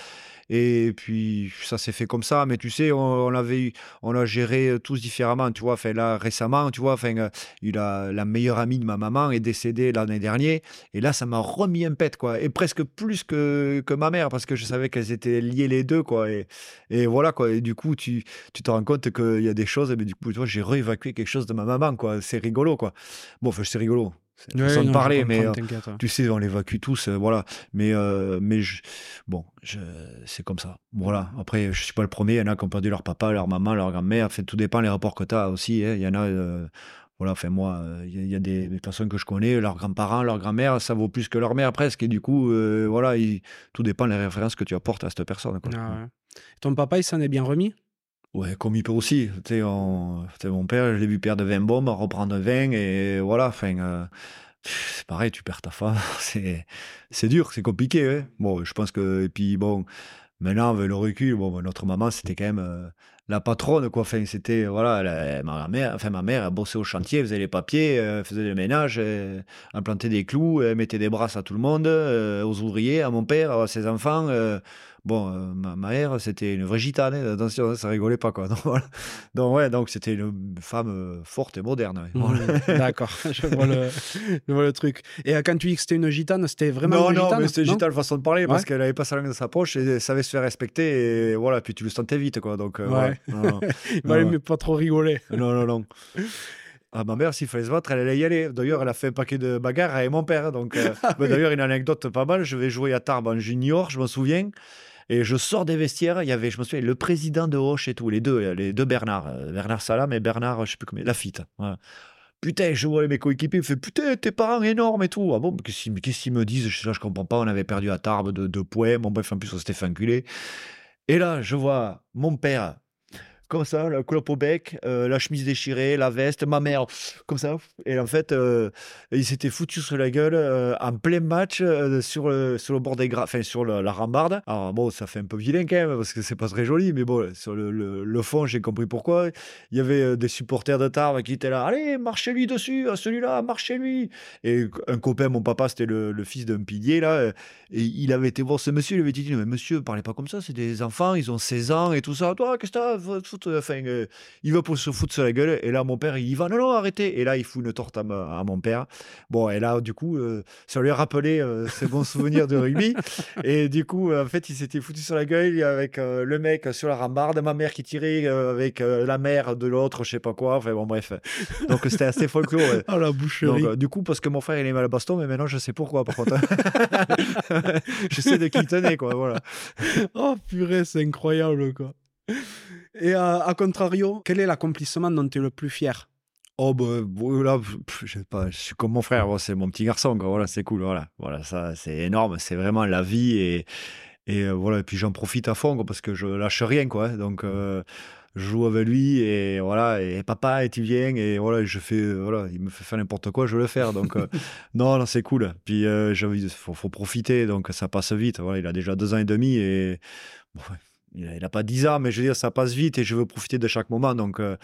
Et puis, ça s'est fait comme ça. Mais tu sais, on, avait, on a géré euh, tous différemment. Tu vois, enfin, là, récemment, tu vois, enfin, euh, il a, la meilleure amie de ma maman est décédée l'année dernière. Et là, ça m'a remis un pet, quoi. Et presque plus que, que ma mère, parce que je savais qu'elles étaient liées les deux, quoi. Et, et voilà, quoi. Et du coup, tu, tu te rends compte qu'il y a des choses. Mais du coup, tu vois, j'ai réévacué quelque chose de ma maman, quoi. C'est rigolo, quoi. Bon, enfin, c'est rigolo. C'est ouais, de parler, mais euh, tu sais, on l'évacue tous, euh, voilà. Mais, euh, mais je, bon, c'est comme ça. Voilà. Après, je suis pas le premier. Il y en a qui ont perdu leur papa, leur maman, leur grand-mère. Enfin, tout dépend les rapports que tu as aussi. Hein. Il y en a, voilà. Enfin, moi, il y, a des, personnes que je connais, leurs grands-parents, leur grand-mère, ça vaut plus que leur mère presque. Et du coup, voilà, tout dépend des références que tu apportes à cette personne. Ah Ton papa, il s'en est bien remis? Ouais, comme il peut aussi. Tu sais, mon père, je l'ai vu perdre 20 bombes, reprendre 20, et voilà, enfin, euh, c'est pareil, tu perds ta femme, c'est, dur, c'est compliqué. Hein. Bon, je pense que, et puis bon, maintenant, avec le recul, bon, notre maman, c'était quand même euh, la patronne, quoi. Enfin, c'était, voilà, ma mère, enfin, ma mère, elle bossait au chantier, elle faisait les papiers, elle faisait le ménage, elle, plantait des clous, elle mettait des brasses à tout le monde, euh, aux ouvriers, à mon père, à ses enfants. Bon, euh, ma, mère, c'était une vraie gitane, hein, attention, ça rigolait pas, quoi. Donc, ouais, donc c'était une femme euh, forte et moderne. Mmh, d'accord, je, vois le, truc. Et euh, quand tu dis que c'était une gitane, c'était vraiment non, une gitane Non, mais c'était gitane façon de parler, parce qu'elle avait pas sa langue dans sa poche et elle savait se faire respecter, et voilà, puis tu le sentais vite, quoi. Donc, ouais. mais pas trop rigoler. Non, non, non. Ah, ma mère, s'il fallait se battre, elle allait y aller. D'ailleurs, elle a fait un paquet de bagarres avec mon père. Donc, ah d'ailleurs, une anecdote pas mal. Je vais jouer à Tarbes en junior, je me souviens. Et je sors des vestiaires, il y avait, je me souviens, le président de Hoche et tout, les deux, les deux Bernard, euh, Bernard Salam et Bernard, je sais plus comment, Lafitte. Putain, je vois mes coéquipiers, il fait putain, tes parents énormes et tout. Ah bon, qu'est-ce qu'ils me disent? Je, je comprends pas, on avait perdu à Tarbes de deux points. Bon, bref, en plus, on s'était fait enculer. Et là, je vois mon père comme ça, la clope au bec, euh, la chemise déchirée, la veste, ma mère, comme ça. Et en fait, euh, il s'était foutu sur la gueule euh, en plein match sur, le, sur le bord des gra... enfin sur la, rambarde. Alors bon, ça fait un peu vilain quand même, parce que c'est pas très joli, mais bon, sur le, fond, j'ai compris pourquoi. Il y avait des supporters de Tarbes qui étaient là, allez, marchez-lui dessus, celui-là, marchez-lui. Et un copain, mon papa, c'était le, fils d'un pilier, là, et il avait été voir ce monsieur, il avait dit, mais monsieur, parlez pas comme ça, c'est des enfants, ils ont 16 ans et tout ça. Toi, qu'est-ce que t'as enfin, euh, il va pour se foutre sur la gueule. Et là, mon père, il va, non, non, arrêtez. Et là, il fout une torte à, mon père. Bon, et là, du coup, euh, ça lui a rappelé euh, ses bons souvenirs de rugby. Et du coup, en fait, il s'était foutu sur la gueule avec le mec sur la rambarde, ma mère qui tirait avec la mère de l'autre, je sais pas quoi. Enfin, bon, bref. Donc, c'était assez folklore. oh, la boucherie. du coup, parce que mon frère, il aimait le baston, mais maintenant, je sais pourquoi, par contre. je sais de qui il tenait, quoi. Voilà. oh, purée, c'est incroyable, quoi. Et à, contrario, quel est l'accomplissement dont tu es le plus fier? Oh, bah, là, je, sais pas, je suis comme mon frère, c'est mon petit garçon, Voilà, c'est cool. Voilà, voilà ça, c'est énorme. C'est vraiment la vie. Et, et euh, voilà, et puis j'en profite à fond parce que je lâche rien, quoi. Hein. Donc. Euh, je joue avec lui et voilà et papa et tu viens et voilà je fais voilà il me fait faire n'importe quoi je veux le faire donc euh, non non c'est cool puis il faut, faut, profiter donc ça passe vite voilà il a déjà deux ans et demi et il n'a pas 10 ans, mais je veux dire, ça passe vite et je veux profiter de chaque moment. Donc, euh,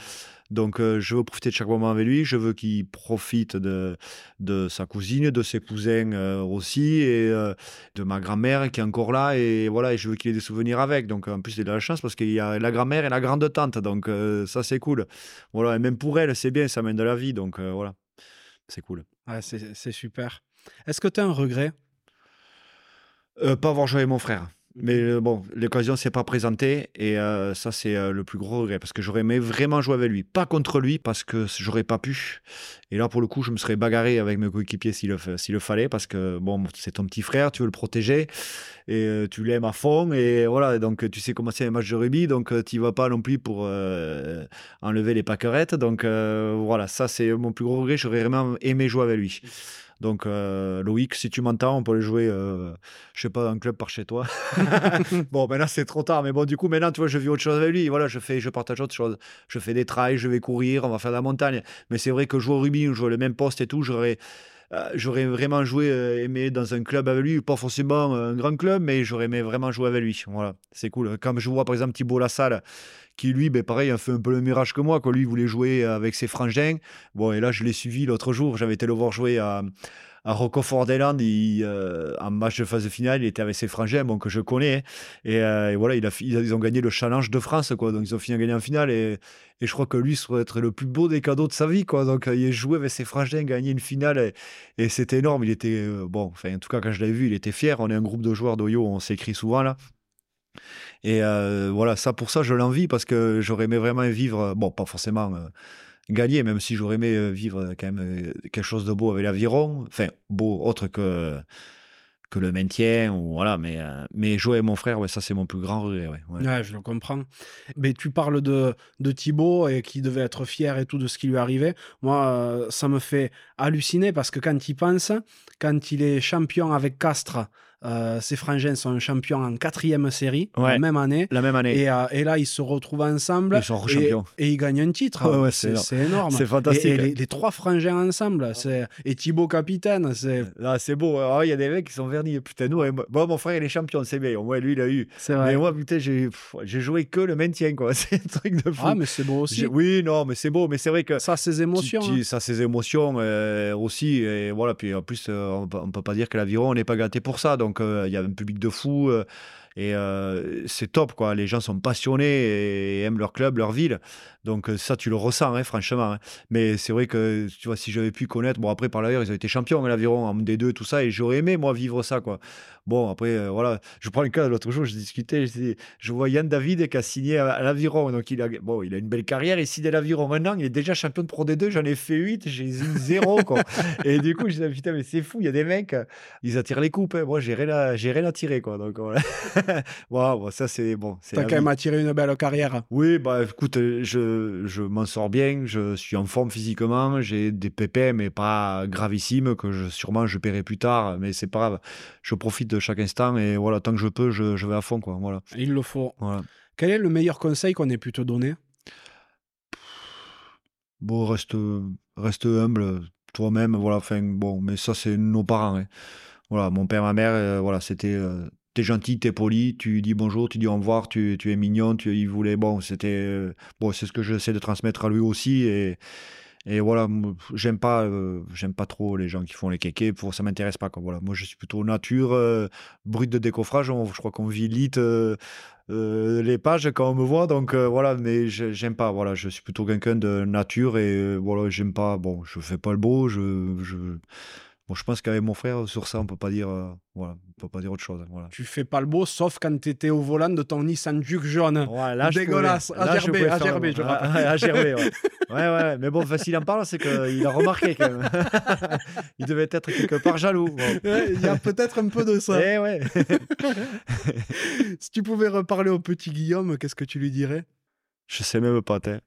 donc euh, je veux profiter de chaque moment avec lui. Je veux qu'il profite de, de sa cousine, de ses cousins euh, aussi, et de ma grand-mère qui est encore là. Et voilà, et je veux qu'il ait des souvenirs avec. Donc, en plus, il a de la chance parce qu'il y a la grand-mère et la grande-tante. Donc, ça, c'est cool. Voilà, et même pour elle, c'est bien, ça mène de la vie. Donc, voilà, c'est cool. Ouais, c'est super. Est-ce que tu as un regret? Pas avoir joué avec mon frère. Mais euh, bon, l'occasion s'est pas présentée et euh, ça c'est euh, le plus gros regret parce que j'aurais aimé vraiment jouer avec lui, pas contre lui parce que j'aurais pas pu. Et là pour le coup, je me serais bagarré avec mes coéquipiers s'il le fallait parce que bon, c'est ton petit frère, tu veux le protéger et tu l'aimes à fond et voilà, donc tu sais comment c'est un match de rugby, donc tu vas pas non plus pour enlever les paquerettes. Donc voilà, ça c'est mon plus gros regret, j'aurais vraiment aimé jouer avec lui. Donc, euh, Loïc, si tu m'entends, on peut le jouer, euh, je sais pas, dans un club par chez toi. bon, maintenant c'est trop tard, mais bon, du coup, maintenant, tu vois, je vis autre chose avec lui. Voilà, je fais, je partage autre chose. Je fais des trails, je vais courir, on va faire de la montagne. Mais c'est vrai que jouer au rugby, jouer le même poste et tout, j'aurais. Euh, j'aurais vraiment joué, aimé dans un club avec lui, pas forcément un grand club, mais j'aurais aimé vraiment jouer avec lui. Voilà, c'est cool. Comme je vois par exemple Thibault Lassalle, qui lui, ben, pareil, a fait un peu le mirage que moi. Quoi. Lui, il voulait jouer avec ses frangins. Bon, et là, je l'ai suivi l'autre jour. J'avais été le voir jouer à, à Rockford Island, euh, en match de phase finale, il était avec ses frangins, bon, que je connais. Et, euh, et voilà, ils ont gagné le challenge de France, quoi. Donc, ils ont fini à gagner en finale. Et, et je crois que lui, ça être le plus beau des cadeaux de sa vie, quoi. Donc, il a joué avec ses frangins, gagné une finale. Et, c'était énorme. Il était, euh, bon, en tout cas, quand je l'ai vu, il était fier. On est un groupe de joueurs d'Oyo, on s'écrit souvent, là. Et voilà, ça pour ça, je l'envie parce que j'aurais aimé vraiment vivre, bon, pas forcément gagner, même si j'aurais aimé euh, vivre quand même quelque chose de beau avec l'aviron, enfin, beau autre que, que le maintien, ou voilà, mais, mais jouer avec mon frère, ouais, ça c'est mon plus grand regret. Ouais, je le comprends. Mais tu parles de, de Thibaut et qui devait être fier et tout de ce qui lui arrivait. Moi, ça me fait halluciner parce que quand il pense, quand il est champion avec Castres, euh, ses frangins sont champions en quatrième série, la même année. La même année. Et, euh, et, là, ils se retrouvent ensemble. Ils sont champions. Et, ils gagnent un titre. c'est énorme. C'est fantastique. Et, les, trois frangins ensemble. Et Thibaut capitaine. C'est beau. Ah, il y a des mecs qui sont vernis. Putain, nous, bon, mon frère, il est champion, c'est bien. Moi, lui, il a eu. Vrai. Mais moi, putain, j'ai joué que le maintien. C'est un truc de fou. Ah, mais c'est beau aussi. Oui, non, mais c'est beau. Mais c'est vrai que. Ça, ses émotions. Hein. Ça, ses émotions euh, aussi. Et voilà. Puis en plus, on ne peut pas dire que l'aviron, on n'est pas gâté pour ça. Donc, il y a un public de fou. Euh, et euh, c'est top, quoi. Les gens sont passionnés et aiment leur club, leur ville. Donc euh, ça, tu le ressens, hein, franchement. Hein. Mais c'est vrai que, tu vois, si j'avais pu connaître, bon, après, par ailleurs, ils ont été champions, mais l'aviron en D2, tout ça, et j'aurais aimé, moi, vivre ça, quoi. Bon, après, euh, voilà, je prends le cas, l'autre jour, je discutais, je, vois Yann David qui a signé à, l'aviron, donc il a, bon, il a une belle carrière, il signe à l'aviron maintenant, il est déjà champion de Pro D2, j'en ai fait 8, j'ai zéro, quoi. et du coup, je disais, putain, mais c'est fou, il y a des mecs, ils attirent les coupes, hein. moi, j'ai rien, à, rien à tirer, quoi. Donc, voilà. bon, ça, c'est bon. T'as quand même attiré une belle carrière. Oui, bah, écoute, je, je m'en sors bien, je suis en forme physiquement, j'ai des pépins, mais pas gravissimes, que je, sûrement je paierai plus tard, mais c'est pas grave. Je profite de chaque instant et voilà, tant que je peux, je, je vais à fond. Quoi, voilà. Il le faut. Quel est le meilleur conseil qu'on ait pu te donner? Bon, reste, reste humble, toi-même, voilà, enfin, bon, mais ça, c'est nos parents. Hein. Voilà, mon père, ma mère, euh, voilà, c'était. Euh, t'es gentil, t'es poli, tu dis bonjour, tu dis au revoir, tu, tu es mignon, tu, il voulait, bon, c'était, euh, bon, c'est ce que j'essaie de transmettre à lui aussi et, et voilà, j'aime pas, euh, j'aime pas trop les gens qui font les kékés, pour ça m'intéresse pas quoi. Voilà, moi je suis plutôt nature, euh, brut de décoffrage. je crois qu'on vit lit les pages quand on me voit, donc voilà. Mais j'aime pas. Voilà, je suis plutôt quelqu'un de nature et voilà, j'aime pas. Bon, je fais pas le beau, je Bon, je pense qu'avec mon frère, sur ça, on peut pas dire, euh, voilà, on peut pas dire autre chose. Voilà. Tu fais pas le beau, sauf quand tu étais au volant de ton Nissan Juke jaune. Ouais, Dégueulasse. AGRB, AGRB, je. AGRB, ouais. ouais, ouais. Mais bon, s'il en parle, c'est qu'il a remarqué quand même. il devait être quelque part jaloux. Il y a peut-être un peu de ça. Eh ouais. si tu pouvais reparler au petit Guillaume, qu'est-ce que tu lui dirais? Je sais même pas, t'es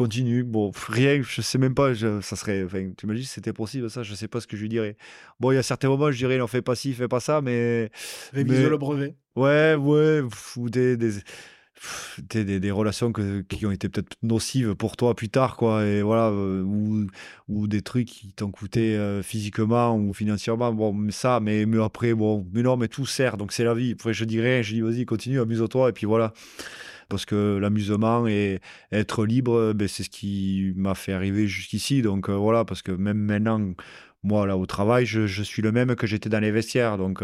continue. Bon, rien, je sais même pas, ça serait. Enfin, tu imagines si c'était possible, ça, je sais pas ce que je lui dirais. Bon, il y a certains moments, je dirais, n'en fais pas ci, fais pas ça, mais. Révise le brevet. Ouais, ouais, ou des, des, des, relations que, qui ont été peut-être nocives pour toi plus tard, quoi, et voilà, euh, ou, ou, des trucs qui t'ont coûté euh, physiquement ou financièrement, bon, mais ça, mais, mais après, bon, mais non, mais tout sert, donc c'est la vie. Après, je dirais, je dis, vas-y, continue, amuse-toi, et puis voilà. Parce que l'amusement et être libre, ben, c'est ce qui m'a fait arriver jusqu'ici, donc euh, voilà, parce que même maintenant, moi, là, au travail, je, suis le même que j'étais dans les vestiaires. Donc,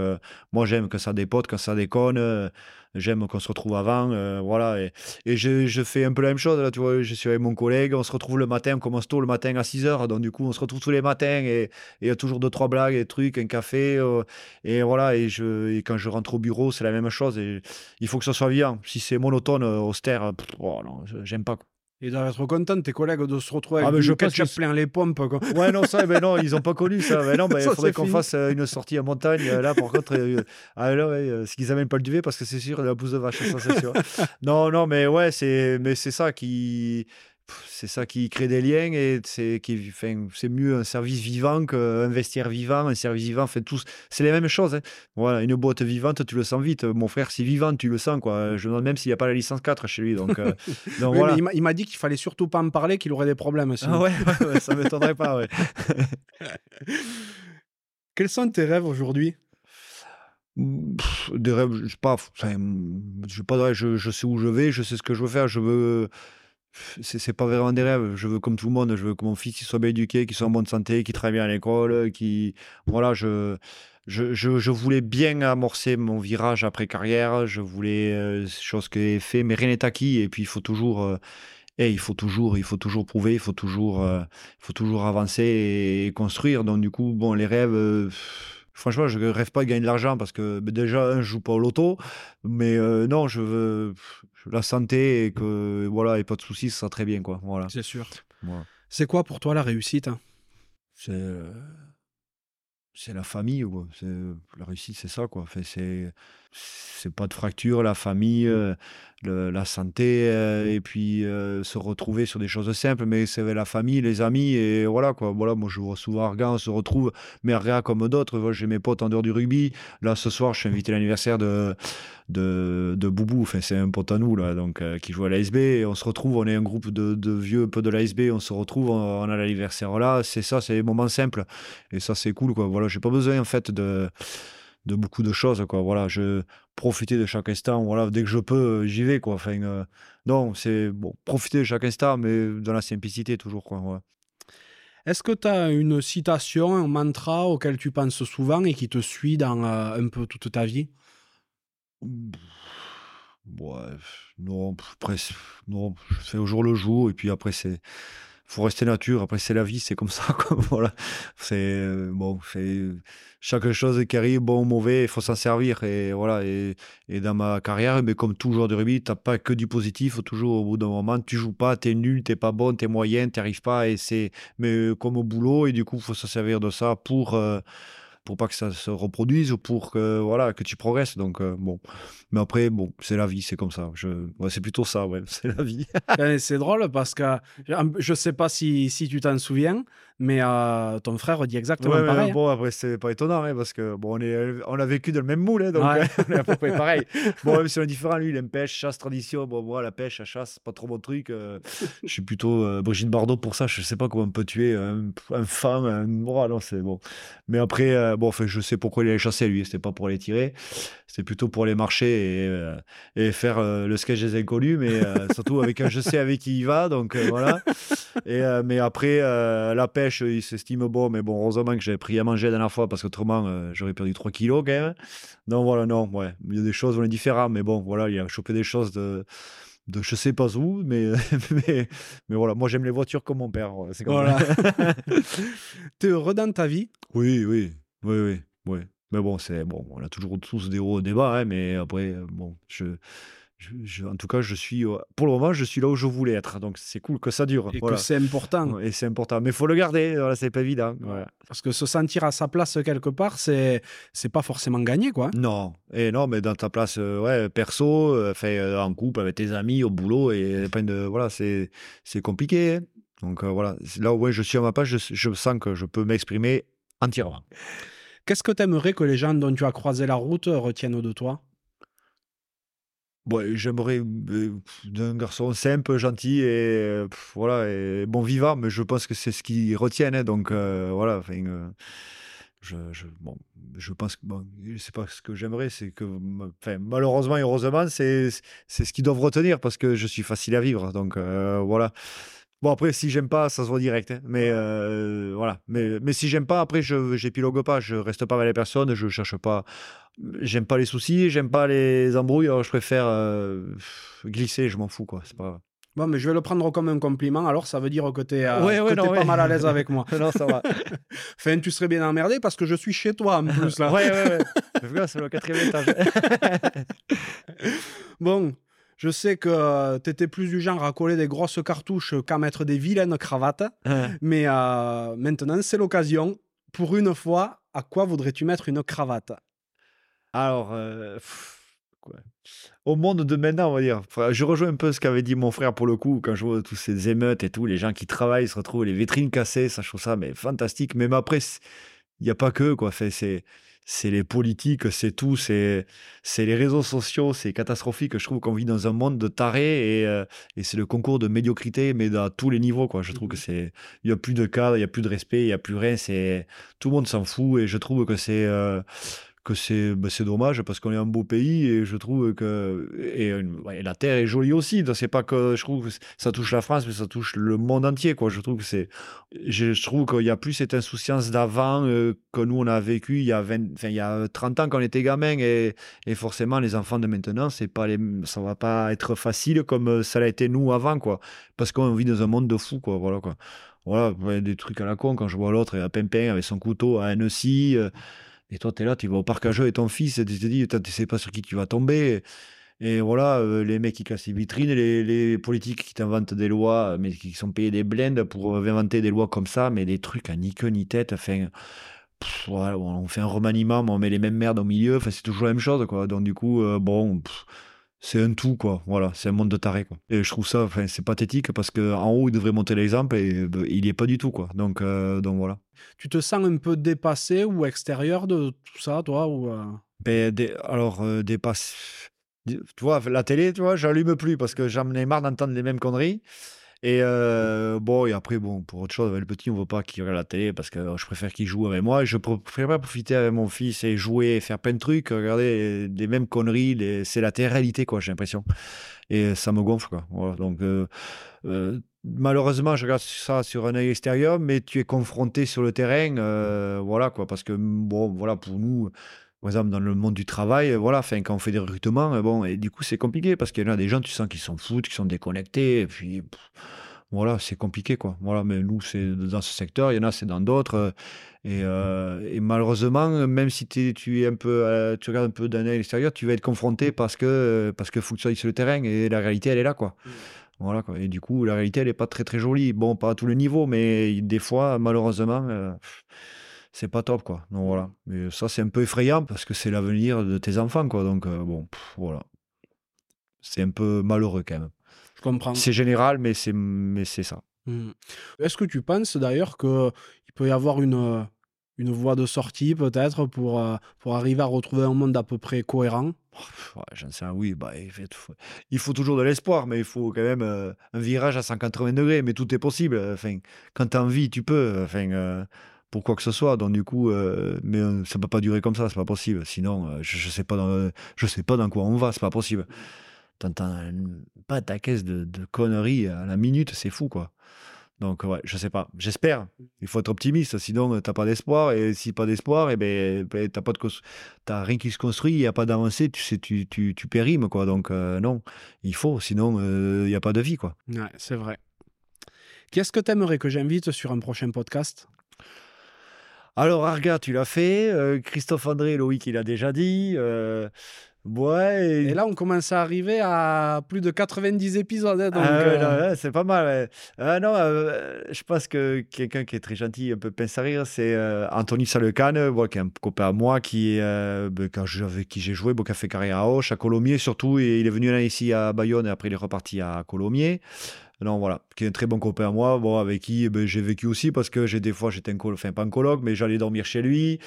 moi, j'aime que ça dépote, que ça déconne j'aime qu'on se retrouve avant. Euh, voilà. Et, je, fais un peu la même chose. Là, tu vois, je suis avec mon collègue, on se retrouve le matin, on commence tôt le matin à 6 h. Donc, du coup, on se retrouve tous les matins et il y a toujours deux, trois blagues, des trucs, un café. Euh, et voilà. Et, quand je rentre au bureau, c'est la même chose. Et il faut que ça soit vivant. Si c'est monotone, euh, austère, oh, non, j'aime pas. Ils doivent être contents, tes collègues, de se retrouver ah, avec je ketchup plein les pompes. Quoi. Ouais, non, ça, ben non, ils n'ont pas connu ça. Mais non, ben, il faudrait qu'on fasse euh, une sortie en montagne. Euh, là, par contre, euh, ah, là, ouais, ce qu'ils n'amènent pas le duvet, parce que c'est sûr, la bouse de vache, ça, c'est sûr. non, non, mais ouais, c'est ça qui c'est ça qui crée des liens et c'est qui enfin, c'est mieux un service vivant qu'un vestiaire vivant un service vivant fait tous c'est les mêmes choses hein. voilà une boîte vivante tu le sens vite mon frère c'est vivant tu le sens quoi je me demande même s'il n'y a pas la licence 4 chez lui donc, euh, voilà. il m'a dit qu'il fallait surtout pas en parler qu'il aurait des problèmes aussi. ah ouais, ouais, ça m'étonnerait pas ouais. quels sont tes rêves aujourd'hui? Des rêves je sais pas enfin, je, pas je, je sais où je vais je sais ce que je veux faire je veux c'est pas vraiment des rêves. Je veux comme tout le monde, je veux que mon fils soit bien éduqué, qu'il soit en bonne santé, qu'il travaille bien à l'école, qui voilà, je, je, je, voulais bien amorcer mon virage après carrière. Je voulais euh, chose que j'ai fait, mais rien n'est acquis. Et puis il faut toujours, euh, et il faut toujours, il faut toujours prouver, il faut toujours, euh, il faut toujours avancer et, construire. Donc du coup, bon, les rêves. Franchement, je rêve pas de gagner de l'argent parce que déjà, je ne joue pas au loto. Mais non, je veux, la santé et que voilà, et pas de soucis, ça sera très bien quoi. Voilà. C'est sûr. C'est quoi pour toi la réussite hein? C'est euh, c'est la famille C'est la réussite, c'est ça quoi. Enfin, c'est c'est pas de fracture, la famille, euh, la santé, euh, et puis se retrouver sur des choses simples, mais c'est la famille, les amis, et voilà quoi. Voilà, moi je vois souvent Argan, on se retrouve, mais rien comme d'autres. J'ai mes potes en dehors du rugby. Là, ce soir, je suis invité à l'anniversaire de de, de Boubou, enfin, c'est un pote à nous, là, donc, euh, qui joue à l'ASB. Et on se retrouve, on est un groupe de, de vieux peu de l'ASB, on se retrouve, on, a l'anniversaire là. C'est ça, c'est des moments simples. Et ça, c'est cool, quoi. Voilà, j'ai pas besoin, en fait, de, de beaucoup de choses, quoi. Voilà, je profiter de chaque instant. Voilà, dès que je peux, j'y vais, quoi. Enfin, euh, non, c'est bon, profiter de chaque instant, mais dans la simplicité, toujours, quoi. Est-ce que tu as une citation, un mantra auquel tu penses souvent et qui te suit dans euh, un peu toute ta vie? Non, après, non, je fais au jour le jour, et puis après, c'est faut rester nature. Après, c'est la vie, c'est comme ça. Voilà. C'est euh, bon, c'est chaque chose qui arrive, bon ou mauvais, il faut s'en servir. Et voilà. Et, dans ma carrière, mais comme tout joueur de rugby, t'as pas que du positif. Toujours au bout d'un moment, tu joues pas, tu es nul, t'es pas bon, t'es moyen, t'arrives pas. Et c'est mais comme au boulot. Et du coup, faut se servir de ça pour euh, pour pas que ça se reproduise ou pour que voilà que tu progresses. Donc euh, bon. Mais après bon c'est la vie c'est comme ça. Je c'est plutôt ça ouais c'est la vie. C'est drôle parce que je sais pas si, si tu t'en souviens mais euh, ton frère dit exactement pareil. Hein. Bon, après, c'est pas étonnant, hein, parce que bon, on, est, on a vécu dans le même moule, hein, donc on est à peu près pareil. bon, même si on est différent, lui, il aime pêche, chasse, tradition. Bon, moi, la pêche, la chasse, pas trop mon truc. Euh, je suis plutôt euh, Brigitte Bardot pour ça. Je sais pas comment on peut tuer un, un fan. Un... non, c'est bon. Mais après, bon, enfin, je sais pourquoi il allait chasser, lui. C'était pas pour les tirer. C'était plutôt pour aller marcher et, et faire le sketch des inconnus, mais surtout avec un je sais avec qui il va. Donc voilà. Et, mais après, la pêche, il s'estime bon, mais bon, heureusement que j'ai pris à manger la dernière fois parce qu'autrement, euh, j'aurais perdu 3 kilos quand même. Donc voilà, non, ouais, il y a des choses, on est différents, mais bon, voilà, il a chopé des choses de, de je sais pas où, mais, mais, mais voilà, moi j'aime les voitures comme mon père. C'est comme voilà. T'es heureux dans ta vie Oui, oui, oui, oui, oui. Mais bon, c'est bon, on a toujours tous des hauts, des bas, hein, mais après, bon, je en tout cas, je suis pour le moment, je suis là où je voulais être. Donc c'est cool que ça dure. Et que c'est important. Et c'est important, mais il faut le garder. Voilà, c'est pas évident. Parce que se sentir à sa place quelque part, c'est c'est pas forcément gagné, quoi. Non, et non, mais dans ta place, euh, ouais, perso, euh, fait euh, en couple avec tes amis, au boulot et plein de voilà, c'est c'est compliqué. Hein. Donc voilà, là où je suis à ma page, je, je sens que je peux m'exprimer entièrement. Qu'est-ce que tu aimerais que les gens dont tu as croisé la route retiennent de toi? Ouais, j'aimerais euh, d'un garçon simple, gentil et euh, voilà et bon vivant, mais je pense que c'est ce qu'ils retiennent. hein, donc euh, voilà, je, je, bon, je pense que bon, c'est pas ce que j'aimerais, c'est que enfin, malheureusement et heureusement, c'est c'est ce qu'ils doivent retenir parce que je suis facile à vivre. Donc euh, voilà. Bon après, si j'aime pas, ça se voit direct. hein, mais euh, voilà. Mais, mais si j'aime pas, après, je j'épilogue pas, je reste pas avec les personnes, je cherche pas. J'aime pas les soucis, j'aime pas les embrouilles, alors je préfère euh, glisser, je m'en fous quoi. C'est pas grave. Bon, mais je vais le prendre comme un compliment, alors ça veut dire que t'es euh, Ouais, ouais, que non, t'es ouais. pas mal à l'aise avec moi. non, ça va. Enfin, tu serais bien emmerdé parce que je suis chez toi en plus là. ouais, ouais, ouais. C'est le quatrième étage. Bon, je sais que tu étais plus du genre à coller des grosses cartouches qu'à mettre des vilaines cravates, mais euh, maintenant c'est l'occasion. Pour une fois, à quoi voudrais-tu mettre une cravate? Alors, euh, pff, quoi. au monde de maintenant, on va dire, je rejoins un peu ce qu'avait dit mon frère pour le coup, quand je vois tous ces émeutes et tout, les gens qui travaillent se retrouvent les vitrines cassées, ça je trouve ça mais fantastique. Même après, il n'y a pas que quoi. Fait, c'est c'est les politiques, c'est tout, c'est les réseaux sociaux, c'est catastrophique. Je trouve qu'on vit dans un monde de tarés et, euh, et c'est le concours de médiocrité, mais à tous les niveaux quoi. Je trouve que c'est il y a plus de cadre, il y a plus de respect, il y a plus rien. C'est tout le monde s'en fout et je trouve que c'est euh, que c'est c'est dommage parce qu'on est un beau pays et je trouve que et, euh, la terre est jolie aussi. C'est pas que je trouve que ça touche la France mais ça touche le monde entier quoi. Je trouve que c'est je, trouve qu'il y a plus cette insouciance d'avant euh, que nous on a vécu il y a 20 enfin il y a 30 ans quand on était gamin et, et forcément les enfants de maintenant c'est pas les ça va pas être facile comme euh, ça l'a été nous avant quoi. Parce qu'on vit dans un monde de fous quoi voilà quoi. Voilà des trucs à la con quand je vois l'autre à Pimpin avec son couteau à Annecy euh, et toi, tu es là, tu vas au parc à jeux avec ton fils, et tu te dis, tu sais pas sur qui tu vas tomber. Et voilà, euh, les mecs qui cassent les vitrines, les, les politiques qui t'inventent des lois, mais qui sont payés des blindes pour euh, inventer des lois comme ça, mais des trucs à ni queue ni tête. Enfin, on fait un remaniement, mais on met les mêmes merdes au milieu. Enfin, c'est toujours la même chose, quoi. Donc, du coup, euh, bon, c'est un tout, quoi. Voilà, c'est un monde de tarés, quoi. Et je trouve ça, enfin, c'est pathétique parce qu'en haut, il devrait monter l'exemple et il n'y est pas du tout, quoi. Donc, euh, donc voilà. Tu te sens un peu dépassé ou extérieur de tout ça, toi ou, euh, Ben, des- alors, euh, des passes. Tu vois, la télé, tu vois, j'allume plus parce que j'en ai marre d'entendre les mêmes conneries. Et euh, bon, et après, bon, pour autre chose, avec le petit, on ne veut pas qu'il regarde la télé parce que je préfère qu'il joue avec moi. Je pr- préfère profiter avec mon fils et jouer faire plein de trucs. Regarder les mêmes conneries, c'est la télé-réalité, quoi, j'ai l'impression. Et ça me gonfle, quoi. Donc, euh, euh, malheureusement, je regarde ça sur un œil extérieur, mais tu es confronté sur le terrain, voilà, quoi, parce que, bon, voilà, pour nous, par exemple, dans le monde du travail, voilà, quand on fait des recrutements, bon, et du coup, c'est compliqué parce qu'il y en a des gens, tu sens qu'ils s'en foutent, qui sont déconnectés, et puis, voilà, c'est compliqué, quoi. Voilà, mais nous, c'est dans ce secteur, il y en a, c'est dans d'autres. euh, Et, euh, et malheureusement, même si tu es un peu, euh, tu regardes un peu d'un œil extérieur, tu vas être confronté parce que, parce que faut que tu sois sur le terrain et la réalité, elle est là, quoi. Voilà, quoi. Et du coup, la réalité, elle n'est pas très, très jolie. Bon, pas à tous les niveaux, mais des fois, malheureusement, euh, c'est pas top, quoi. Donc voilà. Mais ça, c'est un peu effrayant parce que c'est l'avenir de tes enfants, quoi. Donc euh, bon, pff, voilà. C'est un peu malheureux quand même. Je comprends. C'est général, mais c'est mais c'est ça. Hmm. Est-ce que tu penses d'ailleurs qu'il peut y avoir une, euh, une voie de sortie peut-être pour, euh, pour arriver à retrouver un monde à peu près cohérent? Pff, ouais, J'en sais rien, oui, bah, il, faut, il faut toujours de l'espoir, mais il faut quand même euh, un virage à 180 degrés, mais tout est possible. Enfin, quand tu as envie, tu peux, enfin, euh, pour quoi que ce soit. Donc, du coup, euh, mais ça peut pas durer comme ça, c'est pas possible. Sinon, je, je sais pas dans, je sais pas dans quoi on va, c'est pas possible. T'entends pas ta caisse de, de conneries à la minute, c'est fou, quoi. Donc, ouais, je sais pas. J'espère. Il faut être optimiste, sinon, euh, t'as pas d'espoir. Et si pas d'espoir, et ben, ben, t'as pas de t'as rien qui se construit, il n'y a pas d'avancée, tu sais, tu, tu, tu périmes, quoi. Donc, euh, non, il faut, sinon, euh, il n'y a pas de vie, quoi. Ouais, c'est vrai. Qu'est-ce que tu aimerais que j'invite sur un prochain podcast? Alors, Arga, tu l'as fait. euh, Christophe André, Loïc, il a déjà dit. euh, ouais. et- Et là, on commence à arriver à plus de 90 épisodes. hein, Ah euh, c'est pas mal. ouais. Ah non, euh, je pense que quelqu'un qui est très gentil, un peu pince à rire, c'est euh, Anthony Salecane, bon, qui est un copain à moi, qui ben, quand je- avec qui j'ai joué, bon, qui a fait carrière à Auch, à Colomiers surtout, et il est venu là, ici à Bayonne, et après il est reparti à Colomiers. Non, voilà, qui est un très bon copain à moi, bon, avec qui eh ben, j'ai vécu aussi parce que j'ai des fois, j'étais un enfin pas un coloc, mais j'allais dormir chez lui.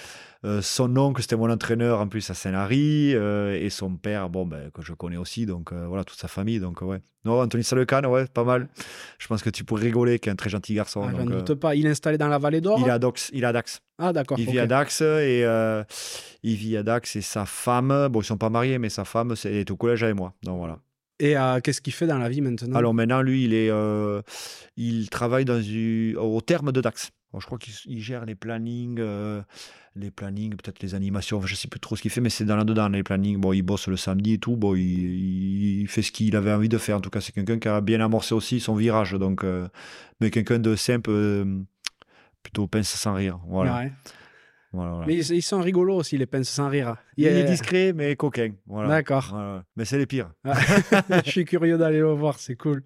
Euh, son oncle, c'était mon entraîneur en plus à Saint-Lary, euh, et son père, bon, ben, que je connais aussi, donc euh, voilà, toute sa famille, donc ouais. Non, Anthony Salecan, ouais, pas mal. Je pense que tu pourrais rigoler, qui est un très gentil garçon. Ah, donc, euh, doute pas. Il est installé dans la vallée d'Or il est à Dax, il est à Dax. Ah, d'accord. Il vit à Dax et il vit à Dax et sa femme, bon, ils sont pas mariés, mais sa femme, elle est au collège avec moi. Donc voilà. Et euh, qu'est-ce qu'il fait dans la vie maintenant? Alors maintenant, lui, il est, euh, il travaille dans une- au terme de Dax. Bon, je crois qu'il il gère les plannings, euh, les plannings, peut-être les animations. Je sais plus trop ce qu'il fait, mais c'est dans là-dedans les plannings. Bon, il bosse le samedi et tout. Bon, il, il fait ce qu'il avait envie de faire. En tout cas, c'est quelqu'un qui a bien amorcé aussi son virage. Donc, mais quelqu'un de simple, plutôt pince sans rire. Voilà. Ouais. Voilà, voilà. Mais ils, ils sont rigolos aussi, les pinces sans rire. Il Yeah. est discret, mais coquin. Voilà. D'accord. Mais c'est les pires. Je suis curieux d'aller le voir, c'est cool.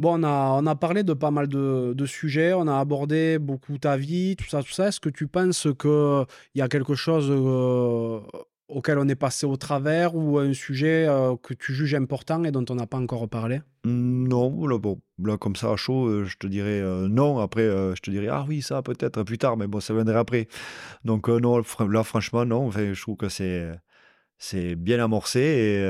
Bon, on a, on a parlé de pas mal de, de sujets, on a abordé beaucoup ta vie, tout ça, tout ça. Est-ce que tu penses qu'il y a quelque chose euh, auquel on est passé au travers ou un sujet euh, que tu juges important et dont on n'a pas encore parlé? Non, là, bon, là, comme ça, à chaud, euh, je te dirais euh, non. Après, je te dirais, ah oui, ça peut-être plus tard, mais bon, ça viendrait après. Donc, non, là, franchement, non. Enfin, je trouve que c'est. Bien amorcé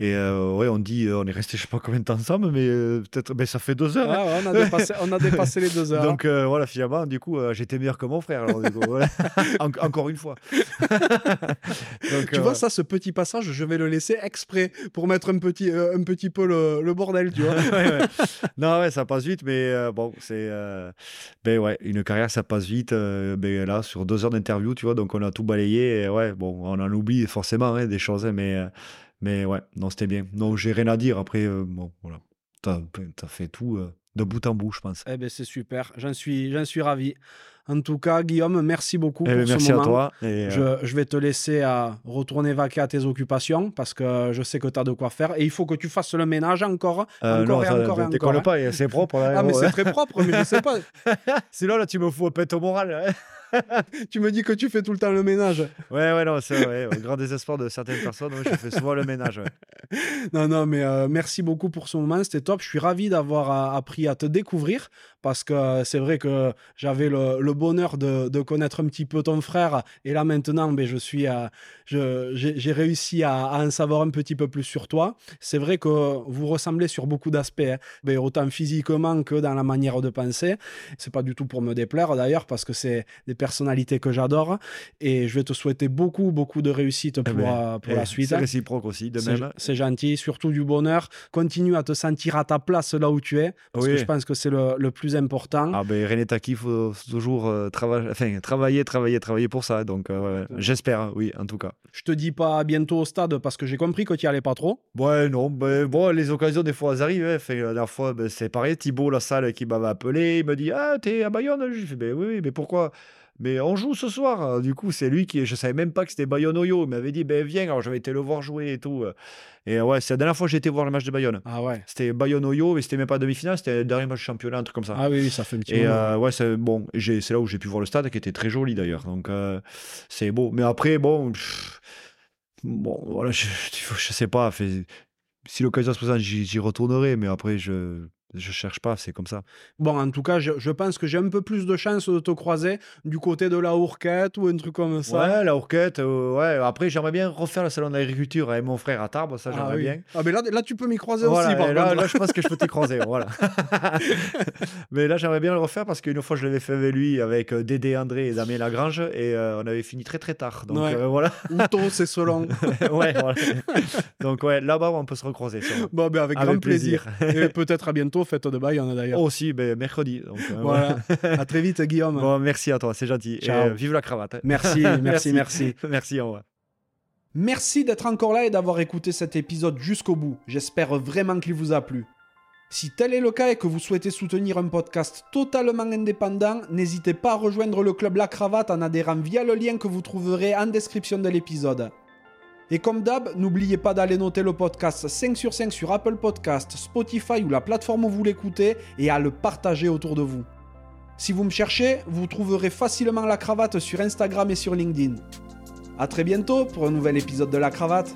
et euh, ouais, on dit, euh, on est resté je sais pas combien de temps ensemble, mais euh, peut-être, ben, ça fait deux heures. hein. Ah on, a dépassé, on a dépassé les deux heures. Donc euh, voilà, finalement, du coup, j'étais meilleur que mon frère. alors, du coup, voilà. En- encore une fois. Donc, tu vois, ça, ce petit passage, je vais le laisser exprès pour mettre un petit, un petit peu le, le bordel, tu vois. ouais, ouais. Non, ouais, ça passe vite, mais bon, c'est. ben ouais, une carrière, ça passe vite. ben là, sur deux heures d'interview, tu vois, donc on a tout balayé. Et ouais, bon, on en oublie forcément hein, des choses, hein, mais, mais ouais, non, c'était bien. Non, j'ai rien à dire. Après, euh, bon, voilà. T'as as fait tout euh, de bout en bout, je pense. Eh ben, c'est super, j'en suis, j'en suis ravi. En tout cas, Guillaume, merci beaucoup Eh pour ben, ce merci moment. à toi. Et, euh, Je, je vais te laisser à retourner vaquer à tes occupations parce que je sais que tu as de quoi faire et il faut que tu fasses le ménage encore, euh, encore non, et ça, encore et encore. hein. pas, et c'est propre. là, Ah, mais c'est hein. très propre, mais je sais pas. Sinon, là, tu me fous au pète au moral. hein. Tu me dis que tu fais tout le temps le ménage. Ouais, ouais, non, c'est vrai. Au grand désespoir de certaines personnes, ouais, je fais souvent le ménage. ouais. Non, non, mais euh, merci beaucoup pour ce moment, c'était top. Je suis ravi d'avoir euh, appris à te découvrir parce que euh, c'est vrai que j'avais le, le bonheur de, de connaître un petit peu ton frère et là maintenant, ben, je suis, euh, j'ai réussi à, à en savoir un petit peu plus sur toi. C'est vrai que vous ressemblez sur beaucoup d'aspects, hein. Ben, autant physiquement que dans la manière de penser. C'est pas du tout pour me déplaire d'ailleurs parce que c'est des personnalités que j'adore et je vais te souhaiter beaucoup, beaucoup de réussite pour, ben, euh, pour la suite. C'est réciproque aussi, de même. C'est gentil, surtout du bonheur. Continue à te sentir à ta place là où tu es, parce Oui. que je pense que c'est le, le plus important. Ah ben René Taki, il faut toujours euh, trava- enfin, travailler, travailler, travailler pour ça. Donc euh, ouais, j'espère, oui, en tout cas. Je te dis pas bientôt au stade parce que j'ai compris que tu y allais pas trop. Ouais, non, ben, bon, les occasions, des fois, elles arrivent. hein. Fait, la dernière fois, ben, c'est pareil, Thibaut, la salle, qui m'avait appelé, il me dit Ah, t'es à Bayonne? J'ai fait Ben oui, oui, mais pourquoi mais on joue ce soir. Alors, Du coup, c'est lui qui. Je savais même pas que c'était Bayonne Oyo. Il m'avait dit Ben viens. Alors j'avais été le voir jouer et tout. Et ouais, c'est la dernière fois que j'ai été voir le match de Bayonne. Ah ouais. C'était Bayonne Oyo, mais c'était même pas demi-finale, c'était le dernier match championnat, un truc comme ça. Ah oui, ça fait un petit Et euh, ouais, c'est bon. C'est là où j'ai pu voir le stade qui était très joli d'ailleurs. Donc euh, c'est beau. Mais après, bon, pff, bon, voilà, je, je, sais pas. fait- si l'occasion se présente, j'y retournerai. Mais après, je je cherche pas. C'est comme ça. Bon, en tout cas, je, je pense que j'ai un peu plus de chance de te croiser du côté de la Hourquette ou un truc comme ça. Ouais, la Hourquette. euh, ouais. Après, j'aimerais bien refaire le salon d'agriculture avec mon frère à Tarbes. Ça, Ah j'aimerais oui. bien. Ah, mais là, là, tu peux m'y croiser Voilà, aussi, par là, là, je pense que je peux t'y croiser. voilà. Mais là, j'aimerais bien le refaire parce qu'une fois, je l'avais fait avec lui, avec euh, Dédé André et Damien Lagrange, et euh, on avait fini très très tard. Donc Ouais. euh, voilà. Outon, c'est selon. ouais, voilà. Donc ouais, là-bas, on peut se recroiser. bon, ben, avec, Avec grand plaisir. plaisir. Et peut-être à bientôt, fête de Bayonne d'ailleurs. Aussi, ben, mercredi. Donc, voilà. à très vite, Guillaume. Bon, merci à toi, c'est gentil. Ciao. euh, vive la cravate. hein. Merci, merci, merci. Merci, au revoir. Merci d'être encore là et d'avoir écouté cet épisode jusqu'au bout. J'espère vraiment qu'il vous a plu. Si tel est le cas et que vous souhaitez soutenir un podcast totalement indépendant, n'hésitez pas à rejoindre le club La Cravate en adhérant via le lien que vous trouverez en description de l'épisode. Et comme d'hab, n'oubliez pas d'aller noter le podcast 5 sur 5 sur Apple Podcast, Spotify ou la plateforme où vous l'écoutez et à le partager autour de vous. Si vous me cherchez, vous trouverez facilement La Cravate sur Instagram et sur LinkedIn. A très bientôt pour un nouvel épisode de La Cravate.